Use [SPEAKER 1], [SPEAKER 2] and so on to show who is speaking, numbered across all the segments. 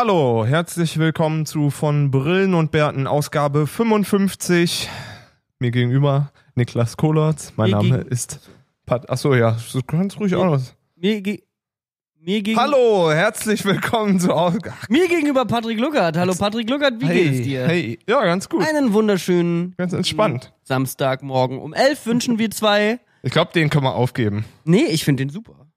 [SPEAKER 1] Hallo, herzlich willkommen zu von Brillen und Bärten Ausgabe 55. Mir gegenüber Niklas Kohlertz. Mein
[SPEAKER 2] Mir
[SPEAKER 1] Name ist Pat. Achso, ja, du kannst ruhig auch was.
[SPEAKER 2] Mir, ge mir, gegen
[SPEAKER 1] Hallo, herzlich willkommen zu Ausgabe.
[SPEAKER 2] mir gegenüber Patrick Luckert. Hallo Patrick Luckert, wie geht's dir?
[SPEAKER 1] Hey, ja, ganz gut.
[SPEAKER 2] Einen wunderschönen
[SPEAKER 1] Ganz entspannt.
[SPEAKER 2] Samstagmorgen um 11 wünschen wir zwei.
[SPEAKER 1] Ich glaube, den kann man aufgeben.
[SPEAKER 2] Nee, ich finde den super.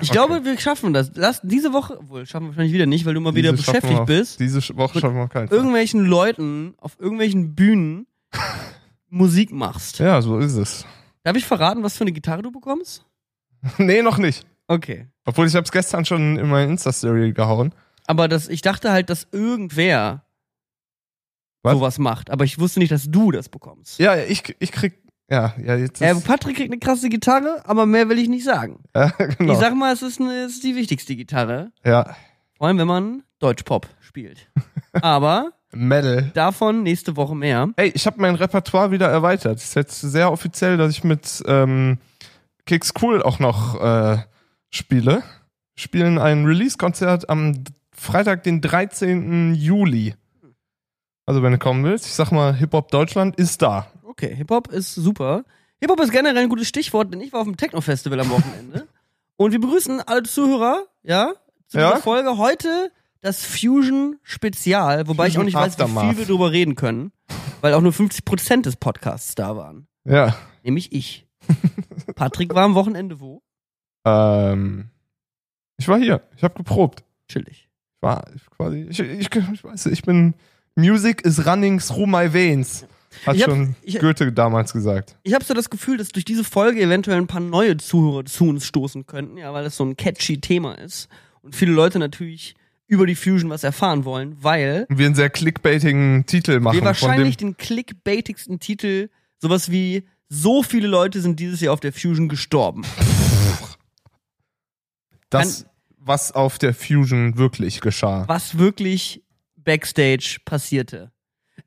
[SPEAKER 2] Ich
[SPEAKER 1] Okay.
[SPEAKER 2] glaube, wir schaffen das. Lass diese Woche, wohl, schaffen wir wahrscheinlich wieder nicht, weil du mal wieder
[SPEAKER 1] Diese schaffen
[SPEAKER 2] beschäftigt bist,
[SPEAKER 1] Diese Woche schaffen wir keinen
[SPEAKER 2] irgendwelchen Leuten auf irgendwelchen Bühnen Musik machst.
[SPEAKER 1] Ja, so ist es.
[SPEAKER 2] Darf ich verraten, was für eine Gitarre du bekommst?
[SPEAKER 1] nee, noch nicht.
[SPEAKER 2] Okay.
[SPEAKER 1] Obwohl ich habe es gestern schon in meine Insta-Story gehauen.
[SPEAKER 2] Aber das, ich dachte halt, dass irgendwer
[SPEAKER 1] Was?
[SPEAKER 2] sowas macht. Aber ich wusste nicht, dass du das bekommst.
[SPEAKER 1] Ja, ich, ich krieg. Ja, ja, jetzt
[SPEAKER 2] Äh,
[SPEAKER 1] ist.
[SPEAKER 2] Patrick kriegt eine krasse Gitarre, aber mehr will ich nicht sagen.
[SPEAKER 1] ja, genau.
[SPEAKER 2] Ich sag mal, es ist, eine, es ist die wichtigste Gitarre.
[SPEAKER 1] ja,
[SPEAKER 2] Vor allem, wenn man Deutschpop spielt. aber
[SPEAKER 1] Metal.
[SPEAKER 2] davon nächste Woche mehr.
[SPEAKER 1] Ey, ich habe mein Repertoire wieder erweitert. Es ist jetzt sehr offiziell, dass ich mit ähm, Kicks Cool auch noch äh, spiele. Spielen ein Release-Konzert am Freitag, den 13. Juli. Also wenn du kommen willst, ich sag mal, Hip-Hop Deutschland ist da.
[SPEAKER 2] Okay, Hip-Hop ist super. Hip-Hop ist generell ein gutes Stichwort, denn ich war auf dem Techno-Festival am Wochenende. Und wir begrüßen alle Zuhörer, ja, zu
[SPEAKER 1] Ja?
[SPEAKER 2] dieser Folge. Heute das Fusion-Spezial, wobei ich auch
[SPEAKER 1] Fusion
[SPEAKER 2] nicht weiß, wie
[SPEAKER 1] Aftermath.
[SPEAKER 2] viel wir drüber reden können, weil auch nur 50% des Podcasts da waren.
[SPEAKER 1] Ja.
[SPEAKER 2] Nämlich ich. Patrick war am Wochenende wo?
[SPEAKER 1] Ähm, ich war hier. Ich habe geprobt.
[SPEAKER 2] Chillig.
[SPEAKER 1] Ich war quasi. Ich, ich, ich weiß, ich bin. Music is running through my veins. Hat
[SPEAKER 2] Ich
[SPEAKER 1] schon
[SPEAKER 2] ich-
[SPEAKER 1] Goethe damals gesagt.
[SPEAKER 2] Ich habe so das Gefühl, dass durch diese Folge eventuell ein paar neue Zuhörer zu uns stoßen könnten, ja, weil das so ein catchy Thema ist und viele Leute natürlich über die Fusion was erfahren wollen, weil
[SPEAKER 1] wir einen sehr clickbaitigen Titel machen.
[SPEAKER 2] wir wahrscheinlich den clickbaitigsten Titel, sowas wie so viele Leute sind dieses Jahr auf der Fusion gestorben.
[SPEAKER 1] das, was auf der Fusion wirklich geschah.
[SPEAKER 2] was wirklich backstage passierte.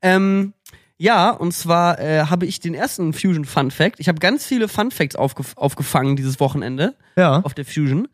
[SPEAKER 2] Ähm, ja, und zwar äh, habe ich den ersten Fusion Fun Fact. Ich habe ganz viele Fun Facts aufgef aufgefangen dieses Wochenende
[SPEAKER 1] Ja.
[SPEAKER 2] auf der Fusion.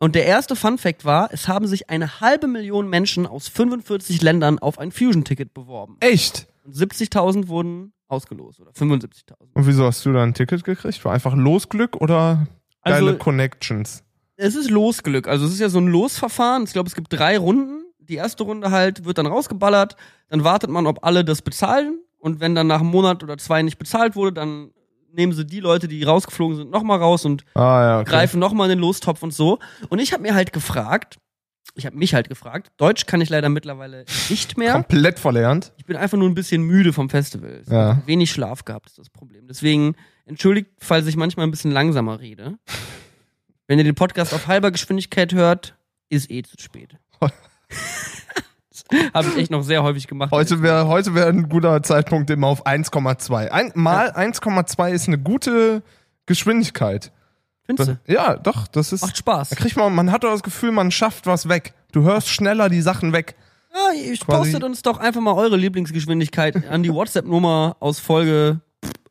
[SPEAKER 2] Und der erste Fun Fact war, es haben sich eine halbe Million Menschen aus 45 Ländern auf ein Fusion-Ticket beworben.
[SPEAKER 1] Echt?
[SPEAKER 2] Und 70.000 wurden ausgelost oder 75.000.
[SPEAKER 1] Und wieso hast du da ein Ticket gekriegt? War einfach Losglück oder
[SPEAKER 2] Also-
[SPEAKER 1] geile Connections?
[SPEAKER 2] Es ist Losglück. Also es ist ja so ein Losverfahren. Ich glaube, es gibt drei Runden. Die erste Runde halt wird dann rausgeballert. Dann wartet man, ob alle das bezahlen. Und wenn dann nach einem Monat oder zwei nicht bezahlt wurde, dann nehmen sie die Leute, die rausgeflogen sind, nochmal raus und
[SPEAKER 1] Ah ja, okay.
[SPEAKER 2] greifen nochmal in den Lostopf und so. Und ich habe mir halt gefragt, ich habe mich halt gefragt, Deutsch kann ich leider mittlerweile nicht mehr.
[SPEAKER 1] Komplett verlernt.
[SPEAKER 2] Ich bin einfach nur ein bisschen müde vom Festival.
[SPEAKER 1] Ja.
[SPEAKER 2] Wenig Schlaf gehabt ist das Problem. Deswegen entschuldigt, falls ich manchmal ein bisschen langsamer rede. Wenn ihr den Podcast auf halber Geschwindigkeit hört, ist eh zu spät. Habe ich echt noch sehr häufig gemacht.
[SPEAKER 1] Heute wäre heute wär ein guter Zeitpunkt immer auf 1,2. Ein, mal 1,2 ist eine gute Geschwindigkeit.
[SPEAKER 2] Findest du?
[SPEAKER 1] Ja, doch, das ist.
[SPEAKER 2] Macht Spaß.
[SPEAKER 1] Da kriegt man, man hat doch das Gefühl, man schafft was weg. Du hörst schneller die Sachen weg.
[SPEAKER 2] Ja, ich
[SPEAKER 1] Quasi-
[SPEAKER 2] postet uns doch einfach mal eure Lieblingsgeschwindigkeit an die WhatsApp-Nummer aus Folge,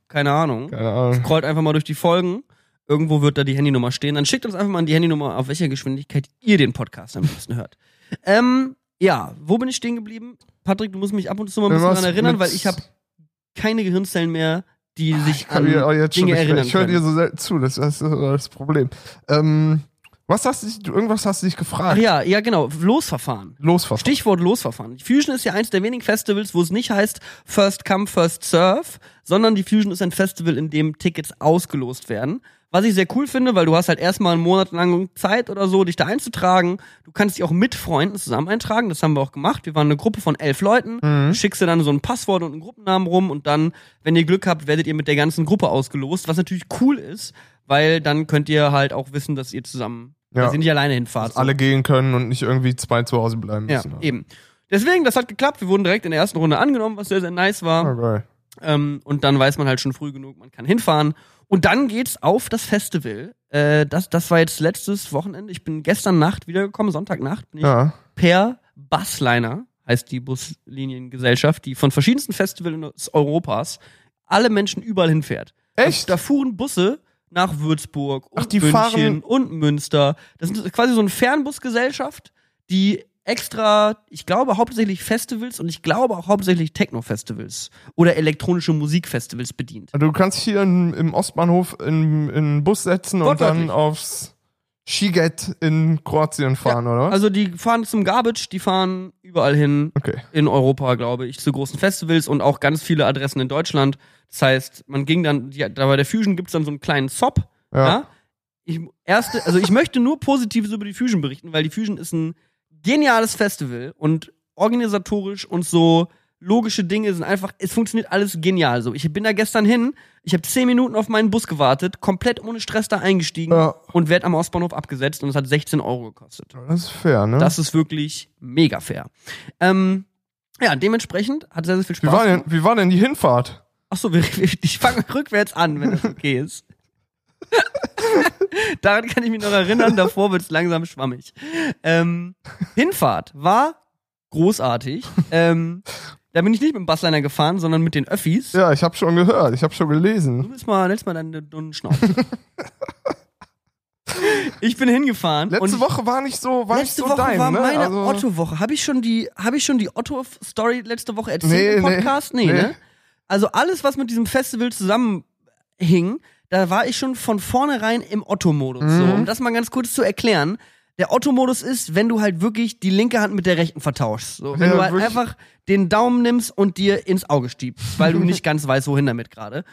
[SPEAKER 2] keine Ahnung.
[SPEAKER 1] Keine Ahnung.
[SPEAKER 2] Scrollt einfach mal durch die Folgen. Irgendwo wird da die Handynummer stehen. Dann schickt uns einfach mal an die Handynummer, auf welcher Geschwindigkeit ihr den Podcast am liebsten hört. Ähm, ja, wo bin ich stehen geblieben? Patrick, du musst mich ab und zu mal ein bisschen daran erinnern, weil ich habe keine Gehirnzellen mehr, die sich
[SPEAKER 1] Ich kann
[SPEAKER 2] an
[SPEAKER 1] jetzt schon
[SPEAKER 2] Dinge
[SPEAKER 1] nicht mehr.
[SPEAKER 2] erinnern
[SPEAKER 1] Ich höre dir so selten zu, das ist das Problem. Ähm, was hast du, dich- irgendwas hast du dich
[SPEAKER 2] Ach
[SPEAKER 1] gefragt?
[SPEAKER 2] ja, ja genau, Losverfahren.
[SPEAKER 1] Losverfahren.
[SPEAKER 2] Stichwort Losverfahren. Die Fusion ist ja eins der wenigen Festivals, wo es nicht heißt First Come, First Serve, sondern die Fusion ist ein Festival, in dem Tickets ausgelost werden. Was ich sehr cool finde, weil du hast halt erstmal einen Monat lang Zeit oder so, dich da einzutragen. Du kannst dich auch mit Freunden zusammen eintragen. Das haben wir auch gemacht. Wir waren eine Gruppe von elf Leuten.
[SPEAKER 1] Mhm.
[SPEAKER 2] Du schickst dir dann so ein Passwort und einen Gruppennamen rum und dann, wenn ihr Glück habt, werdet ihr mit der ganzen Gruppe ausgelost, was natürlich cool ist, weil dann könnt ihr halt auch wissen, dass ihr zusammen,
[SPEAKER 1] Ja.
[SPEAKER 2] dass ihr nicht alleine hinfahrt. so.
[SPEAKER 1] Alle gehen können und nicht irgendwie zwei zu Hause bleiben
[SPEAKER 2] Ja,
[SPEAKER 1] müssen.
[SPEAKER 2] eben. Deswegen, das hat geklappt. Wir wurden direkt in der ersten Runde angenommen, was sehr, sehr nice war.
[SPEAKER 1] Okay.
[SPEAKER 2] Ähm, und dann weiß man halt schon früh genug, man kann hinfahren. Und dann geht's auf das Festival. Äh, das, das war jetzt letztes Wochenende. Ich bin gestern Nacht wiedergekommen, Sonntagnacht bin ich
[SPEAKER 1] Ja.
[SPEAKER 2] per Busliner, heißt die Busliniengesellschaft, die von verschiedensten Festivals Europas alle Menschen überall hinfährt.
[SPEAKER 1] Echt?
[SPEAKER 2] Da, da fuhren Busse nach Würzburg und
[SPEAKER 1] Ach,
[SPEAKER 2] München und Münster. Das ist quasi so eine Fernbusgesellschaft, die extra, ich glaube hauptsächlich Festivals und ich glaube auch hauptsächlich Techno-Festivals oder elektronische Musikfestivals bedient.
[SPEAKER 1] Also du kannst hier in, im Ostbahnhof in, in einen Bus setzen und dann aufs Skiget in Kroatien fahren, oder?
[SPEAKER 2] Also die fahren zum Garbage, die fahren überall hin
[SPEAKER 1] okay.
[SPEAKER 2] in Europa, glaube ich, zu großen Festivals und auch ganz viele Adressen in Deutschland. Das heißt, man ging dann, die, da bei der Fusion gibt's dann so einen kleinen Zop. Ja.
[SPEAKER 1] Ja.
[SPEAKER 2] Ich, erste, also ich möchte nur Positives über die Fusion berichten, weil die Fusion ist ein geniales Festival und organisatorisch und so logische Dinge sind einfach, es funktioniert alles genial so. Ich bin da gestern hin, ich habe zehn Minuten auf meinen Bus gewartet, komplett ohne Stress da eingestiegen
[SPEAKER 1] Ja.
[SPEAKER 2] und werd am Ostbahnhof abgesetzt und es hat 16 Euro gekostet.
[SPEAKER 1] Das ist fair, ne?
[SPEAKER 2] Das ist wirklich mega fair. Ähm, ja, dementsprechend hat sehr, sehr viel
[SPEAKER 1] wie,
[SPEAKER 2] Spaß.
[SPEAKER 1] war denn,
[SPEAKER 2] gemacht.
[SPEAKER 1] wie war denn die Hinfahrt?
[SPEAKER 2] Achso, ich fange rückwärts an, wenn das okay ist. Daran kann ich mich noch erinnern, davor wird's langsam schwammig. Ähm, Hinfahrt war großartig. Ähm, da bin ich nicht mit dem Bussliner gefahren, sondern mit den Öffis.
[SPEAKER 1] Ja, ich habe schon gehört, ich habe schon
[SPEAKER 2] Du
[SPEAKER 1] gelesen.
[SPEAKER 2] willst mal, letztes mal deine dünnen Schnauze. ich bin hingefahren.
[SPEAKER 1] Letzte Woche war nicht so, war
[SPEAKER 2] letzte
[SPEAKER 1] nicht so
[SPEAKER 2] Woche
[SPEAKER 1] dein,
[SPEAKER 2] war
[SPEAKER 1] ne?
[SPEAKER 2] meine
[SPEAKER 1] also,
[SPEAKER 2] Otto-Woche. Habe ich schon die, habe ich schon die Otto-Story letzte Woche erzählt
[SPEAKER 1] Nee,
[SPEAKER 2] im. Podcast? Nee,
[SPEAKER 1] Nee.
[SPEAKER 2] ne? Also alles, was mit diesem Festival zusammenhing, da war ich schon von vornherein im Otto-Modus. So,
[SPEAKER 1] Mhm.
[SPEAKER 2] um das mal ganz kurz zu erklären. Der Otto-Modus ist, wenn du halt wirklich die linke Hand mit der rechten vertauschst. So, wenn
[SPEAKER 1] Ja,
[SPEAKER 2] du halt
[SPEAKER 1] wirklich.
[SPEAKER 2] einfach den Daumen nimmst und dir ins Auge stiebst, weil du nicht ganz weißt, wohin damit gerade.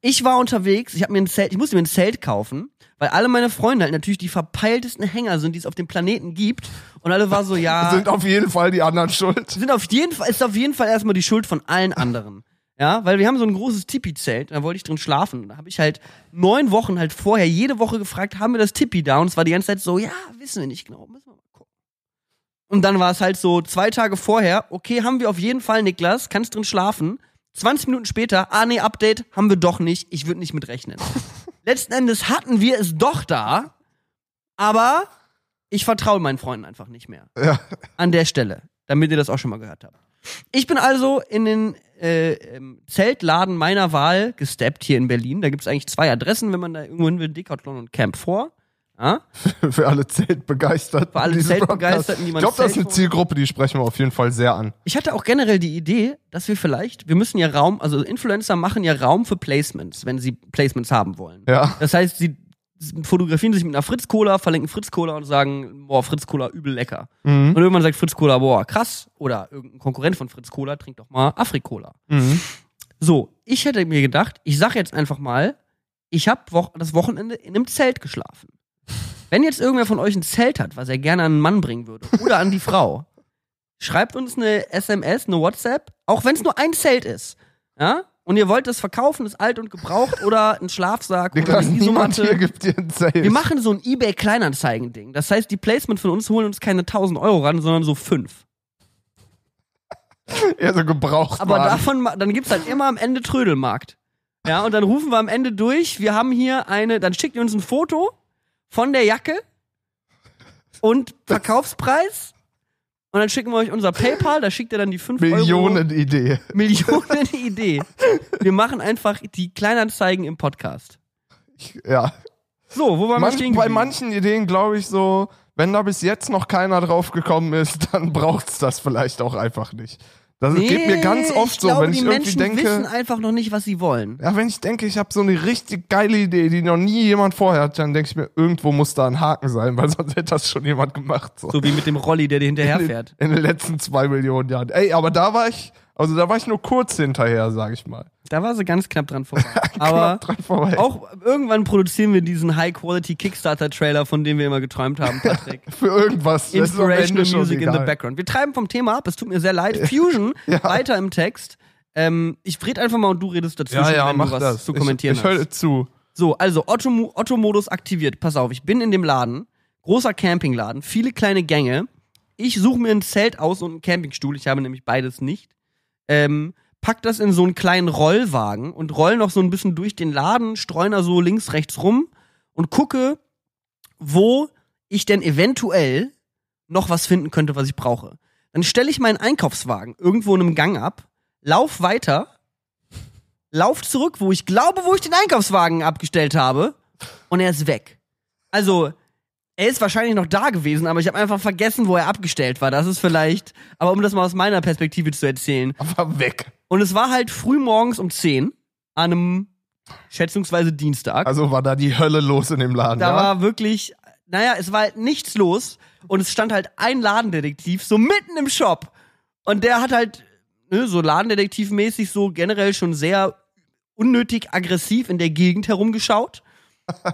[SPEAKER 2] Ich war unterwegs, ich habe mir ein Zelt, ich musste mir ein Zelt kaufen, weil alle meine Freunde halt natürlich die verpeiltesten Hänger sind, die es auf dem Planeten gibt. Und alle war so, ja,
[SPEAKER 1] sind auf jeden Fall die anderen schuld.
[SPEAKER 2] sind auf jeden Fall, ist auf jeden Fall erstmal die Schuld von allen anderen. Ja, weil wir haben so ein großes Tipi-Zelt, da wollte ich drin schlafen. Da habe ich halt neun Wochen halt vorher jede Woche gefragt, haben wir das Tipi da? Und es war die ganze Zeit so, ja, wissen wir nicht genau, müssen wir mal gucken. Und dann war es halt so zwei Tage vorher, okay, haben wir auf jeden Fall, Niklas, kannst drin schlafen. 20 Minuten später, ah nee, Update, haben wir doch nicht, ich würde nicht mitrechnen. Letzten Endes hatten wir es doch da, aber ich vertraue meinen Freunden einfach nicht mehr
[SPEAKER 1] Ja.
[SPEAKER 2] an der Stelle, damit ihr das auch schon mal gehört habt. Ich bin also in den äh, ähm, Zeltladen meiner Wahl gesteppt hier in Berlin. Da gibt es eigentlich zwei Adressen, wenn man da irgendwo hin will, Decathlon und Camp 4. Ja?
[SPEAKER 1] Für alle Zeltbegeisterten.
[SPEAKER 2] Für alle Zeltbegeisterten, die man
[SPEAKER 1] Ich glaube, das ist eine Zielgruppe, die sprechen wir auf jeden Fall sehr an.
[SPEAKER 2] Ich hatte auch generell die Idee, dass wir vielleicht, wir müssen ja Raum, also Influencer machen ja Raum für Placements, wenn sie Placements haben wollen.
[SPEAKER 1] Ja.
[SPEAKER 2] Das heißt, sie fotografieren sich mit einer Fritz-Cola, verlinken Fritz-Cola und sagen, boah, Fritz-Cola übel lecker.
[SPEAKER 1] Mhm.
[SPEAKER 2] Und irgendwann sagt Fritz-Cola, boah, krass. Oder irgendein Konkurrent von Fritz-Cola trinkt doch mal Afri-Cola.
[SPEAKER 1] Mhm.
[SPEAKER 2] So, ich hätte mir gedacht, ich sag jetzt einfach mal, ich habe wo das Wochenende in einem Zelt geschlafen. Wenn jetzt irgendwer von euch ein Zelt hat, was er gerne an einen Mann bringen würde oder an die Frau, schreibt uns eine SMS, eine WhatsApp, auch wenn es nur ein Zelt ist. Ja? Und ihr wollt das verkaufen, ist alt und gebraucht oder ein Schlafsack oder eine Isomatte. Wir machen so ein eBay Kleinanzeigen-Ding. Das heißt, die Placement von uns holen uns keine 1000 Euro ran, sondern so fünf.
[SPEAKER 1] eher so gebraucht.
[SPEAKER 2] Aber
[SPEAKER 1] Mann.
[SPEAKER 2] davon, dann gibt's halt immer am Ende Trödelmarkt. Ja, und dann rufen wir am Ende durch, wir haben hier eine, dann schickt ihr uns ein Foto von der Jacke und Verkaufspreis. Und dann schicken wir euch unser PayPal, da schickt ihr dann die 5 Euro.
[SPEAKER 1] Millionen-Idee.
[SPEAKER 2] Millionen Idee. Wir machen einfach die Kleinanzeigen im Podcast.
[SPEAKER 1] Ja.
[SPEAKER 2] So, wo waren wir
[SPEAKER 1] Manch,
[SPEAKER 2] stehen
[SPEAKER 1] bei manchen Ideen glaube ich so, wenn da bis jetzt noch keiner drauf gekommen ist, dann braucht's das vielleicht auch einfach nicht. Das geht mir ganz oft
[SPEAKER 2] ich
[SPEAKER 1] so,
[SPEAKER 2] glaube,
[SPEAKER 1] wenn ich
[SPEAKER 2] die
[SPEAKER 1] irgendwie
[SPEAKER 2] Menschen wissen
[SPEAKER 1] denke,
[SPEAKER 2] einfach noch nicht, was sie wollen.
[SPEAKER 1] ja, wenn ich denke, ich habe so eine richtig geile Idee, die noch nie jemand vorher hat, dann denke ich mir, irgendwo muss da ein Haken sein, weil sonst hätte das schon jemand gemacht. So.
[SPEAKER 2] So wie mit dem Rolli, der dir
[SPEAKER 1] in,
[SPEAKER 2] hinterherfährt.
[SPEAKER 1] den, in den letzten zwei Millionen Jahren. Ey, aber da war ich, also da war ich nur kurz hinterher, sag ich mal.
[SPEAKER 2] Da war sie ganz knapp dran vorbei. Aber
[SPEAKER 1] dran vorbei.
[SPEAKER 2] Auch irgendwann produzieren wir diesen High-Quality Kickstarter-Trailer, von dem wir immer geträumt haben, Patrick.
[SPEAKER 1] Für irgendwas.
[SPEAKER 2] Inspirational Music in the. Background. Wir treiben vom Thema ab, es tut mir sehr leid. Fusion,
[SPEAKER 1] Ja.
[SPEAKER 2] weiter im Text. Ähm, ich rede einfach mal und du redest dazwischen,
[SPEAKER 1] Ja, ja,
[SPEAKER 2] wenn
[SPEAKER 1] mach
[SPEAKER 2] du was
[SPEAKER 1] das.
[SPEAKER 2] zu kommentieren
[SPEAKER 1] ich ich höre zu.
[SPEAKER 2] So, also Otto- Otto-Modus aktiviert. Pass auf, ich bin in dem Laden, großer Campingladen, viele kleine Gänge. Ich suche mir ein Zelt aus und einen Campingstuhl. Ich habe nämlich beides nicht. Ähm, pack das in so einen kleinen Rollwagen und roll noch so ein bisschen durch den Laden, streuner so links, rechts rum und gucke, wo ich denn eventuell noch was finden könnte, was ich brauche. Dann stelle ich meinen Einkaufswagen irgendwo in einem Gang ab, lauf weiter, lauf zurück, wo ich glaube, wo ich den Einkaufswagen abgestellt habe, und er ist weg. Also, Er ist wahrscheinlich noch da gewesen, aber ich habe einfach vergessen, wo er abgestellt war. Das ist vielleicht, aber um das mal aus meiner Perspektive zu erzählen.
[SPEAKER 1] Aber weg.
[SPEAKER 2] Und es war halt früh morgens um 10 an einem schätzungsweise Dienstag.
[SPEAKER 1] Also war da die Hölle los in dem Laden.
[SPEAKER 2] da
[SPEAKER 1] ja?
[SPEAKER 2] war wirklich, naja, es war halt nichts los und es stand halt ein Ladendetektiv so mitten im Shop. Und der hat halt ne, so Ladendetektivmäßig so generell schon sehr unnötig aggressiv in der Gegend herumgeschaut.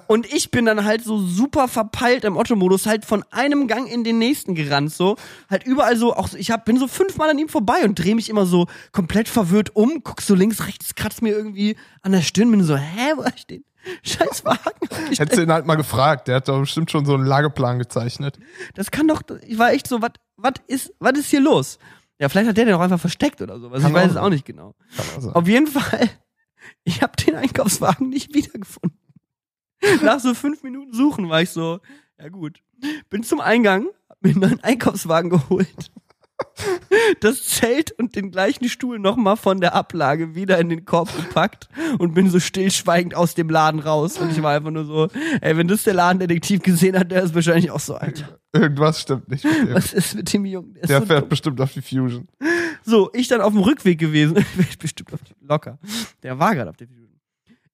[SPEAKER 2] Und ich bin dann halt so super verpeilt im Otto-Modus, halt von einem Gang in den nächsten gerannt, so. Halt überall so, auch, ich hab, bin so fünfmal an ihm vorbei und drehe mich immer so komplett verwirrt um, guck so links, rechts, kratzt mir irgendwie an der Stirn, bin so, hä, wo ist den scheiß Wagen?
[SPEAKER 1] Hättest du ihn halt mal gefragt, der hat doch bestimmt schon so einen Lageplan gezeichnet.
[SPEAKER 2] Das kann doch, ich war echt so, was was ist, was ist hier los? Ja, vielleicht hat der den auch einfach versteckt oder sowas.
[SPEAKER 1] Kann
[SPEAKER 2] Ich weiß es auch nicht genau. Auf jeden Fall, ich habe den Einkaufswagen nicht wiedergefunden. Nach so fünf Minuten Suchen war ich so, ja gut. Bin zum Eingang, hab mir einen neuen Einkaufswagen geholt. Das Zelt und den gleichen Stuhl nochmal von der Ablage wieder in den Korb gepackt und bin so stillschweigend aus dem Laden raus. Und ich war einfach nur so, ey, wenn das der Ladendetektiv gesehen hat, der ist wahrscheinlich auch so, Alter,
[SPEAKER 1] Irgendwas stimmt nicht mit dem.
[SPEAKER 2] was ist mit dem Jungen? Der
[SPEAKER 1] Der
[SPEAKER 2] so
[SPEAKER 1] fährt
[SPEAKER 2] dumm.
[SPEAKER 1] bestimmt auf die Fusion.
[SPEAKER 2] So, ich dann auf dem Rückweg gewesen. Bestimmt auf die, locker. Der war gerade auf der Fusion.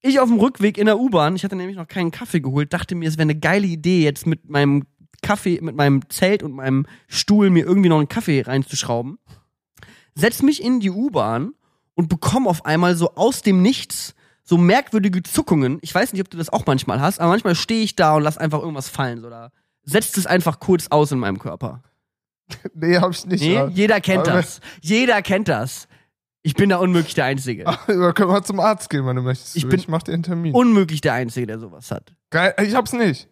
[SPEAKER 2] Ich auf dem Rückweg in der U-Bahn. Ich hatte nämlich noch keinen Kaffee geholt. Dachte mir, es wäre eine geile Idee, jetzt mit meinem Kaffee, mit meinem Zelt und meinem Stuhl mir irgendwie noch einen Kaffee reinzuschrauben. Setz mich in die U-Bahn und bekomme auf einmal so aus dem Nichts so merkwürdige Zuckungen. Ich weiß nicht, ob du das auch manchmal hast, aber manchmal stehe ich da und lass einfach irgendwas fallen. Da setzt es einfach kurz aus in meinem Körper.
[SPEAKER 1] Nee, hab ich nicht.
[SPEAKER 2] Nee, jeder kennt
[SPEAKER 1] Aber-
[SPEAKER 2] das. Jeder kennt das. Ich bin da unmöglich der Einzige.
[SPEAKER 1] Wir können mal zum Arzt gehen, wenn du möchtest.
[SPEAKER 2] Ich bin-
[SPEAKER 1] ich mach dir einen Termin.
[SPEAKER 2] Unmöglich der Einzige, der sowas hat.
[SPEAKER 1] Geil, ich hab's nicht.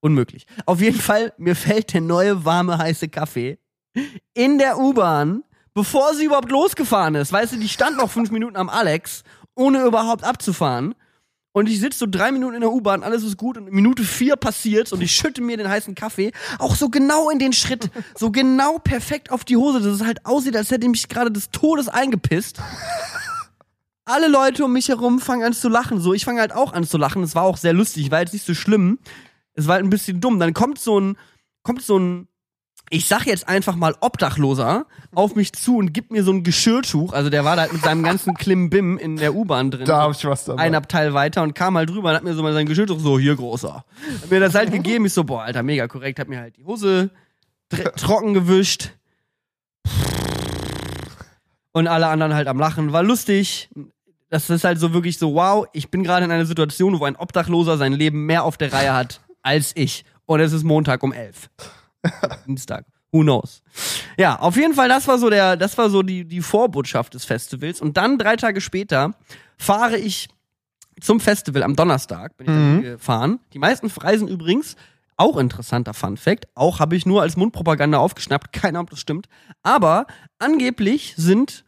[SPEAKER 2] Unmöglich. Auf jeden Fall, mir fällt der neue, warme, heiße Kaffee in der U-Bahn, bevor sie überhaupt losgefahren ist. Weißt du, die stand noch fünf Minuten am Alex, ohne überhaupt abzufahren. Und ich sitze so drei Minuten in der U-Bahn, alles ist gut und in Minute vier passiert's und ich schütte mir den heißen Kaffee auch so genau in den Schritt, so genau perfekt auf die Hose, dass es halt aussieht, als hätte ich mich gerade des Todes eingepisst. Alle Leute um mich herum fangen an zu lachen, so ich fange halt auch an zu lachen. Es war auch sehr lustig, war jetzt nicht so schlimm. Es war halt ein bisschen dumm. Dann kommt so ein, kommt so ein, ich sag jetzt einfach mal Obdachloser auf mich zu und gibt mir so ein Geschirrtuch. Also der war da halt mit seinem ganzen Klimbim in der U-Bahn drin.
[SPEAKER 1] Da hab ich was dabei.
[SPEAKER 2] ein Abteil weiter und kam halt drüber und hat mir so mal sein Geschirrtuch so, hier großer. Hat mir das halt gegeben. Ich so, boah, Alter, mega korrekt. Hat mir halt die Hose trocken gewischt. Und alle anderen halt am Lachen. War lustig. Das ist halt so wirklich so, wow, ich bin gerade in einer Situation, wo ein Obdachloser sein Leben mehr auf der Reihe hat als ich. Und es ist Montag um elf. Dienstag. Who knows? Ja, auf jeden Fall, das war so der, das war so die, die Vorbotschaft des Festivals. Und dann drei Tage später fahre ich zum Festival am Donnerstag, bin ich dann gefahren. Die meisten Reisen übrigens, auch interessanter Fun Fact, auch habe ich nur als Mundpropaganda aufgeschnappt, keine Ahnung, ob das stimmt. Aber angeblich sind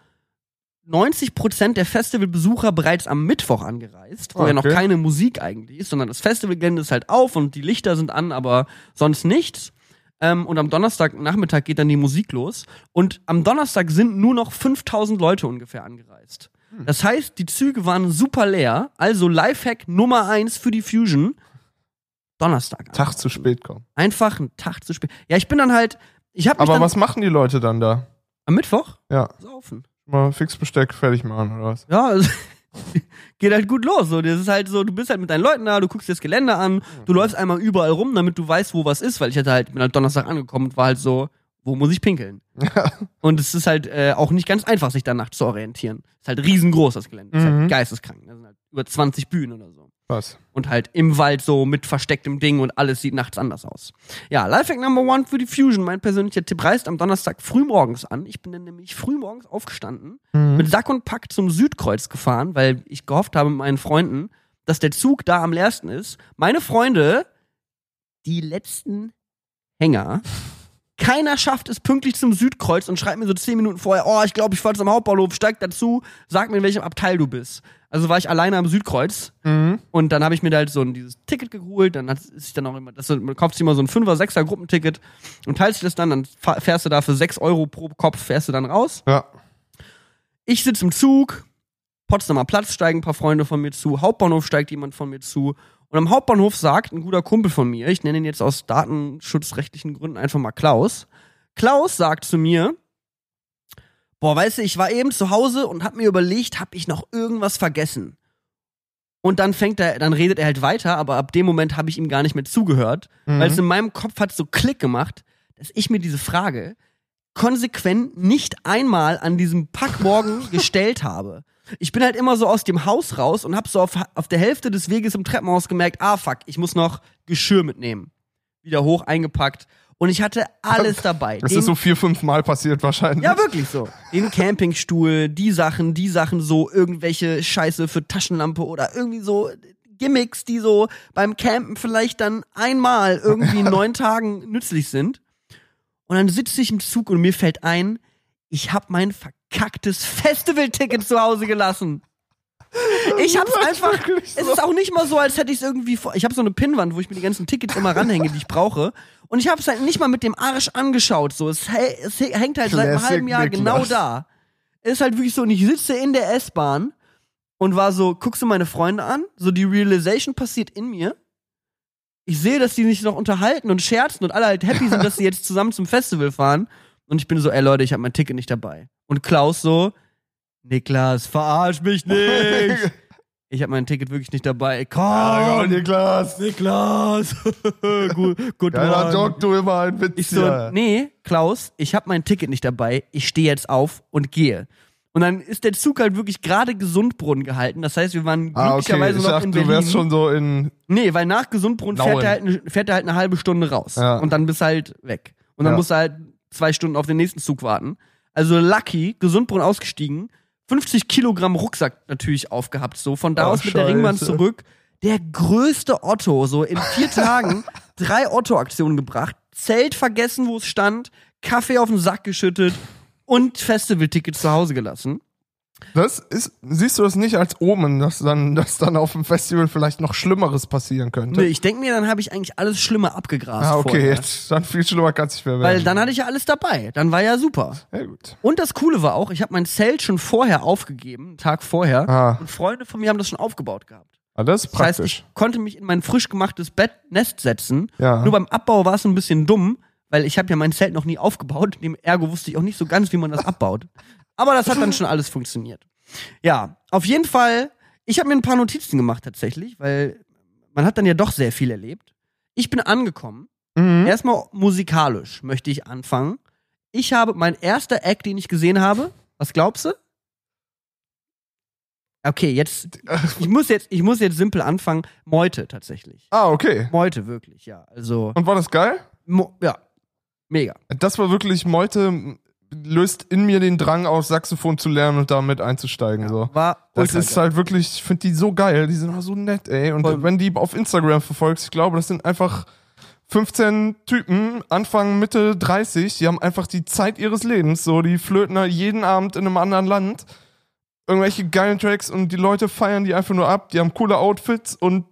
[SPEAKER 2] 90% der Festivalbesucher bereits am Mittwoch angereist, wo ja noch
[SPEAKER 1] Okay.
[SPEAKER 2] keine Musik eigentlich ist, sondern das Festivalgelände ist halt auf und die Lichter sind an, aber sonst nichts. Ähm, und am Donnerstagnachmittag geht dann die Musik los. Und am Donnerstag sind nur noch 5000 Leute ungefähr angereist. Das heißt, die Züge waren super leer. Also Lifehack Nummer eins für die Fusion. Donnerstag.
[SPEAKER 1] Tag zu spät kommen.
[SPEAKER 2] Einfach einen Tag zu spät. Ja, ich bin dann halt, ich mich
[SPEAKER 1] Aber was machen die Leute dann da?
[SPEAKER 2] am Mittwoch
[SPEAKER 1] Ja,
[SPEAKER 2] saufen.
[SPEAKER 1] mal Fixbesteck fertig machen oder was?
[SPEAKER 2] Ja, also, geht halt gut los. So, das ist halt so, du bist halt mit deinen Leuten da, du guckst dir das Gelände an, du läufst einmal überall rum, damit du weißt, wo was ist, weil ich hatte halt, bin halt Donnerstag angekommen und war halt so, wo muss ich pinkeln? und es ist halt äh, auch nicht ganz einfach, sich danach zu orientieren. ist halt riesengroß, das Gelände. ist
[SPEAKER 1] Mhm.
[SPEAKER 2] halt geisteskrank. Da sind halt über 20 Bühnen oder so.
[SPEAKER 1] Was?
[SPEAKER 2] Und halt im Wald so mit verstecktem Ding und alles sieht nachts anders aus. Ja, Lifehack Number One für die Fusion. Mein persönlicher Tipp reist am Donnerstag frühmorgens an. Ich bin dann nämlich frühmorgens aufgestanden, mit Sack und Pack zum Südkreuz gefahren, weil ich gehofft habe mit meinen Freunden, dass der Zug da am leersten ist. Meine Freunde, die letzten Hänger, keiner schafft es pünktlich zum Südkreuz und schreibt mir so zehn Minuten vorher, oh, ich glaube, ich fahre zum Hauptbahnhof, steig dazu, sag mir, in welchem Abteil du bist. Also war ich alleine am Südkreuz
[SPEAKER 1] Mhm.
[SPEAKER 2] und dann habe ich mir da halt so ein, dieses Ticket geholt, dann hat sich dann auch immer, das, man kauft sich immer so ein 5er, 6er Gruppenticket und teilst das dann, dann fährst du da für 6 Euro pro Kopf, fährst du dann raus.
[SPEAKER 1] Ja.
[SPEAKER 2] Ich sitze im Zug, Potsdamer Platz steigen ein paar Freunde von mir zu, Hauptbahnhof steigt jemand von mir zu Und am Hauptbahnhof sagt ein guter Kumpel von mir, ich nenne ihn jetzt aus datenschutzrechtlichen Gründen einfach mal Klaus. Klaus sagt zu mir, boah, weißt du, ich war eben zu Hause und hab mir überlegt, hab ich noch irgendwas vergessen? Und dann fängt er, dann redet er halt weiter, aber ab dem Moment habe ich ihm gar nicht mehr zugehört,
[SPEAKER 1] Mhm.
[SPEAKER 2] weil es in meinem Kopf hat so Klick gemacht, dass ich mir diese Frage konsequent nicht einmal an diesem Packmorgen gestellt habe. Ich bin halt immer so aus dem Haus raus und hab so auf, auf der Hälfte des Weges im Treppenhaus gemerkt, ah fuck, ich muss noch Geschirr mitnehmen. Wieder hoch eingepackt. Und ich hatte alles dabei.
[SPEAKER 1] Das
[SPEAKER 2] Den-
[SPEAKER 1] ist so vier, fünf Mal passiert wahrscheinlich.
[SPEAKER 2] ja, wirklich so. Den Campingstuhl, die Sachen, die Sachen so, irgendwelche Scheiße für Taschenlampe oder irgendwie so Gimmicks, die so beim Campen vielleicht dann einmal irgendwie in neun Tagen nützlich sind. Und dann sitze ich im Zug und mir fällt ein, ich habe mein verkacktes Festivalticket zu Hause gelassen. Ich hab's einfach.
[SPEAKER 1] wirklich
[SPEAKER 2] Es
[SPEAKER 1] so.
[SPEAKER 2] ist auch nicht mal so, als hätte ich es irgendwie vor. Ich habe so eine Pinnwand, wo ich mir die ganzen Tickets immer ranhänge, die ich brauche. Und ich habe es halt nicht mal mit dem Arsch angeschaut. So, es, es hä- hängt halt seit einem
[SPEAKER 1] Classic
[SPEAKER 2] halben Jahr
[SPEAKER 1] Niklas.
[SPEAKER 2] genau da. Es ist halt wirklich so, und ich sitze in der S-Bahn und war so, guckst du meine Freunde an? So die Realization passiert in mir. Ich sehe, dass die sich noch unterhalten und scherzen und alle halt happy sind, dass sie jetzt zusammen zum Festival fahren. Und ich bin so, ey Leute, ich habe mein Ticket nicht dabei. Und Klaus so, Niklas, verarsch mich nicht. Ich habe mein Ticket wirklich nicht dabei.
[SPEAKER 1] Ah,
[SPEAKER 2] Komm,
[SPEAKER 1] Niklas.
[SPEAKER 2] Niklas. gut, gut Mann.
[SPEAKER 1] Joke, du immer ein Witz.
[SPEAKER 2] Ich so,
[SPEAKER 1] hier.
[SPEAKER 2] nee, Klaus, ich habe mein Ticket nicht dabei. Ich stehe jetzt auf und gehe. Und dann ist der Zug halt wirklich gerade Gesundbrunnen gehalten. Das heißt, wir waren
[SPEAKER 1] Ah, okay.
[SPEAKER 2] glücklicherweise
[SPEAKER 1] Ich
[SPEAKER 2] noch
[SPEAKER 1] dachte,
[SPEAKER 2] in
[SPEAKER 1] du
[SPEAKER 2] Berlin.
[SPEAKER 1] wärst schon so in.
[SPEAKER 2] Nee, weil nach Gesundbrunnen fährt er, halt, eine- fährt er halt eine halbe Stunde raus.
[SPEAKER 1] Ja.
[SPEAKER 2] Und dann bist du halt weg. Und dann
[SPEAKER 1] Ja.
[SPEAKER 2] musst du halt zwei Stunden auf den nächsten Zug warten. Also Lucky, Gesundbrunnen ausgestiegen, 50 Kilogramm Rucksack natürlich aufgehabt, so von da
[SPEAKER 1] Oh,
[SPEAKER 2] aus mit der Ringbahn zurück. Der größte Otto, so in vier Tagen drei Otto-Aktionen gebracht, Zelt vergessen, wo es stand, Kaffee auf den Sack geschüttet und Festivalticket zu Hause gelassen.
[SPEAKER 1] Das ist, siehst du das nicht als Omen, dass dann, dass dann auf dem Festival vielleicht noch Schlimmeres passieren könnte?
[SPEAKER 2] Nee, ich denke mir, dann habe ich eigentlich alles Schlimme abgegrast.
[SPEAKER 1] ah, okay,
[SPEAKER 2] vorher.
[SPEAKER 1] jetzt, dann viel schlimmer kann es nicht mehr werden.
[SPEAKER 2] Weil dann hatte ich ja alles dabei. Dann war ja super.
[SPEAKER 1] Ja, gut.
[SPEAKER 2] Und das Coole war auch, ich habe mein Zelt schon vorher aufgegeben, einen Tag vorher.
[SPEAKER 1] Ah,
[SPEAKER 2] Und Freunde von mir haben das schon aufgebaut gehabt.
[SPEAKER 1] ah, das ist
[SPEAKER 2] Das heißt,
[SPEAKER 1] praktisch.
[SPEAKER 2] ich konnte mich in mein frisch gemachtes Bettnest setzen.
[SPEAKER 1] ja.
[SPEAKER 2] Nur beim Abbau war es ein bisschen dumm, weil ich habe ja mein Zelt noch nie aufgebaut. Dem Ergo wusste ich auch nicht so ganz, wie man das abbaut. Aber das hat dann schon alles funktioniert. Ja, auf jeden Fall. Ich habe mir ein paar Notizen gemacht tatsächlich, weil man hat dann ja doch sehr viel erlebt. Ich bin angekommen.
[SPEAKER 1] mhm.
[SPEAKER 2] Erstmal musikalisch möchte ich anfangen. Ich habe mein erster Act, den ich gesehen habe. Was glaubst du? Okay, jetzt ich muss jetzt ich muss jetzt simpel anfangen. Meute tatsächlich.
[SPEAKER 1] Ah, okay.
[SPEAKER 2] Meute wirklich, ja. Also
[SPEAKER 1] Und war das geil?
[SPEAKER 2] Mo ja, mega.
[SPEAKER 1] Das war wirklich Meute, löst in mir den Drang aus, Saxophon zu lernen und damit einzusteigen. So.
[SPEAKER 2] War
[SPEAKER 1] Das ist
[SPEAKER 2] geil.
[SPEAKER 1] halt wirklich, ich finde die so geil, die sind auch so nett, ey. Und
[SPEAKER 2] Voll.
[SPEAKER 1] wenn die auf Instagram verfolgst, ich glaube, das sind einfach 15 Typen, Anfang, Mitte 30, die haben einfach die Zeit ihres Lebens, so, die flöten da jeden Abend in einem anderen Land. Irgendwelche geilen Tracks und die Leute feiern die einfach nur ab, die haben coole Outfits und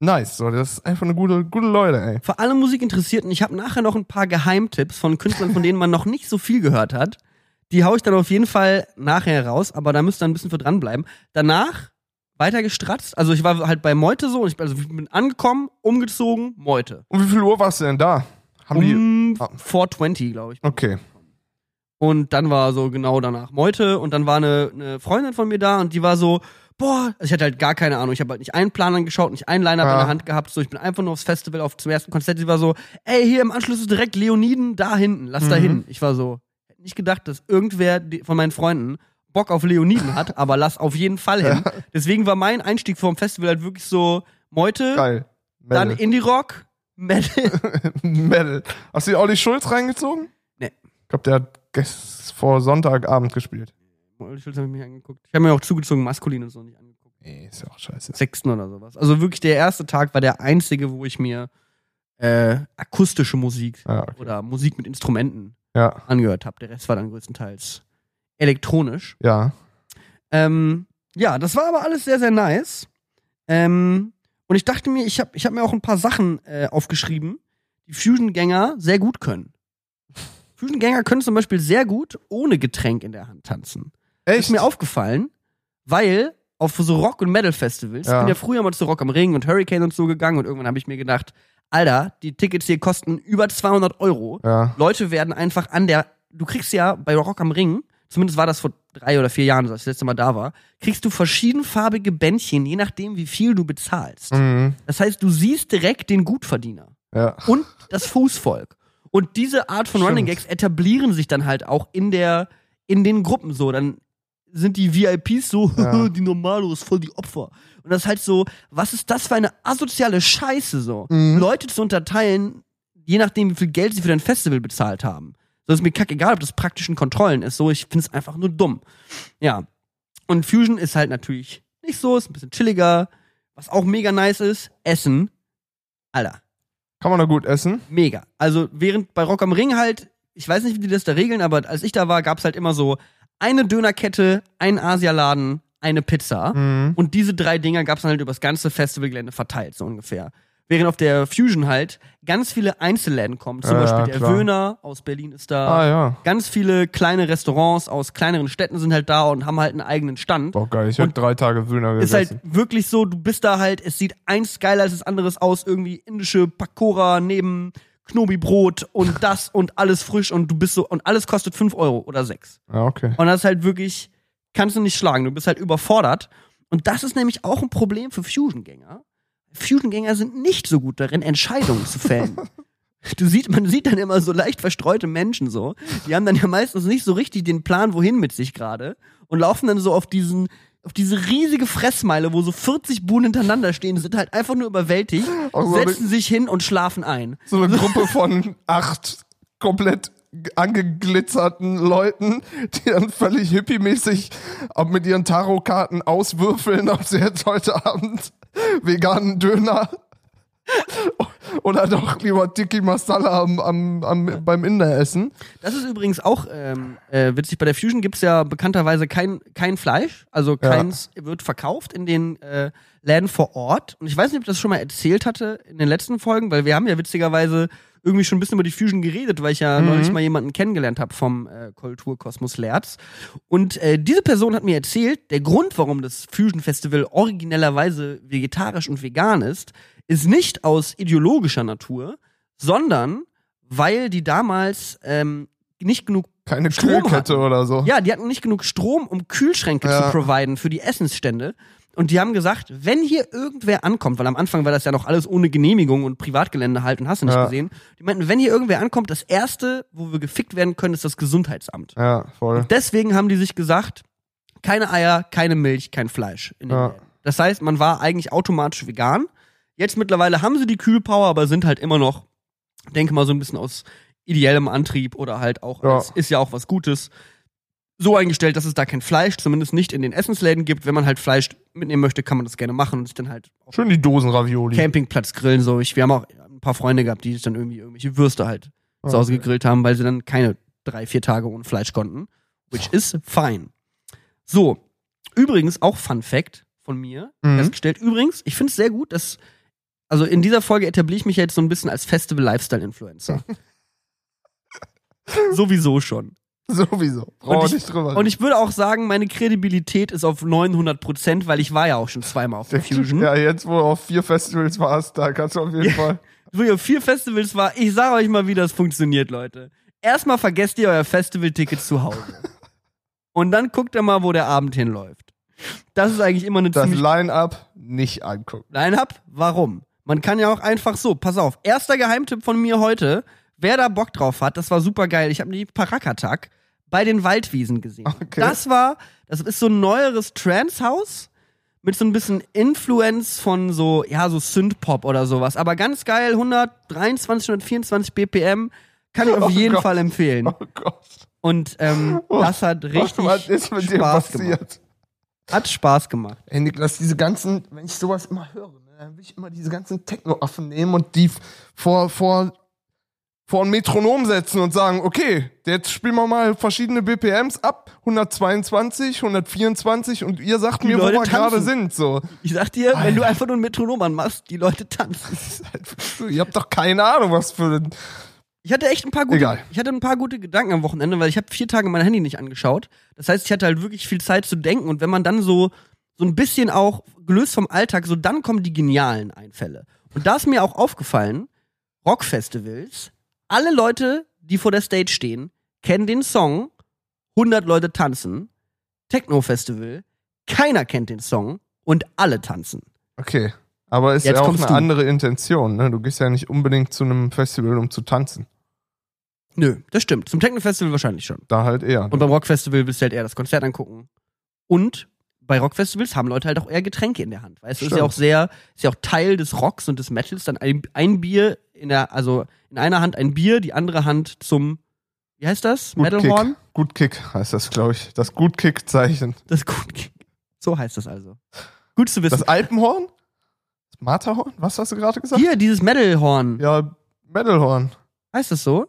[SPEAKER 1] nice, so, das ist einfach eine gute, gute Leute, ey.
[SPEAKER 2] Für alle Musikinteressierten, ich habe nachher noch ein paar Geheimtipps von Künstlern, von denen man noch nicht so viel gehört hat. Die hau ich dann auf jeden Fall nachher raus, aber da müsst ihr ein bisschen für dranbleiben. Danach weiter gestratzt. Also ich war halt bei Meute so und ich also ich bin angekommen, umgezogen, Meute.
[SPEAKER 1] Und wie viel Uhr warst du denn da? Haben die,
[SPEAKER 2] Um
[SPEAKER 1] Ah.
[SPEAKER 2] 420, glaube ich.
[SPEAKER 1] okay.
[SPEAKER 2] Und dann war so genau danach Meute und dann war eine, eine Freundin von mir da und die war so, boah, also ich hatte halt gar keine Ahnung, ich habe halt nicht einen Plan angeschaut, nicht einen Line-Up in
[SPEAKER 1] Ja.
[SPEAKER 2] der Hand gehabt, so ich bin einfach nur aufs Festival auf zum ersten Konzert, die war so, ey, hier im Anschluss ist direkt Leoniden da hinten, lass da
[SPEAKER 1] Mhm.
[SPEAKER 2] hin. Ich war so, hätte nicht gedacht, dass irgendwer von meinen Freunden Bock auf Leoniden hat, aber lass auf jeden Fall hin. Deswegen war mein Einstieg vom Festival halt wirklich so Meute,
[SPEAKER 1] Geil.
[SPEAKER 2] dann. Indie-Rock, Metal.
[SPEAKER 1] Metal. Hast du die Olli Schulz reingezogen?
[SPEAKER 2] Nee.
[SPEAKER 1] Ich glaube, der hat vor Sonntagabend gespielt.
[SPEAKER 2] Ich habe mich angeguckt. Ich habe mir auch zugezogen maskulin und so nicht angeguckt.
[SPEAKER 1] Nee, ist ja auch scheiße.
[SPEAKER 2] sechsten oder sowas. Also wirklich der erste Tag war der einzige, wo ich mir äh, akustische Musik
[SPEAKER 1] Ja, okay.
[SPEAKER 2] oder Musik mit Instrumenten
[SPEAKER 1] ja,
[SPEAKER 2] angehört habe. Der Rest war dann größtenteils elektronisch.
[SPEAKER 1] ja.
[SPEAKER 2] Ähm, ja, das war aber alles sehr, sehr nice. Ähm, und ich dachte mir, ich habe ich hab mir auch ein paar Sachen äh, aufgeschrieben, die Fusion-Gänger sehr gut können. Fusion-Gänger können zum Beispiel sehr gut ohne Getränk in der Hand tanzen.
[SPEAKER 1] Echt?
[SPEAKER 2] ist mir aufgefallen, weil auf so Rock- und Metal-Festivals. Ich
[SPEAKER 1] Ja.
[SPEAKER 2] bin ja früher mal zu Rock am Ring und Hurricane und so gegangen und irgendwann habe ich mir gedacht, Alter, die Tickets hier kosten über 200 Euro.
[SPEAKER 1] Ja.
[SPEAKER 2] Leute werden einfach an der, du kriegst ja bei Rock am Ring, zumindest war das vor drei oder vier Jahren, als ich das letzte Mal da war, kriegst du verschiedenfarbige Bändchen, je nachdem, wie viel du bezahlst.
[SPEAKER 1] Mhm.
[SPEAKER 2] Das heißt, du siehst direkt den Gutverdiener
[SPEAKER 1] Ja.
[SPEAKER 2] und das Fußvolk. Und diese Art von
[SPEAKER 1] Stimmt.
[SPEAKER 2] Running Gags etablieren sich dann halt auch in der, in den Gruppen so. Dann sind die VIPs so,
[SPEAKER 1] Ja.
[SPEAKER 2] die Normalos, voll die Opfer. Und das ist halt so, was ist das für eine asoziale Scheiße so?
[SPEAKER 1] Mhm.
[SPEAKER 2] Leute zu unterteilen, je nachdem, wie viel Geld sie für dein Festival bezahlt haben. So ist mir kackegal, ob das praktischen Kontrollen ist. So, ich finde es einfach nur dumm. Ja. Und Fusion ist halt natürlich nicht so, ist ein bisschen chilliger. Was auch mega nice ist, Essen. Alter,
[SPEAKER 1] Kann man da gut essen?
[SPEAKER 2] mega. Also während bei Rock am Ring halt, ich weiß nicht, wie die das da regeln, aber als ich da war, gab's halt immer so eine Dönerkette, einen Asialaden, eine Pizza.
[SPEAKER 1] Mhm.
[SPEAKER 2] Und diese drei Dinger gab's dann halt übers ganze Festivalgelände verteilt, so ungefähr. Während auf der Fusion halt ganz viele Einzelläden kommen. Zum
[SPEAKER 1] Ja,
[SPEAKER 2] Beispiel der
[SPEAKER 1] klar.
[SPEAKER 2] Wöhner aus Berlin ist da.
[SPEAKER 1] Ah ja.
[SPEAKER 2] Ganz viele kleine Restaurants aus kleineren Städten sind halt da und haben halt einen eigenen Stand.
[SPEAKER 1] Doch geil. Ich hab
[SPEAKER 2] Und
[SPEAKER 1] drei Tage Wöhner
[SPEAKER 2] Ist
[SPEAKER 1] gegessen.
[SPEAKER 2] halt wirklich so, du bist da halt, es sieht eins geiler als das anderes aus, irgendwie indische Pakora neben Knobi-Brot und das und alles frisch und du bist so, und alles kostet 5 Euro oder 6.
[SPEAKER 1] ja, okay.
[SPEAKER 2] Und das ist halt wirklich, kannst du nicht schlagen, du bist halt überfordert. Und das ist nämlich auch ein Problem für Fusion-Gänger. Fusion-Gänger sind nicht so gut darin, Entscheidungen zu fällen. Du siehst, man sieht dann immer so leicht verstreute Menschen so. Die haben dann ja meistens nicht so richtig den Plan, wohin mit sich gerade. Und laufen dann so auf diesen, auf diese riesige Fressmeile, wo so 40 Buhnen hintereinander stehen, sind halt einfach nur überwältigt,
[SPEAKER 1] Auch so
[SPEAKER 2] setzen sich hin und schlafen ein.
[SPEAKER 1] So eine Gruppe von acht komplett angeglitzerten Leuten, die dann völlig hippie-mäßig mit ihren Tarotkarten auswürfeln, ob sie jetzt heute Abend veganen Döner oder doch lieber Tiki Masala am, am, am, beim Inder essen.
[SPEAKER 2] Das ist übrigens auch ähm, äh, witzig. Bei der Fusion gibt's ja bekannterweise kein, kein Fleisch. Also
[SPEAKER 1] Ja.
[SPEAKER 2] keins wird verkauft in den äh, Läden vor Ort. Und ich weiß nicht, ob ich das schon mal erzählt hatte in den letzten Folgen, weil wir haben ja witzigerweise irgendwie schon ein bisschen über die Fusion geredet, weil ich ja
[SPEAKER 1] Mhm.
[SPEAKER 2] neulich mal jemanden kennengelernt habe vom äh, Kulturkosmos Lerz. Und äh, diese Person hat mir erzählt, der Grund, warum das Fusion Festival originellerweise vegetarisch und vegan ist, ist nicht aus ideologischer Natur, sondern weil die damals ähm, nicht genug
[SPEAKER 1] Keine
[SPEAKER 2] Strom
[SPEAKER 1] Kühlkette
[SPEAKER 2] hatten.
[SPEAKER 1] oder so.
[SPEAKER 2] ja, die hatten nicht genug Strom, um Kühlschränke
[SPEAKER 1] Ja.
[SPEAKER 2] zu providen für die Essensstände. Und die haben gesagt, wenn hier irgendwer ankommt, weil am Anfang war das ja noch alles ohne Genehmigung und Privatgelände halt und hast du nicht
[SPEAKER 1] Ja.
[SPEAKER 2] gesehen. Die meinten, wenn hier irgendwer ankommt, das erste, wo wir gefickt werden können, ist das Gesundheitsamt.
[SPEAKER 1] Ja, voll.
[SPEAKER 2] Deswegen haben die sich gesagt, keine Eier, keine Milch, kein Fleisch.
[SPEAKER 1] Ja.
[SPEAKER 2] Das heißt, man war eigentlich automatisch vegan. Jetzt mittlerweile haben sie die Kühlpower, aber sind halt immer noch, denke mal, so ein bisschen aus ideellem Antrieb oder halt auch,
[SPEAKER 1] Ja.
[SPEAKER 2] es ist ja auch was Gutes, so eingestellt, dass es da kein Fleisch, zumindest nicht in den Essensläden gibt. Wenn man halt Fleisch mitnehmen möchte, kann man das gerne machen und sich dann halt
[SPEAKER 1] Schön die Dosenravioli.
[SPEAKER 2] Campingplatz grillen. So, ich, wir haben auch ein paar Freunde gehabt, die sich dann irgendwie irgendwelche Würste halt zu Hause
[SPEAKER 1] Okay.
[SPEAKER 2] gegrillt haben, weil sie dann keine drei, vier Tage ohne Fleisch konnten. Which is fine. So, übrigens auch Fun Fact von mir
[SPEAKER 1] Mhm.
[SPEAKER 2] festgestellt. Übrigens, ich finde es sehr gut, dass, also in dieser Folge etabliere ich mich jetzt so ein bisschen als Festival-Lifestyle-Influencer. Sowieso schon.
[SPEAKER 1] Sowieso.
[SPEAKER 2] Und
[SPEAKER 1] wir
[SPEAKER 2] ich-
[SPEAKER 1] nicht drüber
[SPEAKER 2] Und ich würde auch sagen, meine Kredibilität ist auf 900 Prozent, weil ich war ja auch schon zweimal auf der Fusion.
[SPEAKER 1] Ja, jetzt, wo du auf vier Festivals warst, da kannst du auf jeden
[SPEAKER 2] Ja.
[SPEAKER 1] Fall.
[SPEAKER 2] wo ihr auf vier Festivals war, ich sage euch mal, wie das funktioniert, Leute. Erstmal vergesst ihr euer Festivalticket zu Hause. Und dann guckt ihr mal, wo der Abend hinläuft. Das ist eigentlich immer eine
[SPEAKER 1] Das Line-Up nicht angucken.
[SPEAKER 2] Line-Up. Warum? Man kann ja auch einfach so, pass auf, erster Geheimtipp von mir heute, wer da Bock drauf hat, das war super geil. Ich habe die Parakatak bei den Waldwiesen gesehen.
[SPEAKER 1] Okay.
[SPEAKER 2] Das war, das ist so ein neueres Trance-Haus mit so ein bisschen Influence von so, ja, so Synth-Pop oder sowas. Aber ganz geil, 123, 124 BPM, kann ich auf
[SPEAKER 1] Oh
[SPEAKER 2] jeden
[SPEAKER 1] Gott.
[SPEAKER 2] Fall empfehlen.
[SPEAKER 1] Oh Gott.
[SPEAKER 2] Und ähm, das hat richtig
[SPEAKER 1] Was ist mit dir
[SPEAKER 2] Spaß gemacht.
[SPEAKER 1] passiert?
[SPEAKER 2] Hat Spaß gemacht.
[SPEAKER 1] Ey, Niklas, diese ganzen, wenn ich sowas immer höre, ne, dann will ich immer diese ganzen Techno-Affen nehmen und die vor, vor, vor ein Metronom setzen und sagen, okay, jetzt spielen wir mal verschiedene BPMs ab, 122, 124 und ihr sagt
[SPEAKER 2] Die
[SPEAKER 1] mir, wo
[SPEAKER 2] Leute
[SPEAKER 1] wir gerade sind, so.
[SPEAKER 2] Ich sag dir, wenn du
[SPEAKER 1] Alter.
[SPEAKER 2] einfach nur ein Metronom anmachst, die Leute tanzen.
[SPEAKER 1] Halt, ihr habt doch keine Ahnung, was für ein,
[SPEAKER 2] Ich hatte echt ein paar gute,
[SPEAKER 1] Egal.
[SPEAKER 2] ich hatte ein paar gute Gedanken am Wochenende, weil ich habe vier Tage mein Handy nicht angeschaut. Das heißt, ich hatte halt wirklich viel Zeit zu denken und wenn man dann so so ein bisschen auch gelöst vom Alltag, so dann kommen die genialen Einfälle. Und da ist mir auch aufgefallen, Rockfestivals, alle Leute, die vor der Stage stehen, kennen den Song, 100 Leute tanzen, Techno-Festival, keiner kennt den Song und alle tanzen.
[SPEAKER 1] Okay. Aber ist
[SPEAKER 2] Jetzt
[SPEAKER 1] ja auch eine
[SPEAKER 2] du.
[SPEAKER 1] andere Intention, ne? Du gehst ja nicht unbedingt zu einem Festival, um zu tanzen.
[SPEAKER 2] Nö, das stimmt. Zum Techno-Festival wahrscheinlich schon.
[SPEAKER 1] Da halt eher.
[SPEAKER 2] Und beim Rockfestival willst du halt eher das Konzert angucken. Und bei Rockfestivals haben Leute halt auch eher Getränke in der Hand. Weißt du, ist ja auch sehr, ist ja auch Teil des Rocks und des Metals, dann ein, ein Bier in der, also in einer Hand ein Bier, die andere Hand zum, wie heißt das?
[SPEAKER 1] Gut
[SPEAKER 2] Metalhorn?
[SPEAKER 1] Kick. Heißt das, glaube ich. Das Gut Kick-Zeichen.
[SPEAKER 2] Das gut. So heißt das also. Gut zu wissen.
[SPEAKER 1] Das Alpenhorn? Das Matterhorn? Was hast du gerade gesagt?
[SPEAKER 2] Hier, dieses Metalhorn.
[SPEAKER 1] Ja, Metalhorn.
[SPEAKER 2] Heißt das so?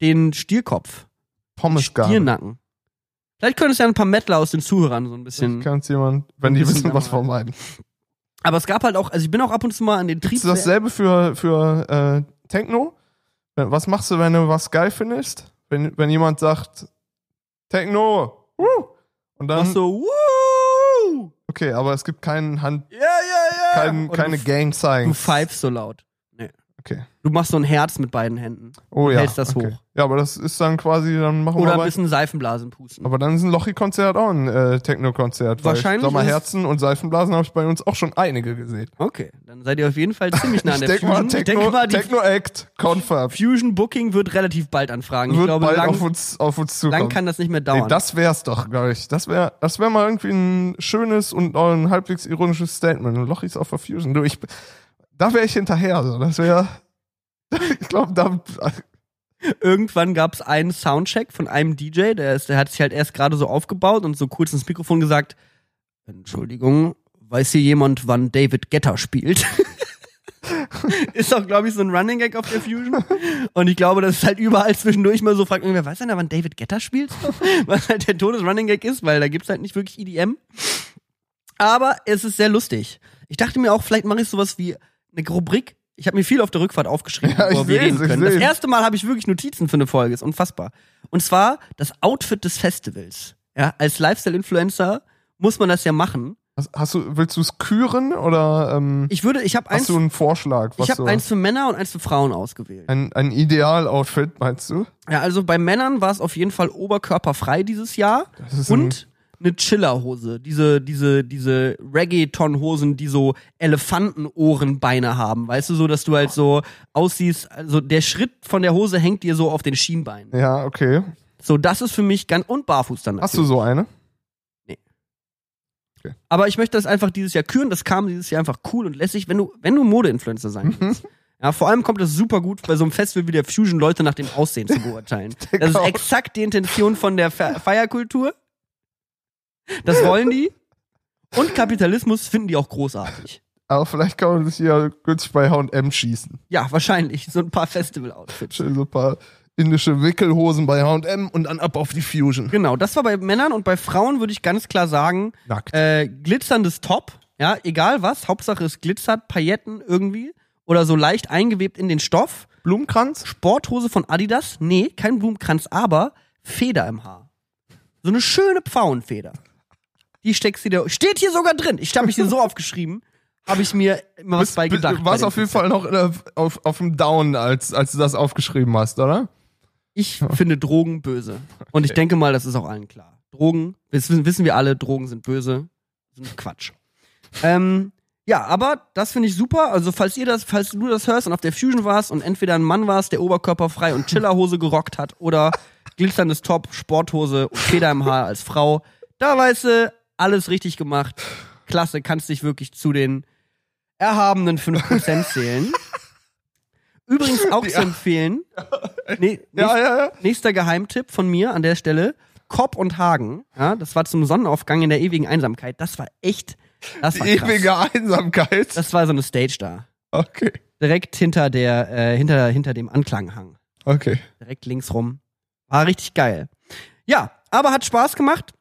[SPEAKER 2] Den Stierkopf.
[SPEAKER 1] Pommesgarn.
[SPEAKER 2] Stiernacken. Vielleicht können es ja ein paar Metaler aus den Zuhörern so ein bisschen.
[SPEAKER 1] Kann es jemand, wenn die wissen, was meinen.
[SPEAKER 2] Aber es gab halt auch, also ich bin auch ab und zu mal an den
[SPEAKER 1] Ist
[SPEAKER 2] Triebwerken.
[SPEAKER 1] dasselbe für, für äh, Techno? Was machst du, wenn du was geil findest? Wenn, wenn jemand sagt, Techno, uh, und dann,
[SPEAKER 2] Ach so, wuh!
[SPEAKER 1] okay, aber es gibt keinen Hand,
[SPEAKER 2] Ja, ja, ja!
[SPEAKER 1] kein, keine Gang Signs.
[SPEAKER 2] du pfeifst so laut.
[SPEAKER 1] Okay.
[SPEAKER 2] Du machst so ein Herz mit beiden Händen.
[SPEAKER 1] Oh ja.
[SPEAKER 2] hältst das
[SPEAKER 1] okay.
[SPEAKER 2] hoch.
[SPEAKER 1] Ja, aber das ist dann quasi, dann machen
[SPEAKER 2] Oder
[SPEAKER 1] wir
[SPEAKER 2] ein
[SPEAKER 1] weiter.
[SPEAKER 2] bisschen Seifenblasen pusten.
[SPEAKER 1] Aber dann ist ein Lochi-Konzert auch ein äh, Techno-Konzert. weil
[SPEAKER 2] Wahrscheinlich
[SPEAKER 1] Sommerherzen und Seifenblasen habe ich bei uns auch schon einige gesehen.
[SPEAKER 2] Okay, dann seid ihr auf jeden Fall ziemlich nah an
[SPEAKER 1] ich
[SPEAKER 2] der
[SPEAKER 1] denke mal,
[SPEAKER 2] Fusion. ich
[SPEAKER 1] Techno,
[SPEAKER 2] denke mal,
[SPEAKER 1] Techno-Act, Confirmed.
[SPEAKER 2] Fusion Booking wird relativ bald anfragen. ich
[SPEAKER 1] Wird
[SPEAKER 2] glaube,
[SPEAKER 1] bald
[SPEAKER 2] lang,
[SPEAKER 1] auf uns, auf uns zukommen.
[SPEAKER 2] lang kann das nicht mehr
[SPEAKER 1] Nee,
[SPEAKER 2] dauern.
[SPEAKER 1] das wär's doch, glaube ich. Das wäre das wär mal irgendwie ein schönes und auch ein halbwegs ironisches Statement. Lochis auf der Fusion. Du, ich, da wäre ich hinterher. So. Das wäre, ich glaube, da,
[SPEAKER 2] Irgendwann gab es einen Soundcheck von einem DJ, der, ist, der hat sich halt erst gerade so aufgebaut und so kurz ins Mikrofon gesagt, Entschuldigung, weiß hier jemand, wann David Getter spielt? ist auch, glaube ich, so ein Running Gag auf der Fusion. Und ich glaube, das ist halt überall zwischendurch mal so, fragt irgendwer, weiß da, wann David Getter spielt? Was halt der Todes Running Gag ist, weil da gibt's halt nicht wirklich EDM. Aber es ist sehr lustig. Ich dachte mir auch, vielleicht mache ich sowas wie eine Rubrik. Ich habe mir viel auf der Rückfahrt aufgeschrieben,
[SPEAKER 1] Ja,
[SPEAKER 2] worüber wir reden können. Das erste Mal habe ich wirklich Notizen für eine Folge, ist unfassbar. Und zwar das Outfit des Festivals. Ja, als Lifestyle-Influencer muss man das ja machen.
[SPEAKER 1] hast, hast du, willst du es küren oder ähm,
[SPEAKER 2] Ich würde, ich habe eins,
[SPEAKER 1] hast du einen Vorschlag?
[SPEAKER 2] Ich habe eins für Männer und eins für Frauen ausgewählt.
[SPEAKER 1] ein, ein Ideal-Outfit, meinst du?
[SPEAKER 2] Ja, also bei Männern war es auf jeden Fall oberkörperfrei dieses Jahr
[SPEAKER 1] Das ist
[SPEAKER 2] und eine Chillerhose, diese diese diese Reggaeton-Hosen, die so Elefantenohrenbeine haben, weißt du, so dass du halt so aussiehst, also der Schritt von der Hose hängt dir so auf den Schienbeinen.
[SPEAKER 1] Ein, ja, okay.
[SPEAKER 2] So, das ist für mich ganz und barfuß dann.
[SPEAKER 1] Hast du
[SPEAKER 2] natürlich.
[SPEAKER 1] so eine?
[SPEAKER 2] Aber ich möchte das einfach dieses Jahr küren. Das kam dieses Jahr einfach cool und lässig, wenn du, wenn du Modeinfluencer sein
[SPEAKER 1] Mhm.
[SPEAKER 2] willst. Ja, vor allem kommt das super gut bei so einem Festival wie der Fusion Leute nach dem Aussehen zu beurteilen. Das ist exakt die Intention von der Fe Feierkultur. Das wollen die. Und Kapitalismus finden die auch großartig.
[SPEAKER 1] Aber vielleicht kann man sich hier günstig bei H&M schießen.
[SPEAKER 2] Ja, wahrscheinlich. So ein paar Festival-Outfits.
[SPEAKER 1] Schön so ein paar indische Wickelhosen bei H&M und dann ab auf die Fusion.
[SPEAKER 2] Genau, das war bei Männern und bei Frauen würde ich ganz klar sagen,
[SPEAKER 1] Nackt.
[SPEAKER 2] äh, glitzerndes Top, ja, egal was, Hauptsache es glitzert, Pailletten irgendwie oder so leicht eingewebt in den Stoff.
[SPEAKER 1] Blumenkranz?
[SPEAKER 2] Sporthose von Adidas, nee, kein Blumenkranz, aber Feder im Haar. So eine schöne Pfauenfeder. Die steckst du dir, steht hier sogar drin. Ich habe mich hier so aufgeschrieben, habe ich mir immer was bei gedacht.
[SPEAKER 1] Du warst
[SPEAKER 2] bei
[SPEAKER 1] auf jeden Fall noch äh, auf, auf dem Down, als, als du das aufgeschrieben hast, oder?
[SPEAKER 2] Ich finde Drogen böse. Und ich
[SPEAKER 1] Okay.
[SPEAKER 2] denke mal, das ist auch allen klar. Drogen, das wissen, wissen wir alle, Drogen sind böse. Sind Quatsch. ähm, ja, aber das finde ich super. Also, falls ihr das, falls du das hörst und auf der Fusion warst und entweder ein Mann warst, der oberkörperfrei und Chillerhose gerockt hat oder glitzerndes Top, Sporthose und Feder im Haar als Frau, da weißt du, alles richtig gemacht. Klasse, kannst dich wirklich zu den erhabenen 5% zählen. Übrigens auch zu empfehlen. Nee,
[SPEAKER 1] Ja, ja, ja.
[SPEAKER 2] Nächster Geheimtipp von mir an der Stelle. Kopp und Hagen. Ja, das war zum Sonnenaufgang in der ewigen Einsamkeit. Das war echt, das war
[SPEAKER 1] Die
[SPEAKER 2] krass.
[SPEAKER 1] ewige Einsamkeit.
[SPEAKER 2] Das war so eine Stage da.
[SPEAKER 1] Okay.
[SPEAKER 2] Direkt hinter der, äh, hinter, hinter dem Anklanghang.
[SPEAKER 1] Okay.
[SPEAKER 2] Direkt links rum. War richtig geil. Ja, aber hat Spaß gemacht.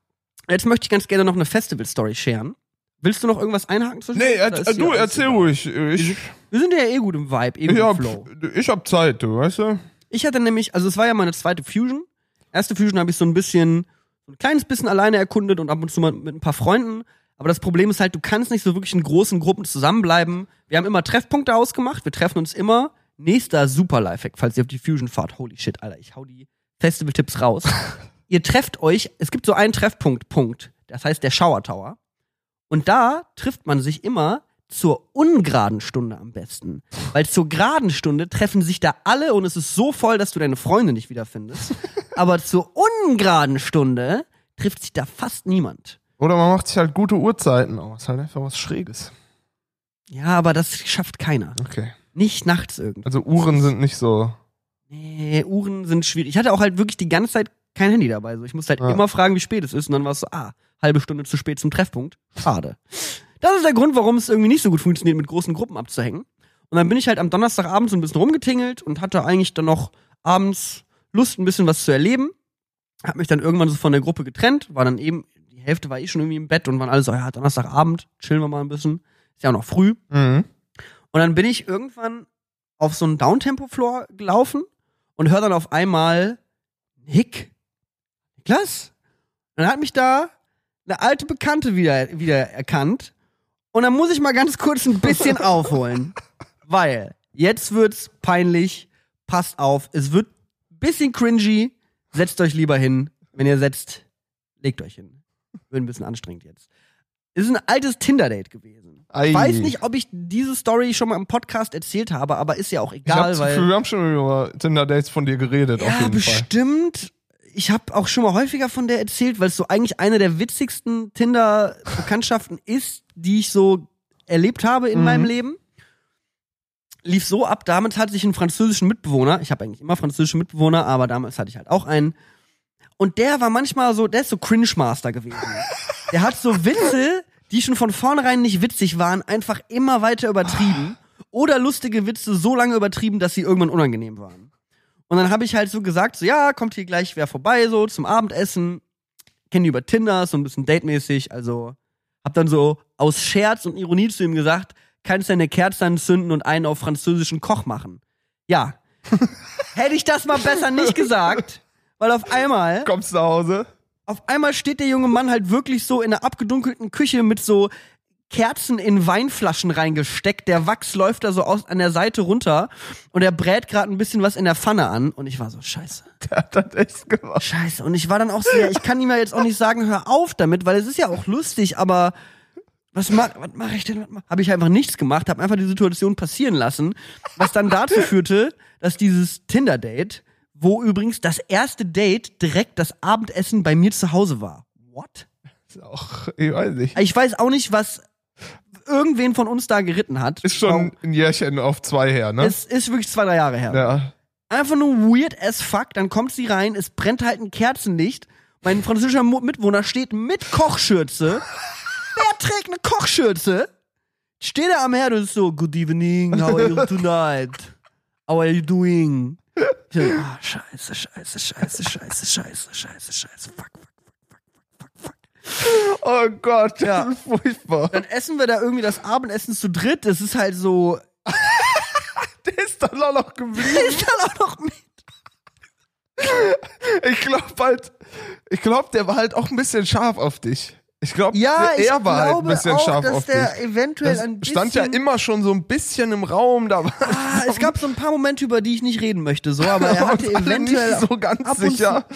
[SPEAKER 2] Jetzt möchte ich ganz gerne noch eine Festival-Story sharen. Willst du noch irgendwas einhaken zwischen?
[SPEAKER 1] Nee, er,
[SPEAKER 2] hier
[SPEAKER 1] du erzähl ruhig. Ich,
[SPEAKER 2] Wir sind ja eh gut im Vibe, eh gut
[SPEAKER 1] ich,
[SPEAKER 2] im
[SPEAKER 1] hab,
[SPEAKER 2] Flow.
[SPEAKER 1] ich hab Zeit, du, weißt du?
[SPEAKER 2] Ich hatte nämlich, also es war ja meine zweite Fusion. Erste Fusion habe ich so ein bisschen, so ein kleines bisschen alleine erkundet und ab und zu mal mit ein paar Freunden. Aber das Problem ist halt, du kannst nicht so wirklich in großen Gruppen zusammenbleiben. Wir haben immer Treffpunkte ausgemacht. Wir treffen uns immer. Nächster super Lifehack, falls ihr auf die Fusion fahrt. Holy shit, Alter, ich hau die Festival-Tipps raus. ihr trefft euch, es gibt so einen Treffpunkt, Punkt. Das heißt der Shower Tower. Und da trifft man sich immer zur ungeraden Stunde am besten. Weil zur geraden Stunde treffen sich da alle und es ist so voll, dass du deine Freunde nicht wiederfindest. Aber zur ungeraden Stunde trifft sich da fast niemand.
[SPEAKER 1] Oder man macht sich halt gute Uhrzeiten aus. Halt einfach was Schräges.
[SPEAKER 2] Ja, aber das schafft keiner.
[SPEAKER 1] Okay.
[SPEAKER 2] Nicht nachts irgendwie.
[SPEAKER 1] Also Uhren sind nicht so.
[SPEAKER 2] Nee, Uhren sind schwierig. Ich hatte auch halt wirklich die ganze Zeit kein Handy dabei. So, ich musste halt
[SPEAKER 1] Ja.
[SPEAKER 2] immer fragen, wie spät es ist. Und dann war es so, ah, halbe Stunde zu spät zum Treffpunkt. Schade. Das ist der Grund, warum es irgendwie nicht so gut funktioniert, mit großen Gruppen abzuhängen. Und dann bin ich halt am Donnerstagabend so ein bisschen rumgetingelt und hatte eigentlich dann noch abends Lust, ein bisschen was zu erleben. Hab mich dann irgendwann so von der Gruppe getrennt, war dann eben, die Hälfte war eh schon irgendwie im Bett und waren alle so, ja, Donnerstagabend, chillen wir mal ein bisschen. Ist ja auch noch früh.
[SPEAKER 1] Mhm.
[SPEAKER 2] Und dann bin ich irgendwann auf so einen Downtempo-Floor gelaufen und höre dann auf einmal Nick. Und dann hat mich da eine alte Bekannte wieder, wieder erkannt. Und dann muss ich mal ganz kurz ein bisschen aufholen. Weil jetzt wird's peinlich. Passt auf. Es wird ein bisschen cringy. Setzt euch lieber hin. Wenn ihr setzt, legt euch hin. Wird ein bisschen anstrengend jetzt. Es ist ein altes Tinder-Date gewesen.
[SPEAKER 1] Ei.
[SPEAKER 2] Ich weiß nicht, ob ich diese Story schon mal im Podcast erzählt habe, aber ist ja auch
[SPEAKER 1] Ich
[SPEAKER 2] egal,
[SPEAKER 1] hab das
[SPEAKER 2] weil.
[SPEAKER 1] Wir haben schon über Tinder-Dates von dir geredet, auf
[SPEAKER 2] Ja,
[SPEAKER 1] jeden Fall.
[SPEAKER 2] Ich habe auch schon mal häufiger von der erzählt, weil es so eigentlich eine der witzigsten Tinder-Bekanntschaften ist, die ich so erlebt habe in
[SPEAKER 1] Mhm.
[SPEAKER 2] meinem Leben. Lief so ab, damals hatte ich einen französischen Mitbewohner. Ich habe eigentlich immer französische Mitbewohner, aber damals hatte ich halt auch einen. Und der war manchmal so, der ist so Cringe-Master gewesen. Der hat so Witze, die schon von vornherein nicht witzig waren, einfach immer weiter übertrieben. Oder lustige Witze so lange übertrieben, dass sie irgendwann unangenehm waren. Und dann habe ich halt so gesagt, so ja, kommt hier gleich wer vorbei, so zum Abendessen. Kennen die über Tinder, so ein bisschen datemäßig. Also hab dann so aus Scherz und Ironie zu ihm gesagt, kannst du eine Kerze anzünden und einen auf französischen Koch machen. Ja. Hätte ich das mal besser nicht gesagt, weil auf einmal
[SPEAKER 1] Kommst du nach Hause?
[SPEAKER 2] auf einmal steht der junge Mann halt wirklich so in einer abgedunkelten Küche mit so Kerzen in Weinflaschen reingesteckt. Der Wachs läuft da so aus an der Seite runter und er brät gerade ein bisschen was in der Pfanne an und ich war so scheiße.
[SPEAKER 1] Der hat das echt gemacht.
[SPEAKER 2] Scheiße und ich war dann auch so, ja, ich kann ihm ja jetzt auch nicht sagen, hör auf damit, weil es ist ja auch lustig, aber was mach, was mach ich denn? Habe ich einfach nichts gemacht, habe einfach die Situation passieren lassen, was dann dazu führte, dass dieses Tinder Date, wo übrigens das erste Date direkt das Abendessen bei mir zu Hause war. What?
[SPEAKER 1] Auch, ich weiß nicht.
[SPEAKER 2] Ich weiß auch nicht, was irgendwen von uns da geritten hat.
[SPEAKER 1] Ist schon ein Jährchen auf zwei her, ne?
[SPEAKER 2] Es ist wirklich zwei, drei Jahre her.
[SPEAKER 1] ja.
[SPEAKER 2] Einfach nur weird as fuck. Dann kommt sie rein, es brennt halt ein Kerzenlicht. Mein französischer Mitwohner steht mit Kochschürze. Wer trägt eine Kochschürze? Steht er am Herd und ist so, good evening, how are you tonight? How are you doing? Ich so, ah, scheiße, scheiße, scheiße, scheiße, scheiße, scheiße, scheiße, fuck, fuck.
[SPEAKER 1] Oh Gott, das
[SPEAKER 2] Ja.
[SPEAKER 1] ist furchtbar.
[SPEAKER 2] Dann essen wir da irgendwie das Abendessen zu dritt. Das ist halt so,
[SPEAKER 1] Der ist dann auch noch geblieben.
[SPEAKER 2] ist dann auch noch mit.
[SPEAKER 1] Ich glaube halt, ich glaube, der war halt auch ein bisschen scharf auf dich. Ich glaube,
[SPEAKER 2] Ja, ich
[SPEAKER 1] er war halt ein
[SPEAKER 2] glaube
[SPEAKER 1] bisschen
[SPEAKER 2] auch,
[SPEAKER 1] scharf
[SPEAKER 2] dass
[SPEAKER 1] auf
[SPEAKER 2] der
[SPEAKER 1] dich.
[SPEAKER 2] eventuell
[SPEAKER 1] Das
[SPEAKER 2] ein bisschen
[SPEAKER 1] stand ja immer schon so ein bisschen im Raum, da war
[SPEAKER 2] Ah, es gab so ein paar Momente, über die ich nicht reden möchte, so, aber er hatte eventuell.
[SPEAKER 1] nicht so ganz sicher.
[SPEAKER 2] Zu,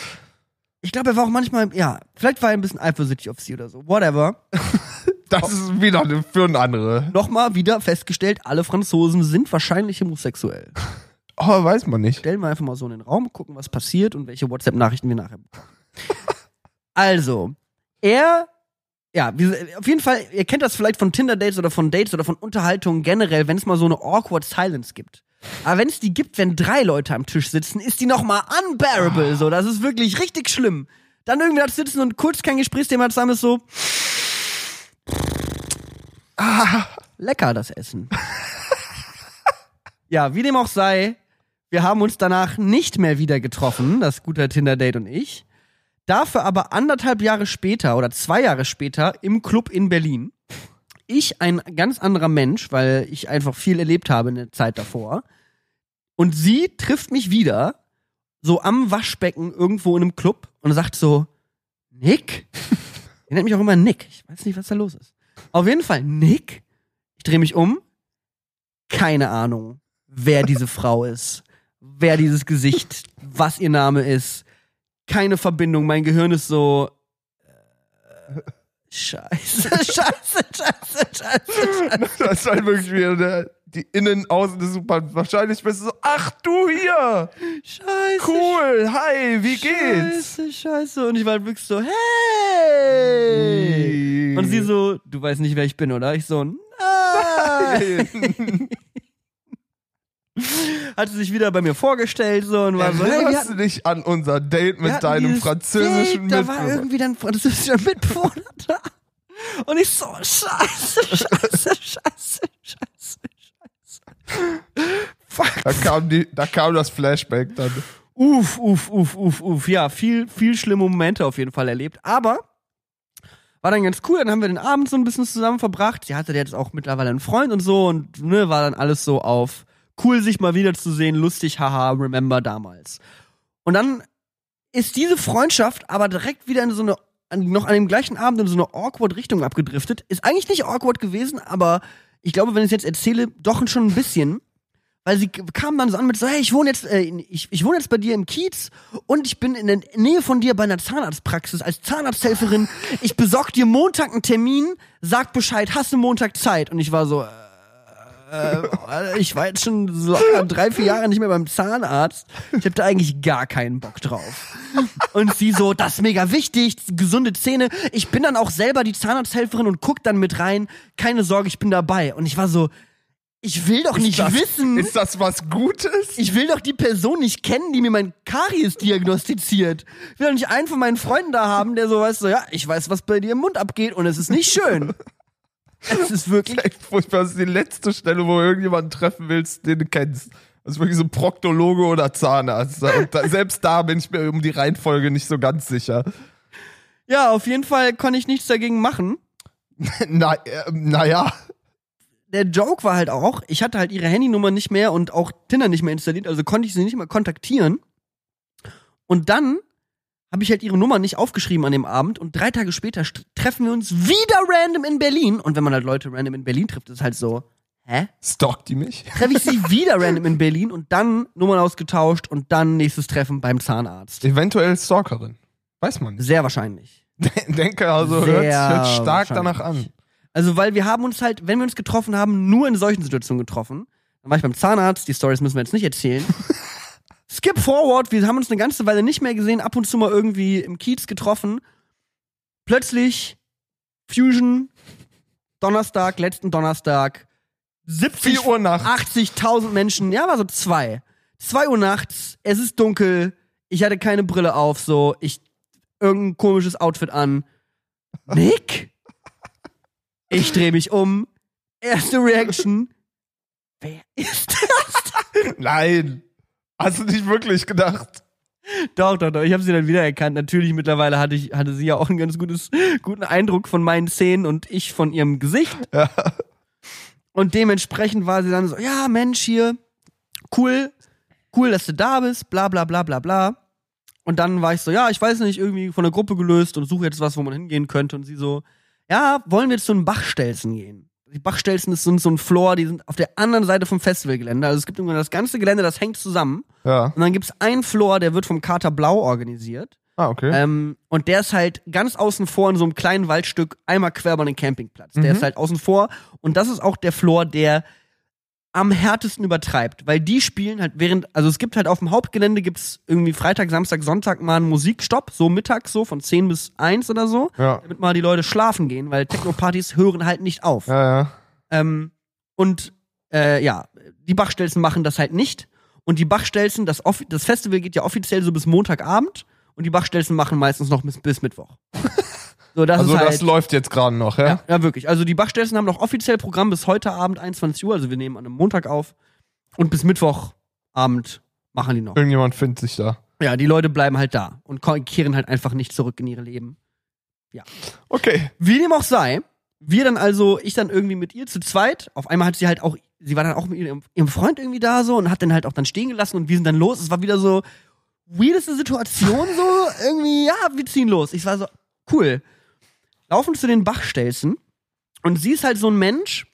[SPEAKER 2] ich glaube, er war auch manchmal, ja, vielleicht war er ein bisschen eifersüchtig auf sie oder so. Whatever.
[SPEAKER 1] Das ist wieder eine- für ein andere.
[SPEAKER 2] Nochmal wieder festgestellt, alle Franzosen sind wahrscheinlich homosexuell.
[SPEAKER 1] Oh, weiß man nicht.
[SPEAKER 2] Stellen wir einfach mal so in den Raum, gucken, was passiert und welche WhatsApp-Nachrichten wir nachher bekommen. also, er, ja, wir, auf jeden Fall, ihr kennt das vielleicht von Tinder-Dates oder von Dates oder von Unterhaltungen generell, wenn es mal so eine awkward Silence gibt. Aber wenn es die gibt, wenn drei Leute am Tisch sitzen, ist die noch mal unbearable. So, das ist wirklich richtig schlimm. Dann irgendwie da sitzen und kurz kein Gesprächsthema zusammen ist so. Lecker das Essen. ja, wie dem auch sei, wir haben uns danach nicht mehr wieder getroffen, das gute Tinder-Date und ich. Dafür aber anderthalb Jahre später oder zwei Jahre später im Club in Berlin. Ich ein ganz anderer Mensch, weil ich einfach viel erlebt habe in der Zeit davor. Und sie trifft mich wieder, so am Waschbecken irgendwo in einem Club und sagt so, Nick? Er nennt mich auch immer Nick. Ich weiß nicht, was da los ist. Auf jeden Fall, Nick, ich drehe mich um, keine Ahnung, wer diese Frau ist, wer dieses Gesicht, was ihr Name ist, keine Verbindung, mein Gehirn ist so, äh, scheiße, scheiße, scheiße, scheiße.
[SPEAKER 1] Das ist halt wirklich wieder der, die Innen, Außen ist super. Wahrscheinlich bist du so, ach du hier!
[SPEAKER 2] Scheiße.
[SPEAKER 1] Cool, hi, wie geht's?
[SPEAKER 2] Scheiße, scheiße. Und ich war wirklich so, hey! Und sie so, du weißt nicht, wer ich bin, oder? Ich so, nein! Hat sie sich wieder bei mir vorgestellt so und war so, hey, wir
[SPEAKER 1] Erinnerst
[SPEAKER 2] hatten,
[SPEAKER 1] du dich an unser Date mit deinem französischen
[SPEAKER 2] Date, Da war
[SPEAKER 1] Mitbewohner?
[SPEAKER 2] irgendwie dann ein französischer Mitbewohner da. Und ich so, scheiße, scheiße, scheiße, scheiße, scheiße. Fuck.
[SPEAKER 1] Da kam, die, da kam das Flashback dann.
[SPEAKER 2] Uff, uff, uff, uff, uff. Ja, viel, viel schlimme Momente auf jeden Fall erlebt. Aber war dann ganz cool. Dann haben wir den Abend so ein bisschen zusammen verbracht. Sie hatte jetzt auch mittlerweile einen Freund und so und ne, war dann alles so auf cool, sich mal wiederzusehen, lustig, haha, remember damals. Und dann ist diese Freundschaft aber direkt wieder in so eine, noch an dem gleichen Abend in so eine awkward Richtung abgedriftet. Ist eigentlich nicht awkward gewesen, aber ich glaube, wenn ich es jetzt erzähle, doch schon ein bisschen weil sie kam dann so an mit so, hey, ich wohne jetzt, äh, ich, ich wohne jetzt bei dir im Kiez und ich bin in der Nähe von dir bei einer Zahnarztpraxis als Zahnarzthelferin. Ich besorg dir Montag einen Termin, sag Bescheid, hast du Montag Zeit? Und ich war so, äh, äh, ich war jetzt schon so drei, vier Jahre nicht mehr beim Zahnarzt. Ich hab da eigentlich gar keinen Bock drauf. Und sie so, das ist mega wichtig, gesunde Zähne. Ich bin dann auch selber die Zahnarzthelferin und guck dann mit rein. Keine Sorge, ich bin dabei. Und ich war so, ich will doch nicht
[SPEAKER 1] das,
[SPEAKER 2] wissen.
[SPEAKER 1] Ist das was Gutes?
[SPEAKER 2] Ich will doch die Person nicht kennen, die mir mein Karies diagnostiziert. Ich will doch nicht einen von meinen Freunden da haben, der so weiß, so, ja, ich weiß, was bei dir im Mund abgeht und es ist nicht schön. Es ist wirklich.
[SPEAKER 1] Echt furchtbar. Das ist die letzte Stelle, wo du irgendjemanden treffen willst, den du kennst. Das ist wirklich so Proktologe oder Zahnarzt. Und da, selbst da bin ich mir um die Reihenfolge nicht so ganz sicher.
[SPEAKER 2] Ja, auf jeden Fall konnte ich nichts dagegen machen.
[SPEAKER 1] Na, äh, naja.
[SPEAKER 2] Der Joke war halt auch, ich hatte halt ihre Handynummer nicht mehr und auch Tinder nicht mehr installiert, also konnte ich sie nicht mehr kontaktieren. Und dann habe ich halt ihre Nummer nicht aufgeschrieben an dem Abend und drei Tage später treffen wir uns wieder random in Berlin. Und wenn man halt Leute random in Berlin trifft, ist es halt so, hä?
[SPEAKER 1] Stalkt die mich?
[SPEAKER 2] treffe ich sie wieder random in Berlin und dann Nummern ausgetauscht und dann nächstes Treffen beim Zahnarzt.
[SPEAKER 1] Eventuell Stalkerin. Weiß man nicht.
[SPEAKER 2] Sehr wahrscheinlich.
[SPEAKER 1] Denke also,
[SPEAKER 2] Sehr
[SPEAKER 1] hört, hört stark danach an.
[SPEAKER 2] Also, weil wir haben uns halt, wenn wir uns getroffen haben, nur in solchen Situationen getroffen. Dann war ich beim Zahnarzt, die Stories müssen wir jetzt nicht erzählen. Skip forward, wir haben uns eine ganze Weile nicht mehr gesehen, ab und zu mal irgendwie im Kiez getroffen. Plötzlich Fusion, Donnerstag, letzten Donnerstag, 70
[SPEAKER 1] 4 Uhr nachts.
[SPEAKER 2] 80.000 Menschen, ja, war so zwei. Zwei Uhr nachts, es ist dunkel, ich hatte keine Brille auf, so, ich, irgendein komisches Outfit an. Nick? Ich drehe mich um. Erste Reaction. Wer ist das?
[SPEAKER 1] Nein. Hast du nicht wirklich gedacht?
[SPEAKER 2] Doch, doch, doch. Ich habe sie dann wiedererkannt. Natürlich, mittlerweile hatte, ich, hatte sie ja auch einen ganz gutes, guten Eindruck von meinen Szenen und ich von ihrem Gesicht.
[SPEAKER 1] Ja.
[SPEAKER 2] Und dementsprechend war sie dann so, ja, Mensch, hier, cool, cool, dass du da bist, bla bla bla bla bla. Und dann war ich so, ja, ich weiß nicht, irgendwie von der Gruppe gelöst und suche jetzt was, wo man hingehen könnte. Und sie so, ja, wollen wir jetzt zu den Bachstelzen gehen? Die Bachstelzen ist so, so ein Floor, die sind auf der anderen Seite vom Festivalgelände. Also es gibt irgendwann das ganze Gelände, das hängt zusammen.
[SPEAKER 1] Ja.
[SPEAKER 2] Und dann gibt's einen Floor, der wird vom Kater Blau organisiert.
[SPEAKER 1] Ah, okay.
[SPEAKER 2] Ähm, und der ist halt ganz außen vor in so einem kleinen Waldstück, einmal quer über den Campingplatz. Der
[SPEAKER 1] Mhm.
[SPEAKER 2] ist halt außen vor. Und das ist auch der Floor, der am härtesten übertreibt. Weil die spielen halt während, also es gibt halt auf dem Hauptgelände gibt's irgendwie Freitag, Samstag, Sonntag mal einen Musikstopp, so mittags so, von 10 bis 1 oder so,
[SPEAKER 1] ja.
[SPEAKER 2] damit mal die Leute schlafen gehen, weil Techno-Partys hören halt nicht auf.
[SPEAKER 1] Ja, ja.
[SPEAKER 2] Ähm, und äh, ja, die Bachstelzen machen das halt nicht. Und die Bachstelzen, das, das Festival geht ja offiziell so bis Montagabend und die Bachstelzen machen meistens noch bis, bis Mittwoch. So, das
[SPEAKER 1] Also
[SPEAKER 2] ist halt,
[SPEAKER 1] das läuft jetzt gerade noch, ja?
[SPEAKER 2] ja, ja, wirklich. Also die Bachstelzen haben noch offiziell Programm bis heute Abend 21 Uhr, also wir nehmen an einem Montag auf. Und bis Mittwochabend machen die noch.
[SPEAKER 1] Irgendjemand findet sich da.
[SPEAKER 2] Ja, die Leute bleiben halt da und kehren halt einfach nicht zurück in ihre Leben.
[SPEAKER 1] Okay.
[SPEAKER 2] Wie dem auch sei, wir dann also, ich dann irgendwie mit ihr zu zweit, auf einmal hat sie halt auch, sie war dann auch mit ihrem, ihrem Freund irgendwie da so und hat dann halt auch dann stehen gelassen und wir sind dann los. Es war wieder so, weirdeste Situation so, irgendwie, ja, wir ziehen los. Ich war so, cool. Laufen zu den Bachstelzen Und sie ist halt so ein Mensch,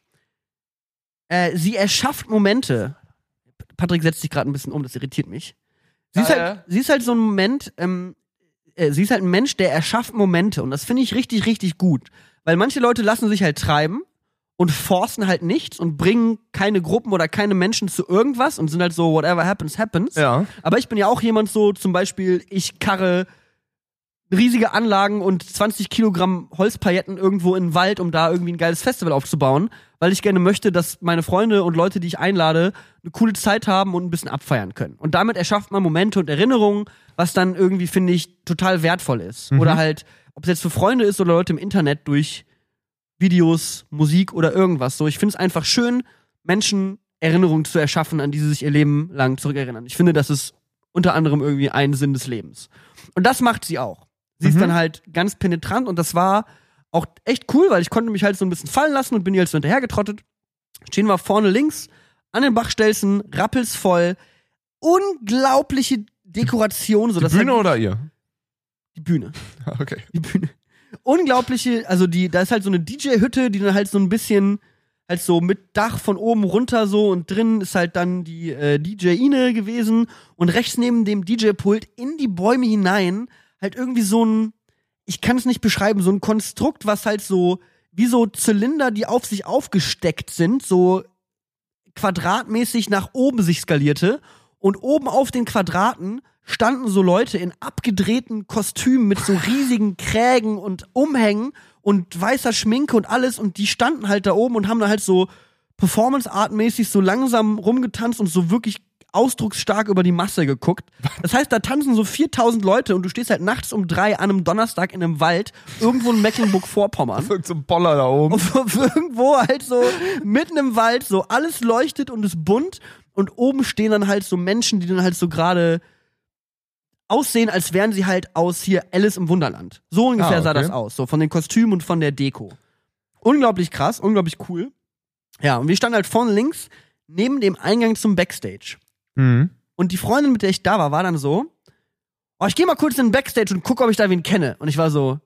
[SPEAKER 2] äh, sie erschafft Momente. Patrick setzt sich gerade ein bisschen um, das irritiert mich. Sie,
[SPEAKER 1] Ja,
[SPEAKER 2] ist, halt,
[SPEAKER 1] ja.
[SPEAKER 2] sie ist halt so ein Moment, ähm, äh, sie ist halt ein Mensch, der erschafft Momente. Und das finde ich richtig, richtig gut. Weil manche Leute lassen sich halt treiben und forcen halt nichts und bringen keine Gruppen oder keine Menschen zu irgendwas und sind halt so, whatever happens, happens.
[SPEAKER 1] Ja.
[SPEAKER 2] Aber ich bin ja auch jemand so, zum Beispiel, ich karre riesige Anlagen und 20 Kilogramm Holzpailletten irgendwo in den Wald, um da irgendwie ein geiles Festival aufzubauen, weil ich gerne möchte, dass meine Freunde und Leute, die ich einlade, eine coole Zeit haben und ein bisschen abfeiern können. Und damit erschafft man Momente und Erinnerungen, was dann irgendwie, finde ich, total wertvoll ist. Oder halt, ob es jetzt für Freunde ist oder Leute im Internet durch Videos, Musik oder irgendwas. So, ich finde es einfach schön, Menschen Erinnerungen zu erschaffen, an die sie sich ihr Leben lang zurückerinnern. Ich finde, das ist unter anderem irgendwie ein Sinn des Lebens. Und das macht sie auch. Sie ist dann halt ganz penetrant und das war auch echt cool, weil ich konnte mich halt so ein bisschen fallen lassen und bin ihr halt so hinterhergetrottet. Stehen wir vorne links an den Bachstelzen, rappelsvoll, unglaubliche Dekoration, so
[SPEAKER 1] Die Bühne
[SPEAKER 2] halt,
[SPEAKER 1] oder ihr?
[SPEAKER 2] die Bühne
[SPEAKER 1] Okay.
[SPEAKER 2] die Bühne. Unglaubliche, also die, da ist halt so eine DJ-Hütte, die dann halt so ein bisschen, halt so mit Dach von oben runter so und drin ist halt dann die äh, DJ-Ine gewesen und rechts neben dem DJ-Pult in die Bäume hinein halt irgendwie so ein, ich kann es nicht beschreiben, so ein Konstrukt, was halt so, wie so Zylinder, die auf sich aufgesteckt sind, so quadratmäßig nach oben sich skalierte. Und oben auf den Quadraten standen so Leute in abgedrehten Kostümen mit so riesigen Krägen und Umhängen und weißer Schminke und alles. Und die standen halt da oben und haben da halt so Performance-Art-mäßig so langsam rumgetanzt und so wirklich ausdrucksstark über die Masse geguckt. Das heißt, da tanzen so 4000 Leute und du stehst halt nachts um drei an einem Donnerstag in einem Wald irgendwo in Mecklenburg-Vorpommern
[SPEAKER 1] Irgend so ein Boller da oben.
[SPEAKER 2] und irgendwo halt so mitten im Wald so alles leuchtet und ist bunt und oben stehen dann halt so Menschen, die dann halt so gerade aussehen, als wären sie halt aus hier Alice im Wunderland. So ungefähr
[SPEAKER 1] Ah,
[SPEAKER 2] sah
[SPEAKER 1] okay.
[SPEAKER 2] das aus, so von den Kostümen und von der Deko. Unglaublich krass, unglaublich cool. Ja, und wir standen halt vorne links neben dem Eingang zum Backstage.
[SPEAKER 1] Mhm.
[SPEAKER 2] Und die Freundin, mit der ich da war, war dann so, oh, ich gehe mal kurz in den Backstage und gucke, ob ich da wen kenne. Und ich war so,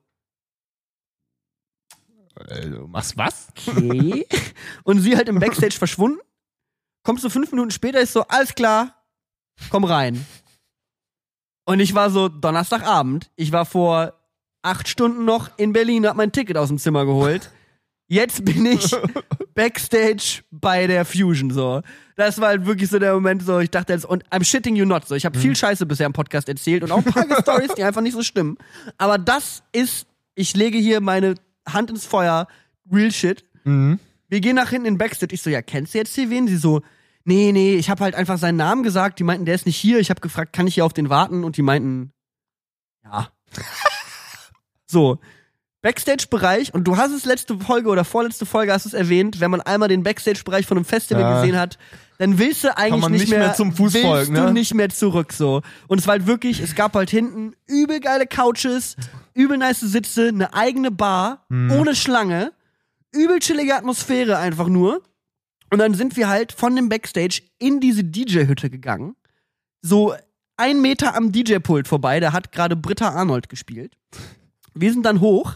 [SPEAKER 1] Äh, du machst was?
[SPEAKER 2] okay. und sie halt im Backstage verschwunden. Kommst du fünf Minuten später, ist so, alles klar, komm rein. Und ich war so, Donnerstagabend. Ich war vor acht Stunden noch in Berlin, hab mein Ticket aus dem Zimmer geholt. Jetzt bin ich Backstage bei der Fusion, so. Das war halt wirklich so der Moment, so, ich dachte jetzt, und I'm shitting you not, so. Ich habe viel Scheiße bisher im Podcast erzählt und auch ein paar Stories, die einfach nicht so stimmen. Aber das ist, ich lege hier meine Hand ins Feuer, real shit.
[SPEAKER 1] Mhm.
[SPEAKER 2] Wir gehen nach hinten in Backstage. Ich so, ja, kennst du jetzt hier wen? Sie so, nee, nee, ich habe halt einfach seinen Namen gesagt. Die meinten, der ist nicht hier. Ich habe gefragt, kann ich hier auf den warten? Und die meinten, ja. so, Backstage-Bereich. Und du hast es letzte Folge oder vorletzte Folge hast es erwähnt, wenn man einmal den Backstage-Bereich von einem Festival
[SPEAKER 1] Ja.
[SPEAKER 2] gesehen hat, dann willst du eigentlich nicht,
[SPEAKER 1] nicht
[SPEAKER 2] mehr,
[SPEAKER 1] mehr zum Fuß
[SPEAKER 2] willst
[SPEAKER 1] folgen,
[SPEAKER 2] du
[SPEAKER 1] ne?
[SPEAKER 2] nicht mehr zurück so. Und es war halt wirklich, es gab halt hinten übel geile Couches, übel nice Sitze, eine eigene Bar,
[SPEAKER 1] Mhm.
[SPEAKER 2] ohne Schlange, übel chillige Atmosphäre einfach nur. Und dann sind wir halt von dem Backstage in diese DJ-Hütte gegangen. So ein Meter am DJ-Pult vorbei, da hat gerade Britta Arnold gespielt. Wir sind dann hoch.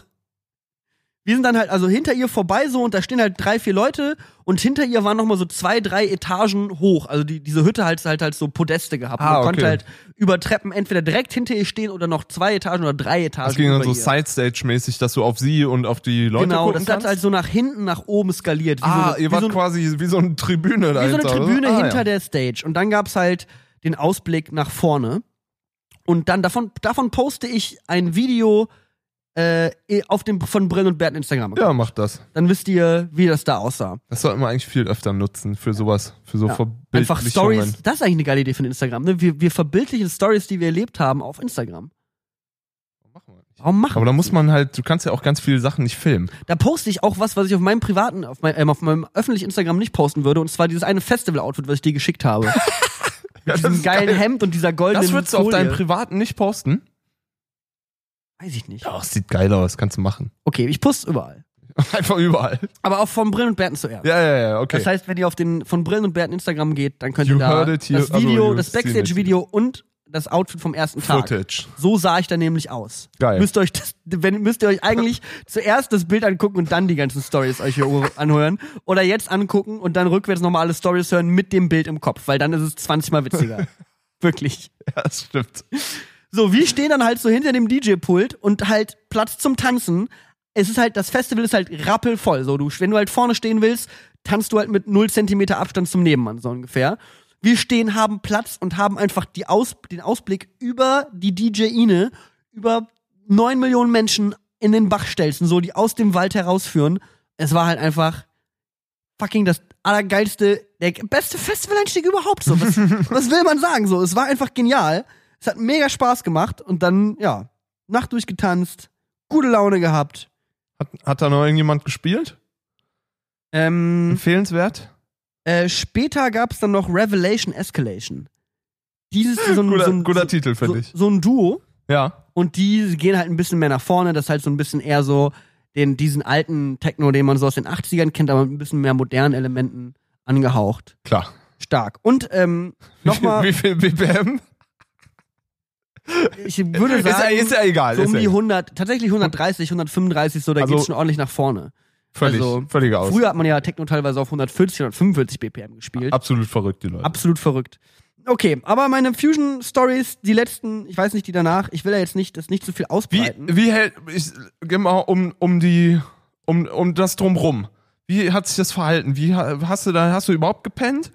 [SPEAKER 2] Wir sind dann halt also hinter ihr vorbei so und da stehen halt drei, vier Leute und hinter ihr waren nochmal so zwei, drei Etagen hoch. Also die, diese Hütte halt, halt halt so Podeste gehabt.
[SPEAKER 1] Ah,
[SPEAKER 2] Man konnte
[SPEAKER 1] okay.
[SPEAKER 2] halt über Treppen entweder direkt hinter ihr stehen oder noch zwei Etagen oder drei Etagen
[SPEAKER 1] Das ging dann so. Side-Stage-mäßig, dass du auf sie und auf die Leute
[SPEAKER 2] Genau,
[SPEAKER 1] gucken
[SPEAKER 2] das hat
[SPEAKER 1] kannst?
[SPEAKER 2] halt so nach hinten, nach oben skaliert. Wie
[SPEAKER 1] Ah,
[SPEAKER 2] so,
[SPEAKER 1] ihr wart
[SPEAKER 2] so, ein-
[SPEAKER 1] quasi wie so eine Tribüne
[SPEAKER 2] wie so eine Tribüne?
[SPEAKER 1] Ah,
[SPEAKER 2] hinter
[SPEAKER 1] ja.
[SPEAKER 2] der Stage. Und dann gab's halt den Ausblick nach vorne. Und dann davon, davon poste ich ein Video äh, auf dem von Brillen und Bert Instagram.
[SPEAKER 1] Ja, macht das.
[SPEAKER 2] Dann wisst ihr, wie das da aussah.
[SPEAKER 1] Das sollten wir eigentlich viel öfter nutzen für sowas, für so
[SPEAKER 2] Ja. Einfach Stories. Das ist eigentlich eine geile Idee von Instagram. Ne? Wir, wir verbildlichen Stories, die wir erlebt haben, auf Instagram.
[SPEAKER 1] Machen wir nicht.
[SPEAKER 2] Warum machen
[SPEAKER 1] Aber da muss man halt, du kannst ja auch ganz viele Sachen nicht filmen.
[SPEAKER 2] Da poste ich auch was, was ich auf meinem privaten, auf, mein, ähm, auf meinem öffentlichen Instagram nicht posten würde. Und zwar dieses eine Festival-Outfit, was ich dir geschickt habe. Mit
[SPEAKER 1] das
[SPEAKER 2] diesem geilen
[SPEAKER 1] geil.
[SPEAKER 2] Hemd und dieser goldenen
[SPEAKER 1] Das würdest du auf deinem privaten nicht posten?
[SPEAKER 2] Weiß ich nicht.
[SPEAKER 1] Es sieht geil aus, kannst du machen.
[SPEAKER 2] Okay, ich poste überall.
[SPEAKER 1] Einfach überall.
[SPEAKER 2] Aber auch von Brillen und Bärten zuerst.
[SPEAKER 1] Ja, ja, ja, okay.
[SPEAKER 2] Das heißt, wenn ihr auf den von Brillen und Bärten Instagram geht, dann könnt
[SPEAKER 1] You
[SPEAKER 2] ihr da
[SPEAKER 1] it here-
[SPEAKER 2] das
[SPEAKER 1] also
[SPEAKER 2] Video, das. Backstage-Video und das Outfit vom ersten Tag.
[SPEAKER 1] Footage.
[SPEAKER 2] So sah ich dann nämlich aus.
[SPEAKER 1] Geil.
[SPEAKER 2] Müsst ihr euch das, wenn, müsst ihr euch eigentlich zuerst das Bild angucken und dann die ganzen Stories euch hier anhören. Oder jetzt angucken und dann rückwärts nochmal alle Stories hören mit dem Bild im Kopf, weil dann ist es 20 mal witziger. Wirklich.
[SPEAKER 1] Ja, das stimmt.
[SPEAKER 2] So, wir stehen dann halt so hinter dem DJ-Pult und halt Platz zum Tanzen. Es ist halt, das Festival ist halt rappelvoll. So, du, wenn du halt vorne stehen willst, tanzt du halt mit 0 Zentimeter Abstand zum Nebenmann, so ungefähr. Wir stehen, haben Platz und haben einfach die Aus, den Ausblick über die DJ-Ine, über 9 Millionen Menschen in den Bachstelzen, so, die aus dem Wald herausführen. Es war halt einfach fucking das allergeilste, der beste Festivaleinstieg überhaupt. So, was, was will man sagen? So, es war einfach genial. Es hat mega Spaß gemacht und dann, ja, Nacht durchgetanzt, gute Laune gehabt.
[SPEAKER 1] Hat, hat da noch irgendjemand gespielt?
[SPEAKER 2] Ähm,
[SPEAKER 1] Empfehlenswert?
[SPEAKER 2] äh, später gab's dann noch Revelation Escalation. Dieses so ein,
[SPEAKER 1] Guter,
[SPEAKER 2] so ein,
[SPEAKER 1] guter
[SPEAKER 2] so,
[SPEAKER 1] Titel, finde
[SPEAKER 2] so,
[SPEAKER 1] ich.
[SPEAKER 2] so ein Duo
[SPEAKER 1] Ja.
[SPEAKER 2] und die gehen halt ein bisschen mehr nach vorne. Das ist halt so ein bisschen eher so den, diesen alten Techno, den man so aus den 80ern kennt, aber mit ein bisschen mehr modernen Elementen angehaucht.
[SPEAKER 1] Klar.
[SPEAKER 2] Stark. Und ähm, nochmal,
[SPEAKER 1] Wie viel BPM?
[SPEAKER 2] Ich würde
[SPEAKER 1] Ist ja,
[SPEAKER 2] sagen,
[SPEAKER 1] ist ja egal.
[SPEAKER 2] so um die
[SPEAKER 1] egal.
[SPEAKER 2] 100, tatsächlich 130, 135, so, da
[SPEAKER 1] Also-
[SPEAKER 2] geht's schon ordentlich nach vorne.
[SPEAKER 1] Völlig,
[SPEAKER 2] also,
[SPEAKER 1] völliger aus.
[SPEAKER 2] Früher hat man ja Techno teilweise auf 140, 145 BPM gespielt.
[SPEAKER 1] Absolut verrückt, die Leute.
[SPEAKER 2] Absolut verrückt. Okay, aber meine Fusion-Stories, die letzten, ich weiß nicht, die danach, ich will ja jetzt nicht, das nicht zu viel
[SPEAKER 1] Wie,
[SPEAKER 2] ausbreiten.
[SPEAKER 1] wie hält, ich, geh mal um, um die, um, um das drumrum. Wie hat sich das verhalten? Wie ha- hast du da, hast du überhaupt gepennt?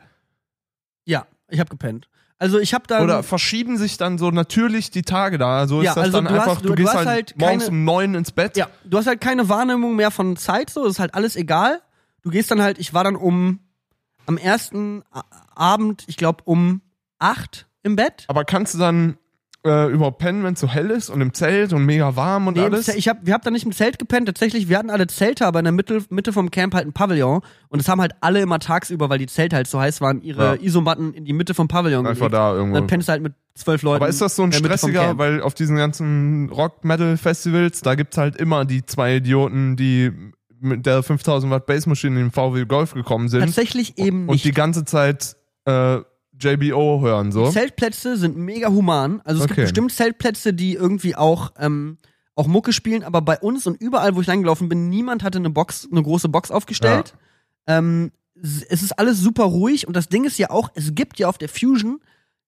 [SPEAKER 2] Ja, ich habe gepennt. Also ich habe dann
[SPEAKER 1] Oder verschieben sich dann so natürlich die Tage da? Also ist
[SPEAKER 2] Ja,
[SPEAKER 1] das
[SPEAKER 2] also
[SPEAKER 1] dann
[SPEAKER 2] du hast-
[SPEAKER 1] einfach,
[SPEAKER 2] du-
[SPEAKER 1] du,
[SPEAKER 2] du
[SPEAKER 1] gehst
[SPEAKER 2] hast
[SPEAKER 1] halt,
[SPEAKER 2] halt
[SPEAKER 1] morgens
[SPEAKER 2] keine-
[SPEAKER 1] um neun ins Bett?
[SPEAKER 2] Ja, du hast halt keine Wahrnehmung mehr von Zeit, so, das ist halt alles egal. Du gehst dann halt, ich war dann um, am ersten Abend, ich glaube um acht im Bett.
[SPEAKER 1] Aber kannst du dann äh, überhaupt pennen, wenn es so hell ist und im Zelt und mega warm und
[SPEAKER 2] Nee,
[SPEAKER 1] alles?
[SPEAKER 2] Ich hab, wir haben da nicht im Zelt gepennt, tatsächlich, wir hatten alle Zelte, aber in der Mitte, Mitte vom Camp halt ein Pavillon und es haben halt alle immer tagsüber, weil die Zelte halt so heiß waren, ihre
[SPEAKER 1] Ja.
[SPEAKER 2] Isomatten in die Mitte vom Pavillon
[SPEAKER 1] Einfach
[SPEAKER 2] gelegt.
[SPEAKER 1] da
[SPEAKER 2] Und
[SPEAKER 1] irgendwo.
[SPEAKER 2] dann pennst du halt mit zwölf Leuten.
[SPEAKER 1] Aber ist das so ein
[SPEAKER 2] in
[SPEAKER 1] stressiger, weil auf diesen ganzen Rock-Metal-Festivals, da gibt's halt immer die zwei Idioten, die mit der 5000 Watt Bassmaschine im VW Golf gekommen sind
[SPEAKER 2] Tatsächlich eben
[SPEAKER 1] und
[SPEAKER 2] nicht.
[SPEAKER 1] die ganze Zeit äh, JBO hören so.
[SPEAKER 2] Zeltplätze sind mega human. Also es gibt
[SPEAKER 1] Okay.
[SPEAKER 2] bestimmt Zeltplätze, die irgendwie auch, ähm, auch Mucke spielen, aber bei uns und überall, wo ich langgelaufen bin, niemand hatte eine Box, eine große Box aufgestellt. Ähm, s- es ist alles super ruhig und das Ding ist ja auch, es gibt ja auf der Fusion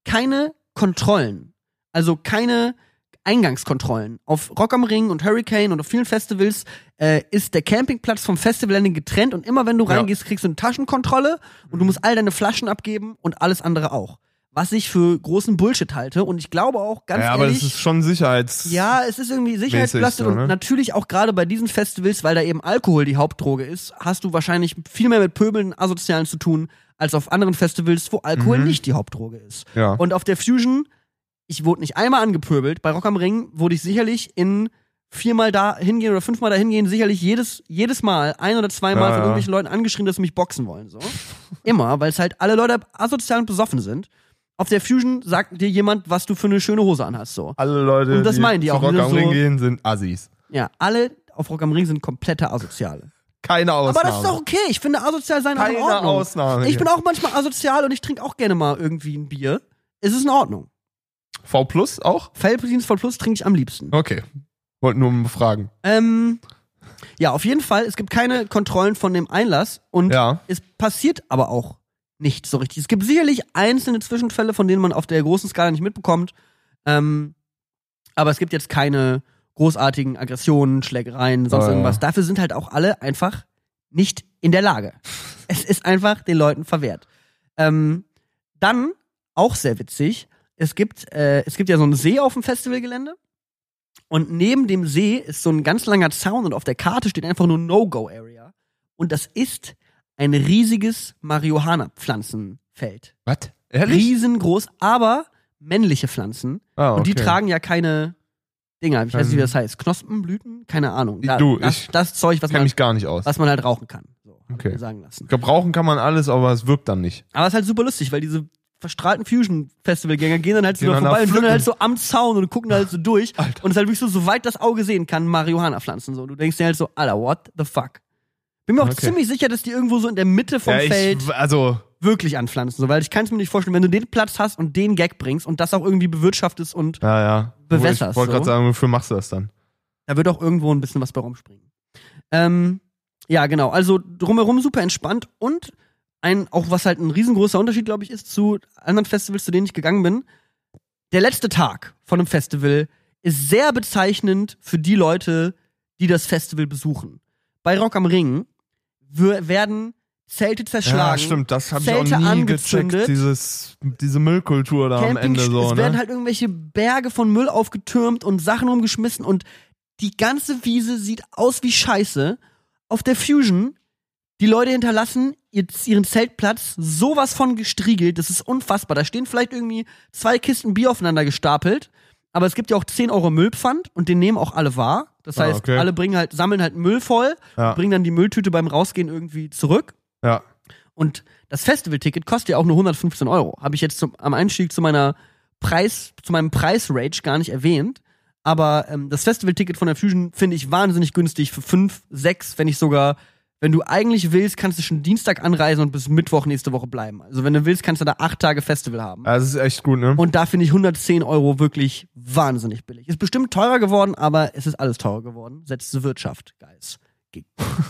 [SPEAKER 2] keine Kontrollen. Also keine Eingangskontrollen. Auf Rock am Ring und Hurricane und auf vielen Festivals äh, ist der Campingplatz vom Festivalende getrennt und immer wenn du
[SPEAKER 1] Ja.
[SPEAKER 2] reingehst, kriegst du eine Taschenkontrolle und du musst all deine Flaschen abgeben und alles andere auch. Was ich für großen Bullshit halte und ich glaube auch ganz
[SPEAKER 1] ja, aber
[SPEAKER 2] ehrlich,
[SPEAKER 1] das ist schon Sicherheits.
[SPEAKER 2] ja, es ist irgendwie sicherheitsbelastet
[SPEAKER 1] so, ne?
[SPEAKER 2] und natürlich auch gerade bei diesen Festivals, weil da eben Alkohol die Hauptdroge ist, hast du wahrscheinlich viel mehr mit Pöbeln, Asozialen zu tun, als auf anderen Festivals, wo Alkohol
[SPEAKER 1] Mhm.
[SPEAKER 2] nicht die Hauptdroge ist.
[SPEAKER 1] Ja.
[SPEAKER 2] Und auf der Fusion, ich wurde nicht einmal angepöbelt, bei Rock am Ring wurde ich sicherlich in viermal da hingehen oder fünfmal da hingehen, sicherlich jedes, jedes Mal, ein oder zweimal
[SPEAKER 1] Ja,
[SPEAKER 2] von
[SPEAKER 1] ja.
[SPEAKER 2] irgendwelchen Leuten angeschrien, dass sie mich boxen wollen. So. Immer, weil es halt alle Leute asozial und besoffen sind. Auf der Fusion sagt dir jemand, was du für eine schöne Hose anhast. So.
[SPEAKER 1] Alle Leute,
[SPEAKER 2] Und das meinen die auch
[SPEAKER 1] Rock am
[SPEAKER 2] so-
[SPEAKER 1] Ring gehen, sind Assis.
[SPEAKER 2] Ja, alle auf Rock am Ring sind komplette Asoziale.
[SPEAKER 1] Keine Ausnahme.
[SPEAKER 2] Aber das ist doch okay. Ich finde asozial sein auch in
[SPEAKER 1] Keine
[SPEAKER 2] Ordnung.
[SPEAKER 1] Ausnahme.
[SPEAKER 2] Ich bin auch manchmal asozial und ich trinke auch gerne mal irgendwie ein Bier. Es ist in Ordnung.
[SPEAKER 1] V Plus auch?
[SPEAKER 2] Felddienst voll Plus trinke ich am liebsten.
[SPEAKER 1] Okay. Wollte nur fragen.
[SPEAKER 2] Ähm, ja, auf jeden Fall. Es gibt keine Kontrollen von dem Einlass und
[SPEAKER 1] Ja.
[SPEAKER 2] es passiert aber auch nicht so richtig. Es gibt sicherlich einzelne Zwischenfälle, von denen man auf der großen Skala nicht mitbekommt. Ähm, aber es gibt jetzt keine großartigen Aggressionen, Schlägereien, sonst
[SPEAKER 1] ja.
[SPEAKER 2] irgendwas. Dafür sind halt auch alle einfach nicht in der Lage. es ist einfach den Leuten verwehrt. Ähm, dann, auch sehr witzig, es gibt, äh, es gibt ja so einen See auf dem Festivalgelände. Und neben dem See ist so ein ganz langer Zaun und auf der Karte steht einfach nur No-Go-Area. Und das ist ein riesiges Marihuana-Pflanzenfeld.
[SPEAKER 1] Was? Ehrlich?
[SPEAKER 2] Riesengroß, aber männliche Pflanzen.
[SPEAKER 1] Ah,
[SPEAKER 2] Und die
[SPEAKER 1] okay.
[SPEAKER 2] tragen ja keine Dinger. Ich weiß nicht, wie
[SPEAKER 1] Ähm.
[SPEAKER 2] das heißt. Knospen, Blüten? Keine Ahnung. Da,
[SPEAKER 1] Du,
[SPEAKER 2] das,
[SPEAKER 1] ich
[SPEAKER 2] das Zeug, was man,
[SPEAKER 1] mich gar nicht aus.
[SPEAKER 2] was man halt rauchen kann. So,
[SPEAKER 1] Okay.
[SPEAKER 2] ich sagen lassen.
[SPEAKER 1] Gebrauchen kann man alles, aber es wirkt dann nicht.
[SPEAKER 2] Aber es ist halt super lustig, weil diese verstrahlten Fusion-Festivalgänger gehen dann halt so vorbei und sind
[SPEAKER 1] pflücken.
[SPEAKER 2] dann halt so am Zaun und gucken da halt so durch.
[SPEAKER 1] Alter.
[SPEAKER 2] Und es ist halt wirklich so, soweit das Auge sehen kann, Marihuana-Pflanzen so. Du denkst dir halt so, Alter, what the fuck? Bin mir auch
[SPEAKER 1] Okay.
[SPEAKER 2] ziemlich sicher, dass die irgendwo so in der Mitte vom
[SPEAKER 1] ja,
[SPEAKER 2] Feld.
[SPEAKER 1] ich, also
[SPEAKER 2] wirklich anpflanzen, so, weil ich kann es mir nicht vorstellen, wenn du den Platz hast und den Gag bringst und das auch irgendwie bewirtschaftest und
[SPEAKER 1] Ja, ja.
[SPEAKER 2] Bewässerst
[SPEAKER 1] Ich wollte
[SPEAKER 2] so.
[SPEAKER 1] gerade sagen, wofür machst du das dann?
[SPEAKER 2] da wird auch irgendwo ein bisschen was bei rumspringen. Ähm, ja, genau. Also drumherum super entspannt und ein, auch was halt ein riesengroßer Unterschied, glaube ich, ist zu anderen Festivals, zu denen ich gegangen bin. Der letzte Tag von einem Festival ist sehr bezeichnend für die Leute, die das Festival besuchen. Bei Rock am Ring werden Zelte zerschlagen.
[SPEAKER 1] Ja, stimmt, das habe ich auch nie
[SPEAKER 2] angezündet.
[SPEAKER 1] gecheckt, dieses, diese Müllkultur da am
[SPEAKER 2] Camping,
[SPEAKER 1] Ende so,
[SPEAKER 2] es werden
[SPEAKER 1] ne?
[SPEAKER 2] halt irgendwelche Berge von Müll aufgetürmt und Sachen umgeschmissen und die ganze Wiese sieht aus wie Scheiße. Auf der Fusion, die Leute hinterlassen ihren Zeltplatz sowas von gestriegelt, das ist unfassbar. Da stehen vielleicht irgendwie zwei Kisten Bier aufeinander gestapelt, aber es gibt ja auch 10 Euro Müllpfand und den nehmen auch alle wahr. Das
[SPEAKER 1] Ah,
[SPEAKER 2] heißt,
[SPEAKER 1] okay.
[SPEAKER 2] alle bringen halt, sammeln halt Müll voll,
[SPEAKER 1] Ja.
[SPEAKER 2] bringen dann die Mülltüte beim Rausgehen irgendwie zurück.
[SPEAKER 1] Ja.
[SPEAKER 2] Und das Festivalticket kostet ja auch nur 115 Euro. Habe ich jetzt zum, am Einstieg zu meiner Preis, zu meinem Preis-Rage gar nicht erwähnt. Aber ähm, das Festivalticket von der Fusion finde ich wahnsinnig günstig für 5, 6, wenn nicht sogar, wenn du eigentlich willst, kannst du schon Dienstag anreisen und bis Mittwoch nächste Woche bleiben. Also wenn du willst, kannst du da acht Tage Festival haben.
[SPEAKER 1] Das ist echt gut, ne?
[SPEAKER 2] Und da finde ich 110 Euro wirklich wahnsinnig billig. Ist bestimmt teurer geworden, aber es ist alles teurer geworden. Setzt die Wirtschaft, guys.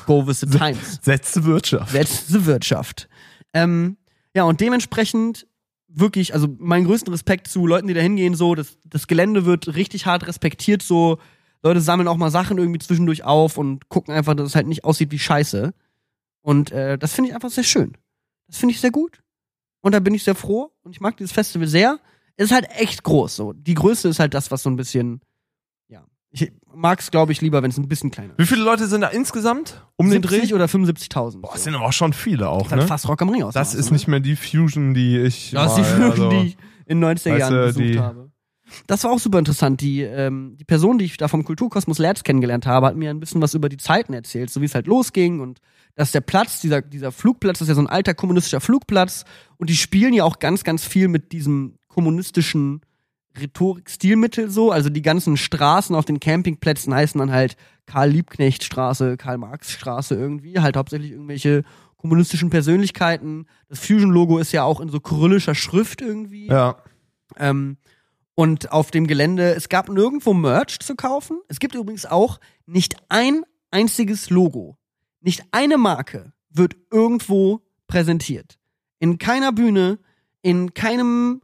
[SPEAKER 2] Go with the times.
[SPEAKER 1] Setzte Wirtschaft.
[SPEAKER 2] letzte Wirtschaft. Ähm, ja, und dementsprechend wirklich, also meinen größten Respekt zu Leuten, die da hingehen, so, das, das Gelände wird richtig hart respektiert, so, Leute sammeln auch mal Sachen irgendwie zwischendurch auf und gucken einfach, dass es halt nicht aussieht wie Scheiße. Und äh, das finde ich einfach sehr schön. Das finde ich sehr gut. Und da bin ich sehr froh und ich mag dieses Festival sehr. Es ist halt echt groß, so. Die Größe ist halt das, was so ein bisschen, ja. Ich mag es, glaube ich, lieber, wenn es ein bisschen kleiner ist.
[SPEAKER 1] Wie viele Leute sind da insgesamt um den Dreh?
[SPEAKER 2] 70 oder 75.000.
[SPEAKER 1] Boah,
[SPEAKER 2] so.
[SPEAKER 1] das sind aber auch schon viele auch,
[SPEAKER 2] Das ist halt
[SPEAKER 1] ne?
[SPEAKER 2] fast Rock am Ring aus.
[SPEAKER 1] Das ist nicht mehr die Fusion, die ich
[SPEAKER 2] Das ist die
[SPEAKER 1] mal,
[SPEAKER 2] Führung,
[SPEAKER 1] also-
[SPEAKER 2] die ich in den 90er
[SPEAKER 1] weißt
[SPEAKER 2] Jahren besucht
[SPEAKER 1] die-
[SPEAKER 2] habe. Das war auch super interessant. Die, ähm, die Person, die ich da vom Kulturkosmos Lerz kennengelernt habe, hat mir ein bisschen was über die Zeiten erzählt, so wie es halt losging und dass der Platz, dieser, dieser Flugplatz, das ist ja so ein alter kommunistischer Flugplatz und die spielen ja auch ganz, ganz viel mit diesem kommunistischen Rhetorik-Stilmittel so. Also die ganzen Straßen auf den Campingplätzen heißen dann halt Karl-Liebknecht-Straße, Karl-Marx-Straße irgendwie, halt hauptsächlich irgendwelche kommunistischen Persönlichkeiten. Das Fusion-Logo ist ja auch in so kyrillischer Schrift irgendwie.
[SPEAKER 1] Ja.
[SPEAKER 2] Ähm, und auf dem Gelände, es gab nirgendwo Merch zu kaufen. Es gibt übrigens auch nicht ein einziges Logo. Nicht eine Marke wird irgendwo präsentiert. In keiner Bühne, in keinem,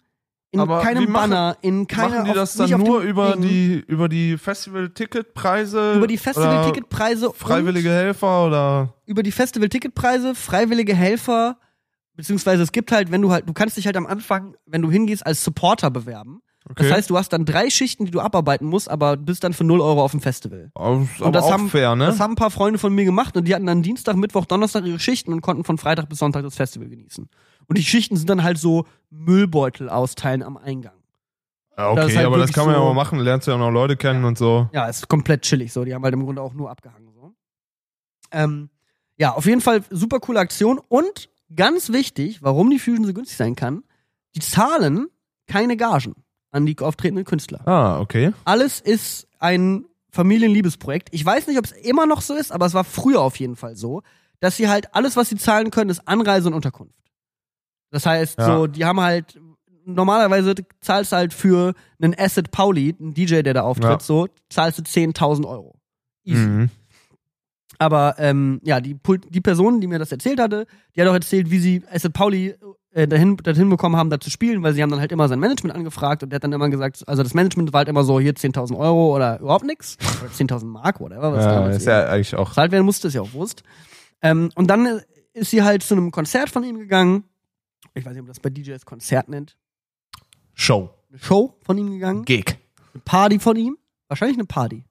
[SPEAKER 2] in
[SPEAKER 1] Aber
[SPEAKER 2] keinem
[SPEAKER 1] machen-
[SPEAKER 2] Banner, in keiner.
[SPEAKER 1] Machen die
[SPEAKER 2] auf-
[SPEAKER 1] das dann nur über die, über die Festival-Ticketpreise?
[SPEAKER 2] über die Festival-Ticketpreise
[SPEAKER 1] Freiwillige Helfer oder?
[SPEAKER 2] über die Festival-Ticketpreise, freiwillige Helfer, beziehungsweise es gibt halt, wenn du halt, du kannst dich halt am Anfang, wenn du hingehst, als Supporter bewerben.
[SPEAKER 1] Okay.
[SPEAKER 2] Das heißt, du hast dann drei Schichten, die du abarbeiten musst, aber bist dann für 0 Euro auf dem Festival.
[SPEAKER 1] aber
[SPEAKER 2] Und das
[SPEAKER 1] auch
[SPEAKER 2] haben,
[SPEAKER 1] fair, ne?
[SPEAKER 2] das haben ein paar Freunde von mir gemacht und die hatten dann Dienstag, Mittwoch, Donnerstag ihre Schichten und konnten von Freitag bis Sonntag das Festival genießen. Und die Schichten sind dann halt so Müllbeutel austeilen am Eingang.
[SPEAKER 1] Ja,
[SPEAKER 2] das
[SPEAKER 1] okay,
[SPEAKER 2] ist halt
[SPEAKER 1] aber das kann man ja
[SPEAKER 2] so-
[SPEAKER 1] mal machen, lernst ja auch noch Leute kennen und so.
[SPEAKER 2] Ja, ist komplett chillig so. Die haben halt im Grunde auch nur abgehangen so. Ähm, ja, auf jeden Fall super coole Aktion und ganz wichtig, warum die Fusion so günstig sein kann, die zahlen keine Gagen an die auftretenden Künstler.
[SPEAKER 1] Ah, okay.
[SPEAKER 2] Alles ist ein Familienliebesprojekt. Ich weiß nicht, ob es immer noch so ist, aber es war früher auf jeden Fall so, dass sie halt alles, was sie zahlen können, ist Anreise und Unterkunft. Das heißt,
[SPEAKER 1] Ja.
[SPEAKER 2] so, die haben halt, normalerweise zahlst du halt für einen Acid Pauli, einen DJ, der da auftritt,
[SPEAKER 1] Ja.
[SPEAKER 2] so, zahlst du 10.000 Euro. Easy.
[SPEAKER 1] Mhm.
[SPEAKER 2] Aber ähm, ja, die, die Person, die mir das erzählt hatte, die hat auch erzählt, wie sie Acid Pauli äh, dahin, dahin bekommen haben, da zu spielen, weil sie haben dann halt immer sein Management angefragt und der hat dann immer gesagt, also das Management war halt immer so, hier 10.000 Euro oder überhaupt nix. Oder 10.000 Mark, whatever. Was
[SPEAKER 1] Ja,
[SPEAKER 2] damals
[SPEAKER 1] ist ja eigentlich auch.
[SPEAKER 2] bezahlt werden musste, ist ja auch Wurst. Ähm, und dann ist sie halt zu einem Konzert von ihm gegangen. Ich weiß nicht, ob das bei DJs Konzert nennt.
[SPEAKER 1] Show.
[SPEAKER 2] Eine Show von ihm gegangen.
[SPEAKER 1] Gig.
[SPEAKER 2] Eine Party von ihm. Wahrscheinlich eine Party.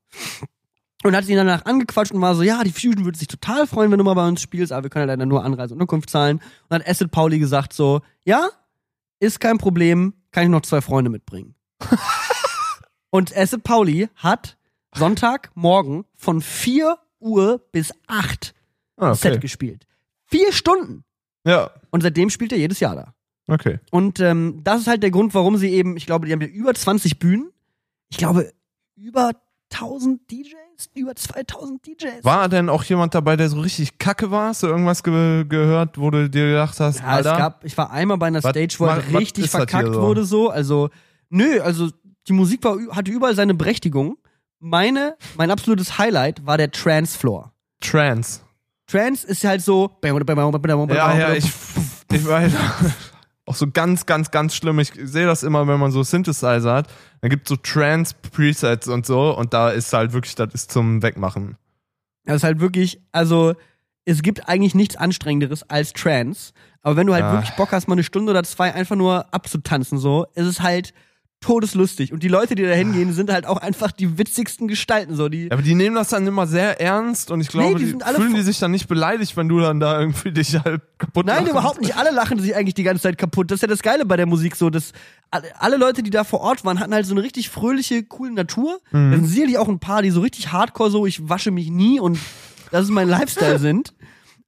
[SPEAKER 2] Und hat ihn danach angequatscht und war so, ja, die Fusion würde sich total freuen, wenn du mal bei uns spielst, aber wir können ja leider nur Anreise und Unterkunft zahlen. Und dann hat Acid Pauli gesagt so, ja, ist kein Problem, kann ich noch zwei Freunde mitbringen. und Acid Pauli hat Sonntagmorgen von 4 Uhr bis 8
[SPEAKER 1] Ah,
[SPEAKER 2] Set
[SPEAKER 1] okay.
[SPEAKER 2] gespielt. Vier Stunden.
[SPEAKER 1] Ja,
[SPEAKER 2] Und seitdem spielt er jedes Jahr da.
[SPEAKER 1] okay.
[SPEAKER 2] Und ähm, das ist halt der Grund, warum sie eben, ich glaube, die haben ja über 20 Bühnen. Ich glaube, über 2000 DJs, über 2000 DJs.
[SPEAKER 1] War denn auch jemand dabei, der so richtig kacke war? Hast du irgendwas ge gehört, wo du dir gedacht hast,
[SPEAKER 2] Ja,
[SPEAKER 1] Alter?
[SPEAKER 2] es gab, ich war einmal bei einer
[SPEAKER 1] Was-
[SPEAKER 2] Stage, wo halt
[SPEAKER 1] was
[SPEAKER 2] richtig verkackt
[SPEAKER 1] so?
[SPEAKER 2] wurde so. Also, nö, also die Musik war, hatte überall seine Berechtigung. Meine, mein absolutes Highlight war der Trance Floor.
[SPEAKER 1] Trance.
[SPEAKER 2] Trance ist halt so.
[SPEAKER 1] Ja, ja, ich, ich weiß. Auch so ganz, ganz, ganz schlimm. Ich sehe das immer, wenn man so Synthesizer hat. Dann gibt so Trance-Presets und so. Und da ist halt wirklich, das ist zum Wegmachen.
[SPEAKER 2] Das ist halt wirklich, also es gibt eigentlich nichts Anstrengenderes als Trance. Aber wenn du halt
[SPEAKER 1] Ja.
[SPEAKER 2] wirklich Bock hast, mal eine Stunde oder zwei einfach nur abzutanzen, so, ist es halt todeslustig. Und die Leute, die da hingehen, sind halt auch einfach die witzigsten Gestalten, so, die.
[SPEAKER 1] Aber die nehmen das dann immer sehr ernst und ich glaube,
[SPEAKER 2] die
[SPEAKER 1] die
[SPEAKER 2] alle
[SPEAKER 1] fühlen die sich dann nicht beleidigt, wenn du dann da irgendwie dich halt kaputt
[SPEAKER 2] Nein,
[SPEAKER 1] lachst.
[SPEAKER 2] überhaupt nicht. Alle lachen sich eigentlich die ganze Zeit kaputt. Das ist ja das Geile bei der Musik so. Dass alle, alle Leute, die da vor Ort waren, hatten halt so eine richtig fröhliche, coole Natur.
[SPEAKER 1] Mhm.
[SPEAKER 2] Da sind sicherlich auch ein paar, die so richtig hardcore so, ich wasche mich nie und das ist mein Lifestyle sind.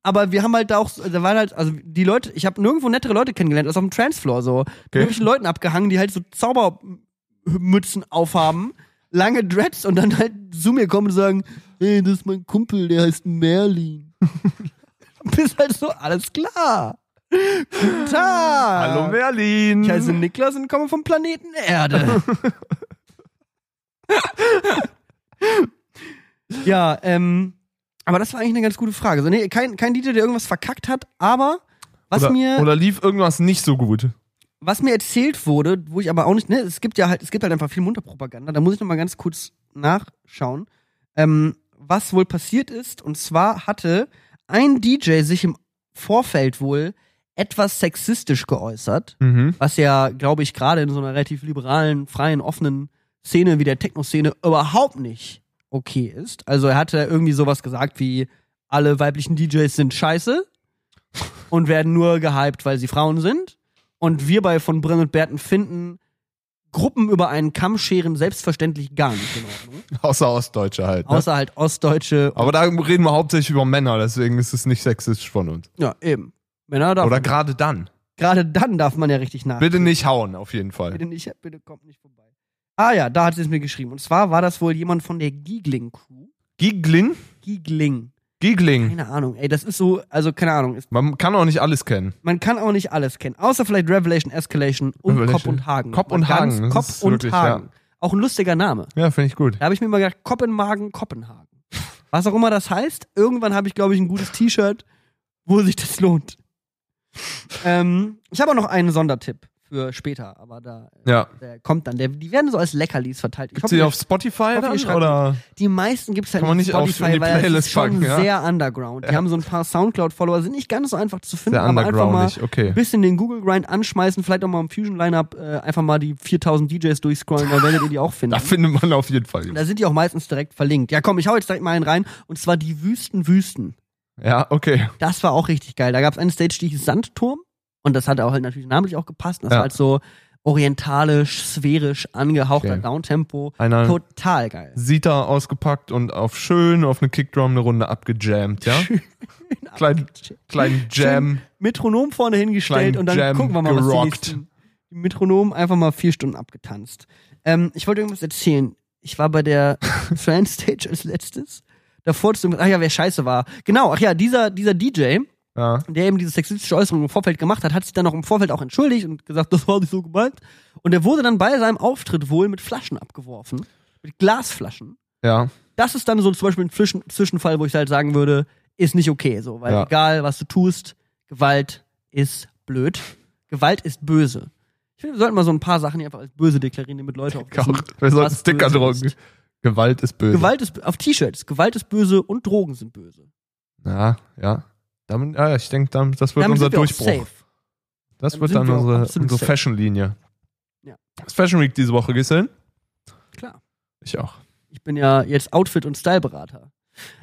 [SPEAKER 2] Aber wir haben halt da auch, da waren halt, also die Leute, ich habe nirgendwo nettere Leute kennengelernt, als auf dem Transfloor so. Mit irgendwelchen Leuten abgehangen, die halt so Zaubermützen aufhaben, lange Dreads und dann halt zu mir kommen und sagen, hey, das ist mein Kumpel, der heißt Merlin. Du bist halt so, alles klar. Guten Tag.
[SPEAKER 1] Hallo Merlin.
[SPEAKER 2] Ich heiße Niklas und komme vom Planeten Erde. ja, ähm, aber das war eigentlich eine ganz gute Frage. So, nee, kein, kein DJ, der irgendwas verkackt hat, aber was
[SPEAKER 1] oder,
[SPEAKER 2] mir,
[SPEAKER 1] oder lief irgendwas nicht so gut?
[SPEAKER 2] was mir erzählt wurde, wo ich aber auch nicht, ne, es gibt ja halt, es gibt halt einfach viel Munterpropaganda, da muss ich noch mal ganz kurz nachschauen, ähm, was wohl passiert ist. Und zwar hatte ein DJ sich im Vorfeld wohl etwas sexistisch geäußert,
[SPEAKER 1] Mhm.
[SPEAKER 2] was ja, glaube ich, gerade in so einer relativ liberalen, freien, offenen Szene wie der Techno-Szene überhaupt nicht okay ist. Also er hatte irgendwie sowas gesagt wie, alle weiblichen DJs sind scheiße und werden nur gehypt, weil sie Frauen sind. Und wir bei von Brenn und Berten finden Gruppen über einen Kamm scheren selbstverständlich gar nicht in Ordnung.
[SPEAKER 1] Außer Ostdeutsche halt. Ne?
[SPEAKER 2] Außer halt Ostdeutsche.
[SPEAKER 1] Aber da reden wir hauptsächlich über Männer, deswegen ist es nicht sexistisch von uns.
[SPEAKER 2] Ja, eben. Männer darf
[SPEAKER 1] Oder gerade dann.
[SPEAKER 2] gerade dann darf man ja richtig nach.
[SPEAKER 1] Bitte nicht hauen, auf jeden Fall.
[SPEAKER 2] Bitte nicht, bitte kommt nicht vorbei. Ah ja, da hat sie es mir geschrieben. Und zwar war das wohl jemand von der Giegling Crew.
[SPEAKER 1] Giegling?
[SPEAKER 2] Giegling.
[SPEAKER 1] Giegling.
[SPEAKER 2] Keine Ahnung, ey, das ist so, also keine Ahnung.
[SPEAKER 1] Man kann auch nicht alles kennen.
[SPEAKER 2] man kann auch nicht alles kennen. Außer vielleicht Revelation, Escalation und
[SPEAKER 1] Revelation.
[SPEAKER 2] Kopp und Hagen.
[SPEAKER 1] Kopp und
[SPEAKER 2] ganz-
[SPEAKER 1] Hagen, das
[SPEAKER 2] Kopp und
[SPEAKER 1] wirklich,
[SPEAKER 2] Hagen. Auch ein lustiger Name.
[SPEAKER 1] Ja, finde ich gut.
[SPEAKER 2] Da habe ich mir mal gedacht, Kopenhagen, Kopenhagen. Was auch immer das heißt. Irgendwann habe ich, glaube ich, ein gutes T-Shirt, wo sich das lohnt. ähm, ich habe auch noch einen Sondertipp für später, aber da
[SPEAKER 1] Ja.
[SPEAKER 2] der kommt dann. Der, die werden so als Leckerlis verteilt. Hoffe,
[SPEAKER 1] die auf Spotify dann, oder?
[SPEAKER 2] die meisten gibt's halt
[SPEAKER 1] Kann man
[SPEAKER 2] nicht auf
[SPEAKER 1] auf
[SPEAKER 2] Spotify,
[SPEAKER 1] in die
[SPEAKER 2] weil
[SPEAKER 1] Playlist
[SPEAKER 2] ist schon
[SPEAKER 1] ja?
[SPEAKER 2] sehr underground. Die haben so ein paar Soundcloud-Follower, sind nicht ganz so einfach zu finden,
[SPEAKER 1] Sehr
[SPEAKER 2] aber einfach mal
[SPEAKER 1] okay.
[SPEAKER 2] ein bisschen den Google-Grind anschmeißen, vielleicht auch mal im Fusion-Lineup äh, einfach mal die 4000 DJs durchscrollen, dann werdet ihr die auch finden.
[SPEAKER 1] Da findet man auf jeden Fall.
[SPEAKER 2] Da sind die auch meistens direkt verlinkt. Ja, komm, ich hau jetzt direkt mal einen rein. Und zwar die Wüsten Wüsten.
[SPEAKER 1] Ja, okay.
[SPEAKER 2] Das war auch richtig geil. Da gab's eine Stage, die hieß Sandturm. Und das hat auch halt natürlich namentlich auch gepasst. Das
[SPEAKER 1] Ja.
[SPEAKER 2] war halt so orientalisch, sphärisch angehauchter
[SPEAKER 1] Okay.
[SPEAKER 2] Downtempo.
[SPEAKER 1] Einer
[SPEAKER 2] Total geil.
[SPEAKER 1] Sita ausgepackt und auf schön auf eine Kickdrum eine Runde abgejammt, ja? Klein, kleinen Jam.
[SPEAKER 2] Metronom vorne hingestellt und dann
[SPEAKER 1] Jam
[SPEAKER 2] gucken wir mal, was die
[SPEAKER 1] gerockt.
[SPEAKER 2] nächsten. Metronom einfach mal vier Stunden abgetanzt. Ähm, ich wollte irgendwas erzählen. Ich war bei der Trans Stage als letztes. Davor, zu- ach ja, wer scheiße war. Genau, ach ja, dieser, dieser DJ,
[SPEAKER 1] Ja.
[SPEAKER 2] der eben diese sexistische Äußerung im Vorfeld gemacht hat, hat sich dann noch im Vorfeld auch entschuldigt und gesagt, das war nicht so gemeint. Und er wurde dann bei seinem Auftritt wohl mit Flaschen abgeworfen. Mit Glasflaschen.
[SPEAKER 1] Ja.
[SPEAKER 2] Das ist dann so zum Beispiel ein Zwischen Zwischenfall, wo ich halt sagen würde, ist nicht okay, so, weil
[SPEAKER 1] Ja.
[SPEAKER 2] egal, was du tust, Gewalt ist blöd. Gewalt ist böse. Ich finde, wir sollten mal so ein paar Sachen hier einfach als böse deklarieren, damit Leute auch wissen,
[SPEAKER 1] Auch, wir sollten Sticker drucken. Gewalt ist böse.
[SPEAKER 2] Gewalt ist auf T-Shirts, Gewalt ist böse und Drogen sind böse.
[SPEAKER 1] Ja, ja. Damit, ja, ich denke, das wird
[SPEAKER 2] Damit
[SPEAKER 1] unser
[SPEAKER 2] wir
[SPEAKER 1] Durchbruch. Das wird dann
[SPEAKER 2] wir
[SPEAKER 1] unsere, unsere. Fashion-Linie.
[SPEAKER 2] Ja.
[SPEAKER 1] Das Fashion Week diese Woche, gehst du hin?
[SPEAKER 2] Klar.
[SPEAKER 1] Ich auch.
[SPEAKER 2] Ich bin ja jetzt Outfit- und Styleberater.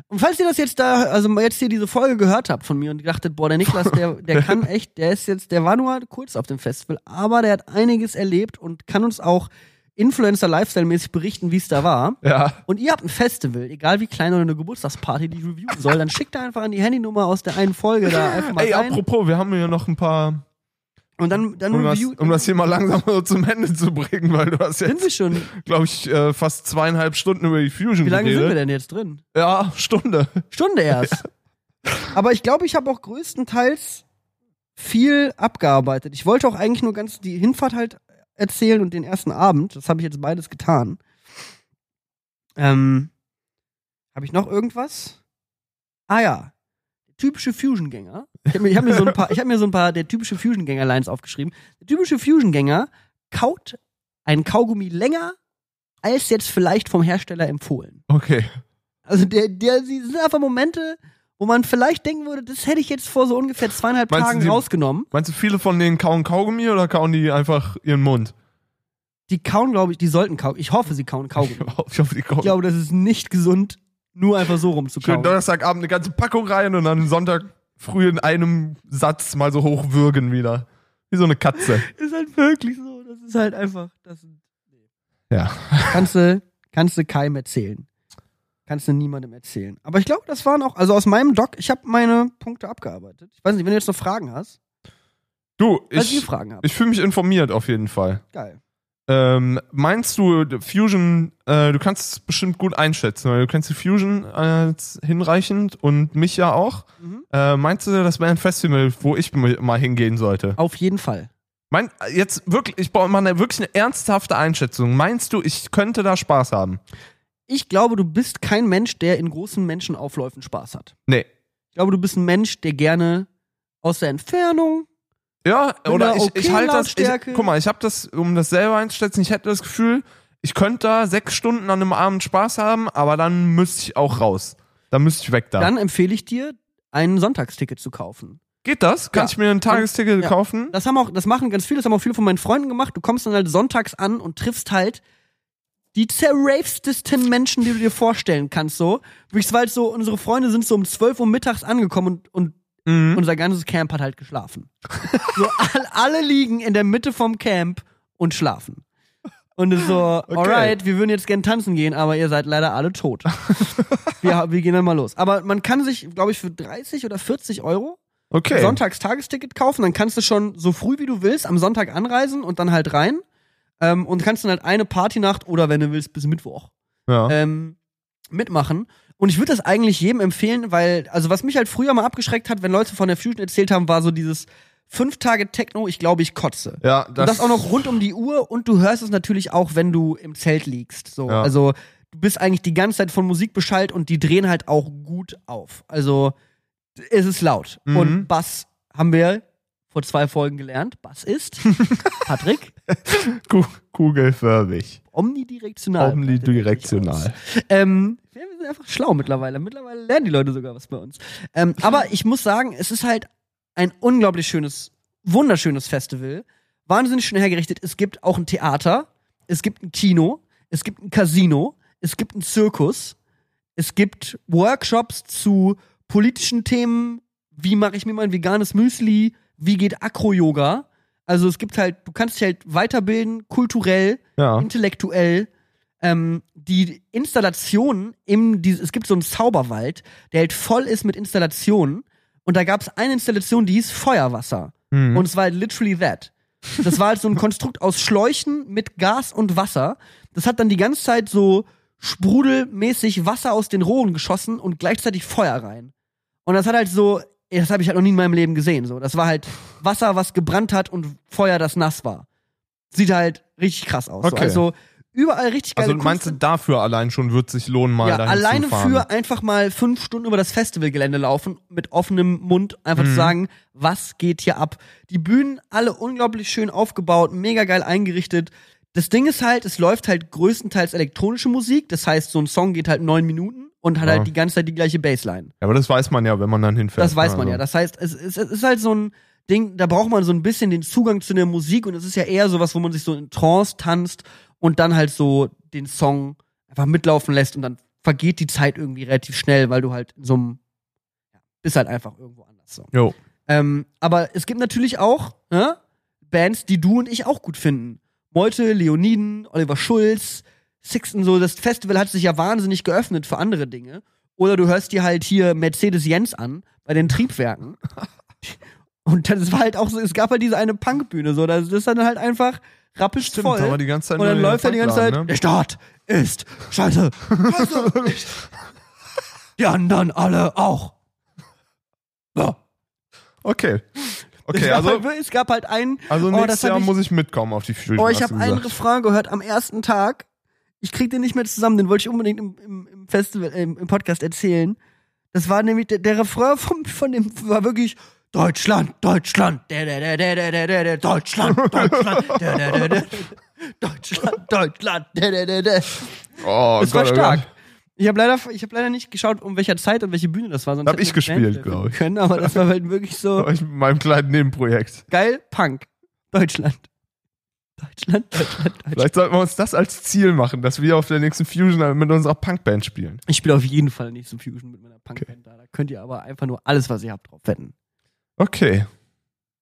[SPEAKER 2] Und falls ihr das jetzt da, also jetzt hier diese Folge gehört habt von mir und dachtet, boah, der Niklas, der, der kann echt, der ist jetzt, der war nur kurz auf dem Festival, aber der hat einiges erlebt und kann uns auch Influencer-Lifestyle-mäßig berichten, wie es da war.
[SPEAKER 1] Ja.
[SPEAKER 2] Und ihr habt ein Festival, egal wie klein oder eine Geburtstagsparty, die ich reviewen soll, dann schickt da einfach an die Handynummer aus der einen Folge da einfach mal
[SPEAKER 1] Ey,
[SPEAKER 2] rein.
[SPEAKER 1] apropos, wir haben hier noch ein paar
[SPEAKER 2] Und dann, dann
[SPEAKER 1] Um das, um das hier mal langsam so zum Ende zu bringen, weil du hast
[SPEAKER 2] sind
[SPEAKER 1] jetzt, glaube ich, äh, fast zweieinhalb Stunden über die Fusion
[SPEAKER 2] Wie lange
[SPEAKER 1] geredet.
[SPEAKER 2] sind wir denn jetzt drin?
[SPEAKER 1] Ja, Stunde.
[SPEAKER 2] Stunde erst. Aber ich glaube, ich habe auch größtenteils viel abgearbeitet. Ich wollte auch eigentlich nur ganz die Hinfahrt halt erzählen und den ersten Abend. Das habe ich jetzt beides getan. Ähm, habe ich noch irgendwas? Ah ja, typische Fusion-Gänger. Ich habe mir, hab mir so ein paar, ich habe mir so ein paar der typische Fusion-Gänger-Lines aufgeschrieben. Der typische Fusion-Gänger kaut einen Kaugummi länger als jetzt vielleicht vom Hersteller empfohlen.
[SPEAKER 1] Okay.
[SPEAKER 2] Also der, der, die sind einfach Momente, wo man vielleicht denken würde, das hätte ich jetzt vor so ungefähr zweieinhalb
[SPEAKER 1] Meinst
[SPEAKER 2] Tagen
[SPEAKER 1] die-
[SPEAKER 2] rausgenommen.
[SPEAKER 1] Meinst du, viele von denen kauen Kaugummi oder kauen die einfach ihren Mund?
[SPEAKER 2] Die kauen, glaube ich, die sollten kauen. Ich hoffe, sie kauen Kaugummi.
[SPEAKER 1] Ich hoffe, die kauen.
[SPEAKER 2] Ich glaube, das ist nicht gesund, nur einfach so
[SPEAKER 1] Schön
[SPEAKER 2] rumzukauen.
[SPEAKER 1] Donnerstagabend eine ganze Packung rein und dann Sonntag früh in einem Satz mal so hochwürgen wieder. Wie so eine Katze.
[SPEAKER 2] ist halt wirklich so. Das ist halt einfach. Das
[SPEAKER 1] Ja.
[SPEAKER 2] kannst du, kannst du keinem erzählen. Kannst du niemandem erzählen. Aber ich glaube, das waren auch, also aus meinem Doc, ich habe meine Punkte abgearbeitet. Ich weiß nicht, wenn du jetzt noch Fragen hast.
[SPEAKER 1] Du, ich,
[SPEAKER 2] Fragen habt.
[SPEAKER 1] ich fühle mich informiert auf jeden Fall.
[SPEAKER 2] Geil.
[SPEAKER 1] Ähm, meinst du, Fusion, äh, du kannst es bestimmt gut einschätzen, weil du kennst die Fusion äh, hinreichend und mich ja auch.
[SPEAKER 2] Mhm.
[SPEAKER 1] Äh, meinst du, das wäre ein Festival, wo ich mal hingehen sollte?
[SPEAKER 2] Auf jeden Fall.
[SPEAKER 1] Mein, jetzt wirklich, ich brauche mal eine, wirklich eine ernsthafte Einschätzung. Meinst du, ich könnte da Spaß haben?
[SPEAKER 2] Ich glaube, du bist kein Mensch, der in großen Menschenaufläufen Spaß hat.
[SPEAKER 1] Nee.
[SPEAKER 2] Ich glaube, du bist ein Mensch, der gerne aus der Entfernung.
[SPEAKER 1] Ja, oder ich, ich
[SPEAKER 2] okayen
[SPEAKER 1] halte das. Ich, guck mal, ich habe das, um das selber einzuschätzen, ich hätte das Gefühl, ich könnte da sechs Stunden an einem Abend Spaß haben, aber dann müsste ich auch raus. Dann müsste ich weg da.
[SPEAKER 2] Dann empfehle ich dir, ein Sonntagsticket zu kaufen.
[SPEAKER 1] Geht das? Kann
[SPEAKER 2] Ja.
[SPEAKER 1] ich mir ein Tagesticket
[SPEAKER 2] Ja.
[SPEAKER 1] kaufen?
[SPEAKER 2] Das haben auch, das machen ganz viele, das haben auch viele von meinen Freunden gemacht. Du kommst dann halt sonntags an und triffst halt die zerravestesten Menschen, die du dir vorstellen kannst, so. Wirklich, weil so, unsere Freunde sind so um 12 Uhr mittags angekommen und, und
[SPEAKER 1] Mhm.
[SPEAKER 2] unser ganzes Camp hat halt geschlafen. so, all, alle liegen in der Mitte vom Camp und schlafen. Und es ist so, alright, wir würden jetzt gern tanzen gehen, aber ihr seid leider alle tot. wir, wir gehen dann mal los. Aber man kann sich, glaube ich, für 30 oder 40 Euro
[SPEAKER 1] Okay.
[SPEAKER 2] Sonntagstagesticket kaufen, dann kannst du schon so früh wie du willst am Sonntag anreisen und dann halt rein. Ähm, und kannst dann halt eine Partynacht oder wenn du willst bis Mittwoch
[SPEAKER 1] Ja.
[SPEAKER 2] ähm, mitmachen. Und ich würde das eigentlich jedem empfehlen, weil, also was mich halt früher mal abgeschreckt hat, wenn Leute von der Fusion erzählt haben, war so dieses fünf Tage Techno, ich glaube, ich kotze.
[SPEAKER 1] ja,
[SPEAKER 2] und das auch noch rund um die Uhr und du hörst es natürlich auch, wenn du im Zelt liegst. So,
[SPEAKER 1] Ja.
[SPEAKER 2] also du bist eigentlich die ganze Zeit von Musik beschallt und die drehen halt auch gut auf. Also es ist laut.
[SPEAKER 1] Mhm.
[SPEAKER 2] Und Bass haben wir vor zwei Folgen gelernt. Bass ist Patrick
[SPEAKER 1] Ku- Kugelförmig.
[SPEAKER 2] omnidirektional.
[SPEAKER 1] Omnidirektional.
[SPEAKER 2] Ähm, wir sind einfach schlau mittlerweile. Mittlerweile lernen die Leute sogar was bei uns. Ähm, aber ich muss sagen, es ist halt ein unglaublich schönes, wunderschönes Festival. Wahnsinnig schön hergerichtet. Es gibt auch ein Theater, es gibt ein Kino, es gibt ein Casino, es gibt einen Zirkus, es gibt Workshops zu politischen Themen. Wie mache ich mir mein veganes Müsli? Wie geht Akro-Yoga? Also es gibt halt, du kannst dich halt weiterbilden, kulturell,
[SPEAKER 1] Ja.
[SPEAKER 2] intellektuell. Ähm, die Installationen im, die, es gibt so einen Zauberwald, der halt voll ist mit Installationen. Und da gab es eine Installation, die hieß Feuerwasser.
[SPEAKER 1] Mhm.
[SPEAKER 2] Und es war halt literally that. Das war halt so ein Konstrukt aus Schläuchen mit Gas und Wasser. Das hat dann die ganze Zeit so sprudelmäßig Wasser aus den Rohren geschossen und gleichzeitig Feuer rein. Und das hat halt so, das habe ich halt noch nie in meinem Leben gesehen. So, das war halt Wasser, was gebrannt hat und Feuer, das nass war. Sieht halt richtig krass aus. So.
[SPEAKER 1] Okay.
[SPEAKER 2] Also überall richtig geile
[SPEAKER 1] also meinst du, dafür allein schon wird sich lohnen, mal
[SPEAKER 2] ja,
[SPEAKER 1] dahin
[SPEAKER 2] alleine
[SPEAKER 1] zu fahren?
[SPEAKER 2] für einfach mal fünf Stunden über das Festivalgelände laufen, mit offenem Mund einfach
[SPEAKER 1] Mhm.
[SPEAKER 2] zu sagen, was geht hier ab. Die Bühnen alle unglaublich schön aufgebaut, mega geil eingerichtet. Das Ding ist halt, es läuft halt größtenteils elektronische Musik. Das heißt, so ein Song geht halt neun Minuten und hat
[SPEAKER 1] Ja.
[SPEAKER 2] halt die ganze Zeit die gleiche Bassline.
[SPEAKER 1] Ja, aber das weiß man ja, wenn man dann hinfährt.
[SPEAKER 2] Das weiß man
[SPEAKER 1] Also.
[SPEAKER 2] ja. Das heißt, es, es, es ist halt so ein Ding, da braucht man so ein bisschen den Zugang zu der Musik und es ist ja eher sowas, wo man sich so in Trance tanzt und dann halt so den Song einfach mitlaufen lässt und dann vergeht die Zeit irgendwie relativ schnell, weil du halt in so einem, ja, bist halt einfach irgendwo anders so.
[SPEAKER 1] Jo.
[SPEAKER 2] Ähm, aber es gibt natürlich auch ne, Bands, die du und ich auch gut finden. Meute, Leoniden, Oliver Schulz, Sixten, so, das Festival hat sich ja wahnsinnig geöffnet für andere Dinge. Oder du hörst dir halt hier Mercedes Jens an bei den Triebwerken. Und das war halt auch so, es gab halt diese eine Punkbühne, so, das ist dann halt einfach rappisch
[SPEAKER 1] Stimmt,
[SPEAKER 2] voll.
[SPEAKER 1] die ganze Zeit
[SPEAKER 2] und dann läuft er die ganze Zeit,
[SPEAKER 1] Punkladen,
[SPEAKER 2] der Staat ist scheiße. scheiße. die anderen alle auch. Ja.
[SPEAKER 1] Okay. Okay, also
[SPEAKER 2] es gab halt einen.
[SPEAKER 1] Also
[SPEAKER 2] oh,
[SPEAKER 1] nächstes Jahr
[SPEAKER 2] ich,
[SPEAKER 1] muss ich mitkommen auf die Fusion.
[SPEAKER 2] Oh, ich habe einen Refrain gehört am ersten Tag. Ich krieg den nicht mehr zusammen. Den wollte ich unbedingt im, im, im Festival, äh, im, Podcast erzählen. Das war nämlich der, der Refrain von, von dem war wirklich Deutschland, Deutschland, der, der, der, der, der, der, der, Deutschland, Deutschland, der, der, der, der, Deutschland, Deutschland, der, der, der, der.
[SPEAKER 1] Oh,
[SPEAKER 2] das
[SPEAKER 1] Gott, war
[SPEAKER 2] stark. Ich habe leider, ich hab leider nicht geschaut, um welcher Zeit und welche Bühne das war. Sonst
[SPEAKER 1] Hab ich gespielt,
[SPEAKER 2] finden
[SPEAKER 1] glaub ich.
[SPEAKER 2] Können, aber das war halt wirklich so
[SPEAKER 1] Ich mit meinem kleinen Nebenprojekt.
[SPEAKER 2] geil, Punk, Deutschland. Deutschland, Deutschland, Deutschland.
[SPEAKER 1] Vielleicht sollten wir uns das als Ziel machen, dass wir auf der nächsten Fusion mit unserer Punkband spielen.
[SPEAKER 2] Ich spiele auf jeden Fall nicht zum Fusion mit meiner Punkband da. Da könnt ihr aber einfach nur alles, was ihr habt, drauf wetten.
[SPEAKER 1] Okay.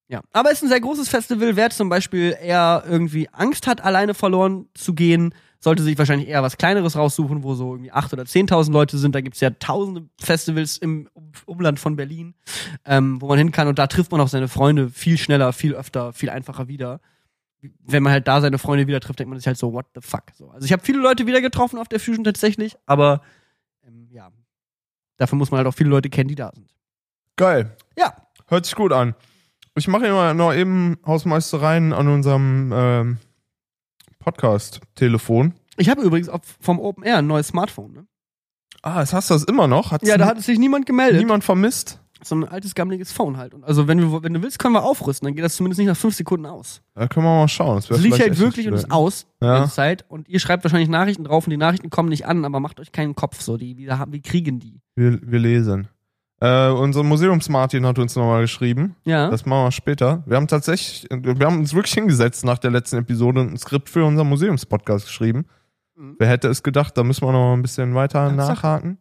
[SPEAKER 2] Ja. Aber es ist ein sehr großes Festival. Wer zum Beispiel eher irgendwie Angst hat, alleine verloren zu gehen, sollte sich wahrscheinlich eher was Kleineres raussuchen, wo so irgendwie 8.000 oder 10.000 Leute sind. Da gibt's ja tausende Festivals im Um- Umland von Berlin, ähm, wo man hin kann. Und da trifft man auch seine Freunde viel schneller, viel öfter, viel einfacher wieder. Wenn man halt da seine Freunde wieder trifft, denkt man sich halt so, what the fuck. So. Also ich habe viele Leute wieder getroffen auf der Fusion tatsächlich, aber ähm, ja, dafür muss man halt auch viele Leute kennen, die da sind.
[SPEAKER 1] Geil.
[SPEAKER 2] Ja,
[SPEAKER 1] Hört sich gut an. Ich mache immer noch eben Hausmeistereien an unserem ähm, Podcast-Telefon.
[SPEAKER 2] ich habe übrigens auch vom Open Air ein neues Smartphone. Ne?
[SPEAKER 1] Ah, jetzt hast du das immer noch? Hat's
[SPEAKER 2] Ja, da hat sich niemand gemeldet.
[SPEAKER 1] niemand vermisst?
[SPEAKER 2] So ein altes, gammeliges Phone halt. Und also, wenn du, wenn du willst, können wir aufrüsten. Dann geht das zumindest nicht nach fünf Sekunden aus.
[SPEAKER 1] Da können wir mal schauen. Das,
[SPEAKER 2] Es liegt halt wirklich und ist aus die
[SPEAKER 1] Ja.
[SPEAKER 2] ganze Zeit. Und ihr schreibt wahrscheinlich Nachrichten drauf und die Nachrichten kommen nicht an, aber macht euch keinen Kopf so. Die, wie, wie kriegen die?
[SPEAKER 1] Wir, wir lesen. Äh, unser Museums-Martin hat uns nochmal geschrieben.
[SPEAKER 2] Ja.
[SPEAKER 1] Das machen wir später. Wir haben tatsächlich, wir haben uns wirklich hingesetzt nach der letzten Episode und ein Skript für unseren Museumspodcast geschrieben.
[SPEAKER 2] Mhm.
[SPEAKER 1] Wer hätte es gedacht? Da müssen wir noch ein bisschen weiter
[SPEAKER 2] Ernsthaft?
[SPEAKER 1] nachhaken.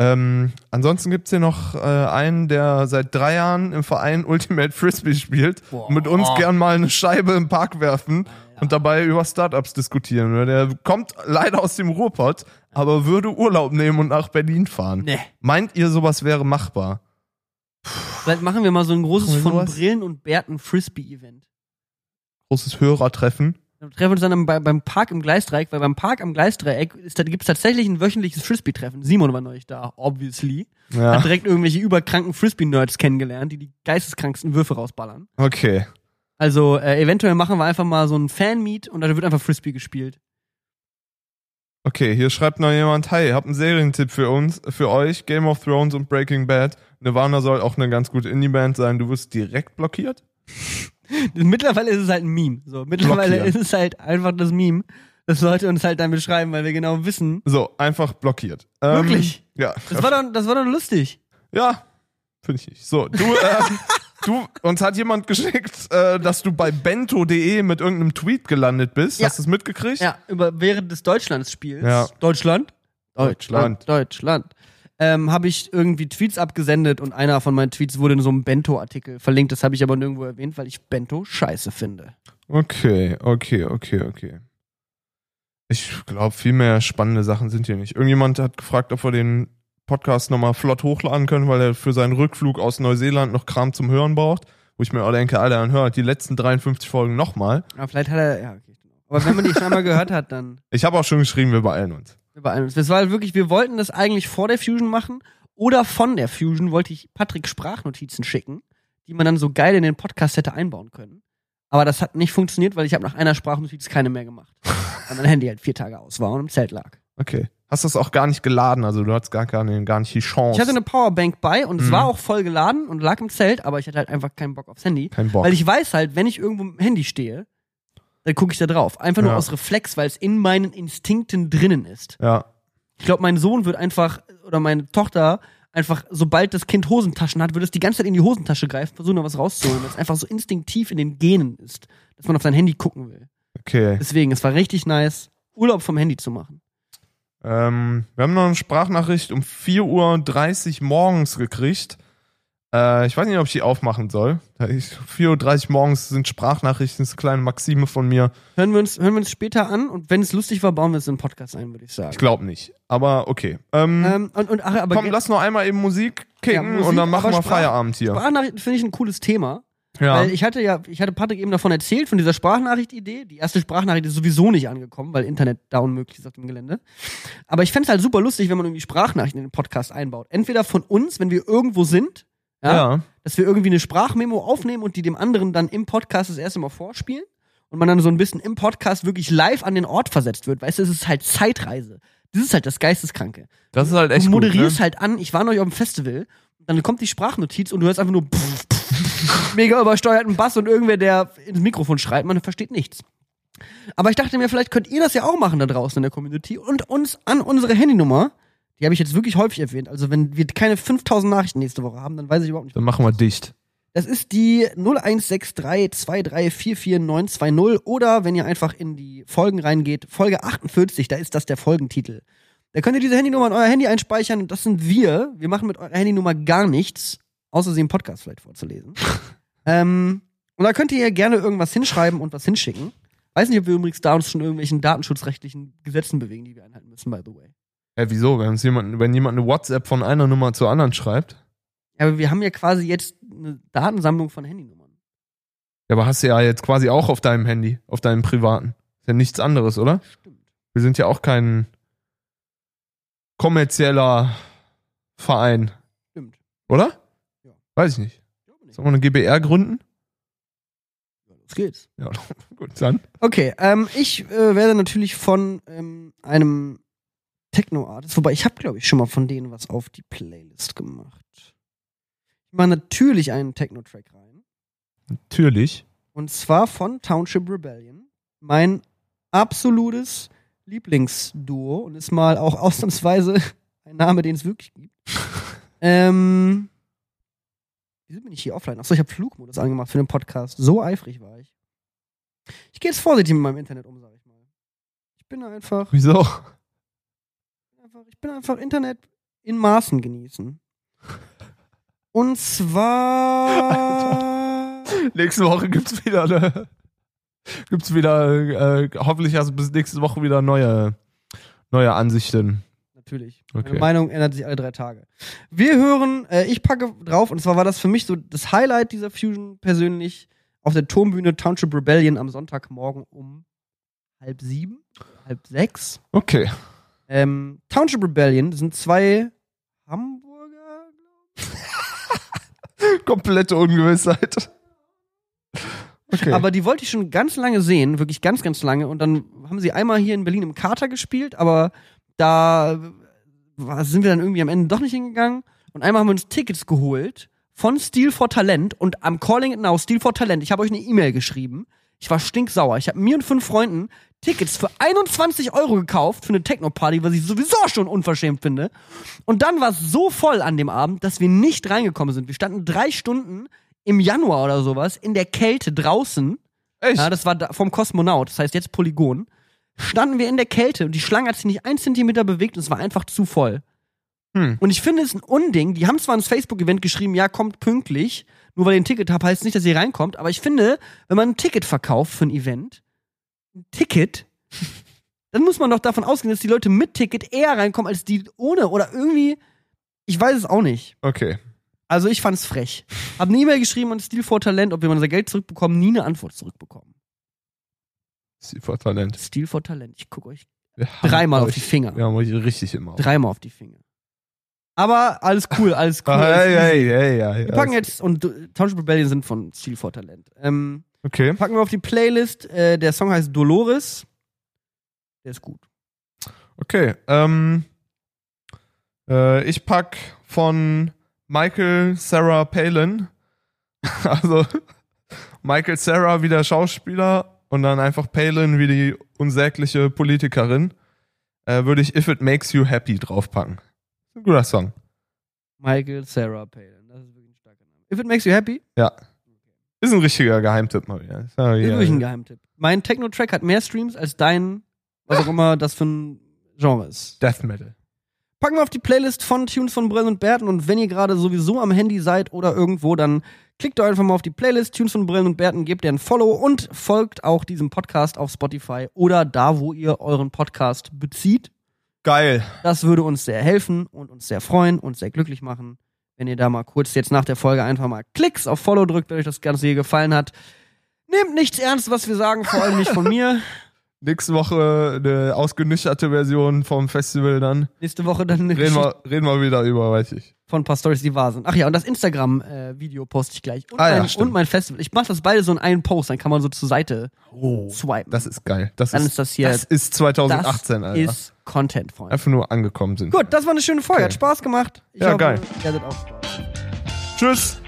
[SPEAKER 1] Ähm, ansonsten gibt's hier noch äh, einen, der seit drei Jahren im Verein Ultimate Frisbee spielt
[SPEAKER 2] Boah.
[SPEAKER 1] und mit uns gern mal eine Scheibe im Park werfen und dabei über Startups diskutieren. Der kommt leider aus dem Ruhrpott, aber würde Urlaub nehmen und nach Berlin fahren.
[SPEAKER 2] Nee.
[SPEAKER 1] Meint ihr, sowas wäre machbar?
[SPEAKER 2] Vielleicht machen wir mal so ein großes von
[SPEAKER 1] sowas?
[SPEAKER 2] Brillen und Bärten Frisbee-Event.
[SPEAKER 1] Großes Hörertreffen.
[SPEAKER 2] Wir treffen uns dann bei, beim Park im Gleisdreieck, weil beim Park am Gleisdreieck da gibt's tatsächlich ein wöchentliches Frisbee-Treffen. Simon war neulich da, obviously. Hat
[SPEAKER 1] Ja.
[SPEAKER 2] direkt irgendwelche überkranken Frisbee-Nerds kennengelernt, die die geisteskranksten Würfe rausballern.
[SPEAKER 1] Okay.
[SPEAKER 2] Also äh, eventuell machen wir einfach mal so ein Fan-Meet und da wird einfach Frisbee gespielt.
[SPEAKER 1] Okay, hier schreibt noch jemand, hi, habt einen Serientipp für uns, für euch, Game of Thrones und Breaking Bad. Nirvana soll auch eine ganz gute Indie-Band sein. Du wirst direkt blockiert?
[SPEAKER 2] Mittlerweile ist es halt ein Meme. So, mittlerweile
[SPEAKER 1] Blockieren.
[SPEAKER 2] ist es halt einfach das Meme, dass Leute uns halt dann beschreiben, weil wir genau wissen.
[SPEAKER 1] So, einfach blockiert. Ähm,
[SPEAKER 2] Wirklich?
[SPEAKER 1] Ja.
[SPEAKER 2] Das war doch, das war doch lustig.
[SPEAKER 1] Ja, finde ich nicht. So, du, ähm, du, uns hat jemand geschickt, äh, dass du bei bento.de mit irgendeinem Tweet gelandet bist.
[SPEAKER 2] Ja.
[SPEAKER 1] Hast du es mitgekriegt?
[SPEAKER 2] Ja, über während des Deutschlandspiels.
[SPEAKER 1] Ja.
[SPEAKER 2] Deutschland?
[SPEAKER 1] Deutschland.
[SPEAKER 2] Deutschland. Ähm, habe ich irgendwie Tweets abgesendet und einer von meinen Tweets wurde in so einem Bento-Artikel verlinkt. Das habe ich aber nirgendwo erwähnt, weil ich Bento scheiße finde.
[SPEAKER 1] Okay, okay, okay, okay. Ich glaube, viel mehr spannende Sachen sind hier nicht. Irgendjemand hat gefragt, ob wir den Podcast nochmal flott hochladen können, weil er für seinen Rückflug aus Neuseeland noch Kram zum Hören braucht. Wo ich mir auch denke, Alter, dann hört die letzten 53 Folgen nochmal.
[SPEAKER 2] Aber vielleicht hat er, ja, okay. Aber wenn man die schon einmal gehört hat, dann
[SPEAKER 1] Ich habe auch schon geschrieben, wir beeilen uns.
[SPEAKER 2] wir beeilen uns. Das war halt wirklich, wir wollten das eigentlich vor der Fusion machen oder von der Fusion wollte ich Patrick Sprachnotizen schicken, die man dann so geil in den Podcast hätte einbauen können. Aber das hat nicht funktioniert, weil ich habe nach einer Sprachnotiz keine mehr gemacht. weil mein Handy halt vier Tage aus war und im Zelt lag.
[SPEAKER 1] Okay. Hast das auch gar nicht geladen, also du hattest gar, keine, gar nicht die Chance.
[SPEAKER 2] Ich hatte eine Powerbank bei und es
[SPEAKER 1] Mhm.
[SPEAKER 2] war auch voll geladen und lag im Zelt, aber ich hatte halt einfach keinen Bock aufs Handy.
[SPEAKER 1] Kein Bock.
[SPEAKER 2] Weil ich weiß halt, wenn ich irgendwo im Handy stehe, dann gucke ich da drauf. Einfach nur
[SPEAKER 1] Ja.
[SPEAKER 2] aus Reflex, weil es in meinen Instinkten drinnen ist.
[SPEAKER 1] ja.
[SPEAKER 2] Ich glaube, mein Sohn wird einfach, oder meine Tochter, einfach, sobald das Kind Hosentaschen hat, wird es die ganze Zeit in die Hosentasche greifen, versuchen da was rauszuholen, weil es einfach so instinktiv in den Genen ist, dass man auf sein Handy gucken will.
[SPEAKER 1] Okay.
[SPEAKER 2] Deswegen, es war richtig nice, Urlaub vom Handy zu machen.
[SPEAKER 1] Ähm, wir haben noch eine Sprachnachricht um 4.30 Uhr morgens gekriegt. Äh, ich weiß nicht, ob ich die aufmachen soll. 4.30 Uhr morgens sind Sprachnachrichten, das ist eine kleine Maxime von mir.
[SPEAKER 2] Hören wir uns, hören wir uns später an und wenn es lustig war, bauen wir es in den Podcast ein, würde ich sagen.
[SPEAKER 1] Ich glaube nicht. Aber okay. Ähm,
[SPEAKER 2] Ähm, und, und, ach, aber
[SPEAKER 1] komm, lass noch einmal eben Musik kicken
[SPEAKER 2] Ja, Musik,
[SPEAKER 1] und dann machen wir Feierabend hier.
[SPEAKER 2] Sprachnachrichten finde ich ein cooles Thema.
[SPEAKER 1] Ja.
[SPEAKER 2] Weil ich hatte ja, ich hatte Patrick eben davon erzählt, von dieser Sprachnachricht-Idee. Die erste Sprachnachricht ist sowieso nicht angekommen, weil Internet da unmöglich ist auf dem Gelände. Aber ich fände es halt super lustig, wenn man irgendwie Sprachnachrichten in den Podcast einbaut. Entweder von uns, wenn wir irgendwo sind, ja,
[SPEAKER 1] ja.
[SPEAKER 2] dass wir irgendwie eine Sprachmemo aufnehmen und die dem anderen dann im Podcast das erste Mal vorspielen und man dann so ein bisschen im Podcast wirklich live an den Ort versetzt wird. Weißt du, es ist halt Zeitreise. Das ist halt das Geisteskranke.
[SPEAKER 1] Das ist halt echt
[SPEAKER 2] du
[SPEAKER 1] gut.
[SPEAKER 2] moderierst
[SPEAKER 1] Ne?
[SPEAKER 2] halt an, ich war neulich auf dem Festival, dann kommt die Sprachnotiz und du hörst einfach nur pff, mega übersteuerten Bass und irgendwer, der ins Mikrofon schreit, man versteht nichts. Aber ich dachte mir, vielleicht könnt ihr das ja auch machen da draußen in der Community und uns an unsere Handynummer, die habe ich jetzt wirklich häufig erwähnt, also wenn wir keine 5000 Nachrichten nächste Woche haben, dann weiß ich überhaupt nicht.
[SPEAKER 1] Dann machen wir dicht.
[SPEAKER 2] Das ist die 016323442920 oder wenn ihr einfach in die Folgen reingeht, Folge 48, da ist das der Folgentitel. Da könnt ihr diese Handynummer in euer Handy einspeichern und das sind wir. Wir machen mit eurer Handynummer gar nichts, außer sie im Podcast vielleicht vorzulesen. ähm, und da könnt ihr gerne irgendwas hinschreiben und was hinschicken. Weiß nicht, ob wir übrigens da uns schon irgendwelchen datenschutzrechtlichen Gesetzen bewegen, die wir einhalten müssen, by the way.
[SPEAKER 1] Hä, wieso? Wenn, uns jemand, wenn jemand eine WhatsApp von einer Nummer zur anderen schreibt?
[SPEAKER 2] Ja, Aber wir haben ja quasi jetzt eine Datensammlung von Handynummern.
[SPEAKER 1] Ja, aber hast du ja jetzt quasi auch auf deinem Handy, auf deinem privaten. Ist ja nichts anderes, oder?
[SPEAKER 2] Stimmt.
[SPEAKER 1] Wir sind ja auch kein kommerzieller Verein,
[SPEAKER 2] Stimmt.
[SPEAKER 1] oder? Weiß ich nicht. Sollen wir eine GBR gründen?
[SPEAKER 2] Los geht's.
[SPEAKER 1] Ja, gut, dann.
[SPEAKER 2] Okay, ähm, ich äh, werde natürlich von ähm, einem Techno-Artist, wobei ich habe, glaube ich, schon mal von denen was auf die Playlist gemacht. Ich mache natürlich einen Techno-Track rein.
[SPEAKER 1] Natürlich.
[SPEAKER 2] Und zwar von Township Rebellion. Mein absolutes Lieblingsduo und ist mal auch ausnahmsweise ein Name, den es wirklich gibt. ähm, wieso bin ich hier offline? Achso, ich habe Flugmodus angemacht für den Podcast. So eifrig war ich. Ich gehe jetzt vorsichtig mit meinem Internet um, sag ich mal. Ich bin einfach,
[SPEAKER 1] Wieso?
[SPEAKER 2] ich bin einfach Internet in Maßen genießen. Und zwar.
[SPEAKER 1] Nächste Woche gibt's wieder eine, gibt's wieder, äh, hoffentlich hast du bis nächste Woche wieder neue, neue Ansichten.
[SPEAKER 2] Natürlich.
[SPEAKER 1] Okay.
[SPEAKER 2] Meine Meinung ändert sich alle drei Tage. Wir hören, äh, ich packe drauf, und zwar war das für mich so das Highlight dieser Fusion persönlich auf der Turmbühne Township Rebellion am Sonntagmorgen um halb sieben, halb sechs.
[SPEAKER 1] Okay.
[SPEAKER 2] Ähm, Township Rebellion sind zwei Hamburger,
[SPEAKER 1] Komplette Ungewissheit. Okay.
[SPEAKER 2] Aber die wollte ich schon ganz lange sehen, wirklich ganz, ganz lange. Und dann haben sie einmal hier in Berlin im Kater gespielt, aber da sind wir dann irgendwie am Ende doch nicht hingegangen. Und einmal haben wir uns Tickets geholt von Steel for Talent und am Calling It Now, Steel for Talent. Ich habe euch eine E-Mail geschrieben. Ich war stinksauer. Ich habe mir und fünf Freunden Tickets für 21 Euro gekauft für eine Techno-Party, was ich sowieso schon unverschämt finde. Und dann war es so voll an dem Abend, dass wir nicht reingekommen sind. Wir standen drei Stunden im Januar oder sowas in der Kälte draußen.
[SPEAKER 1] Echt?
[SPEAKER 2] Ja, das war vom Kosmonaut, das heißt jetzt Polygon. Standen wir in der Kälte und die Schlange hat sich nicht ein Zentimeter bewegt und es war einfach zu voll.
[SPEAKER 1] Hm.
[SPEAKER 2] Und ich finde es ein Unding. Die haben zwar ins Facebook-Event geschrieben, ja, kommt pünktlich. Nur weil ihr ein Ticket habt, heißt nicht, dass ihr reinkommt. Aber ich finde, wenn man ein Ticket verkauft für ein Event, ein Ticket, dann muss man doch davon ausgehen, dass die Leute mit Ticket eher reinkommen als die ohne. Oder irgendwie, ich weiß es auch nicht.
[SPEAKER 1] Okay.
[SPEAKER 2] Also ich fand's frech. Hab eine E-Mail geschrieben an Stil for Talent, ob wir unser Geld zurückbekommen, nie eine Antwort zurückbekommen.
[SPEAKER 1] Sie vor Talent.
[SPEAKER 2] Stil for Talent. Ich gucke euch
[SPEAKER 1] haben
[SPEAKER 2] dreimal auf die Finger.
[SPEAKER 1] Wir haben euch richtig immer. auf.
[SPEAKER 2] Dreimal auf die Finger. Aber alles cool, alles cool.
[SPEAKER 1] Ah, hey, hey, hey, hey,
[SPEAKER 2] Wir packen jetzt, und Township Rebellion sind von Stil for Talent. Ähm,
[SPEAKER 1] Okay.
[SPEAKER 2] packen wir auf die Playlist. Äh, der Song heißt Dolores. Der ist gut.
[SPEAKER 1] Okay. Ähm, äh, ich pack von Michael Sarah Palin. Also Michael Sarah wie der Schauspieler und dann einfach Palin wie die unsägliche Politikerin. Äh, würde ich If It Makes You Happy draufpacken. Ein guter Song.
[SPEAKER 2] Michael Sarah Palin. Das ist wirklich ein starker Name. If it makes you happy,
[SPEAKER 1] Ja. Ist ein richtiger Geheimtipp mal wieder.
[SPEAKER 2] Ist wirklich ein Geheimtipp. Mein Techno-Track hat mehr Streams als dein, was auch immer das für ein Genre ist.
[SPEAKER 1] Death Metal.
[SPEAKER 2] Packen wir auf die Playlist von Tunes von Brillen und Bärten. Und wenn ihr gerade sowieso am Handy seid oder irgendwo, dann klickt doch einfach mal auf die Playlist Tunes von Brillen und Bärten, gebt ihr ein Follow und folgt auch diesem Podcast auf Spotify oder da, wo ihr euren Podcast bezieht.
[SPEAKER 1] Geil.
[SPEAKER 2] Das würde uns sehr helfen und uns sehr freuen und sehr glücklich machen, wenn ihr da mal kurz jetzt nach der Folge einfach mal Klicks auf Follow drückt, wenn euch das Ganze hier gefallen hat. Nehmt nichts ernst, was wir sagen, vor allem nicht von mir.
[SPEAKER 1] Nächste Woche eine ausgenüchterte Version vom Festival dann.
[SPEAKER 2] Nächste Woche dann eine
[SPEAKER 1] Reden wir, reden wir wieder über, weiß ich.
[SPEAKER 2] von ein paar Stories, die wahr sind. Ach ja, und das Instagram-Video poste ich gleich. Und,
[SPEAKER 1] Ah ja,
[SPEAKER 2] mein,
[SPEAKER 1] stimmt.
[SPEAKER 2] und mein Festival. Ich mache das beide so in einen Post, dann kann man so zur Seite swipen.
[SPEAKER 1] Das ist geil. Das
[SPEAKER 2] Dann
[SPEAKER 1] ist,
[SPEAKER 2] ist das hier-
[SPEAKER 1] Das ist 2018,
[SPEAKER 2] das
[SPEAKER 1] Alter.
[SPEAKER 2] ist Content, Freunde.
[SPEAKER 1] Einfach nur angekommen sind.
[SPEAKER 2] Gut, das war eine schöne Folge. Hat
[SPEAKER 1] Okay.
[SPEAKER 2] Spaß gemacht. Ich
[SPEAKER 1] Ja,
[SPEAKER 2] hoffe,
[SPEAKER 1] geil.
[SPEAKER 2] Ihr hattet auch Spaß.
[SPEAKER 1] Tschüss.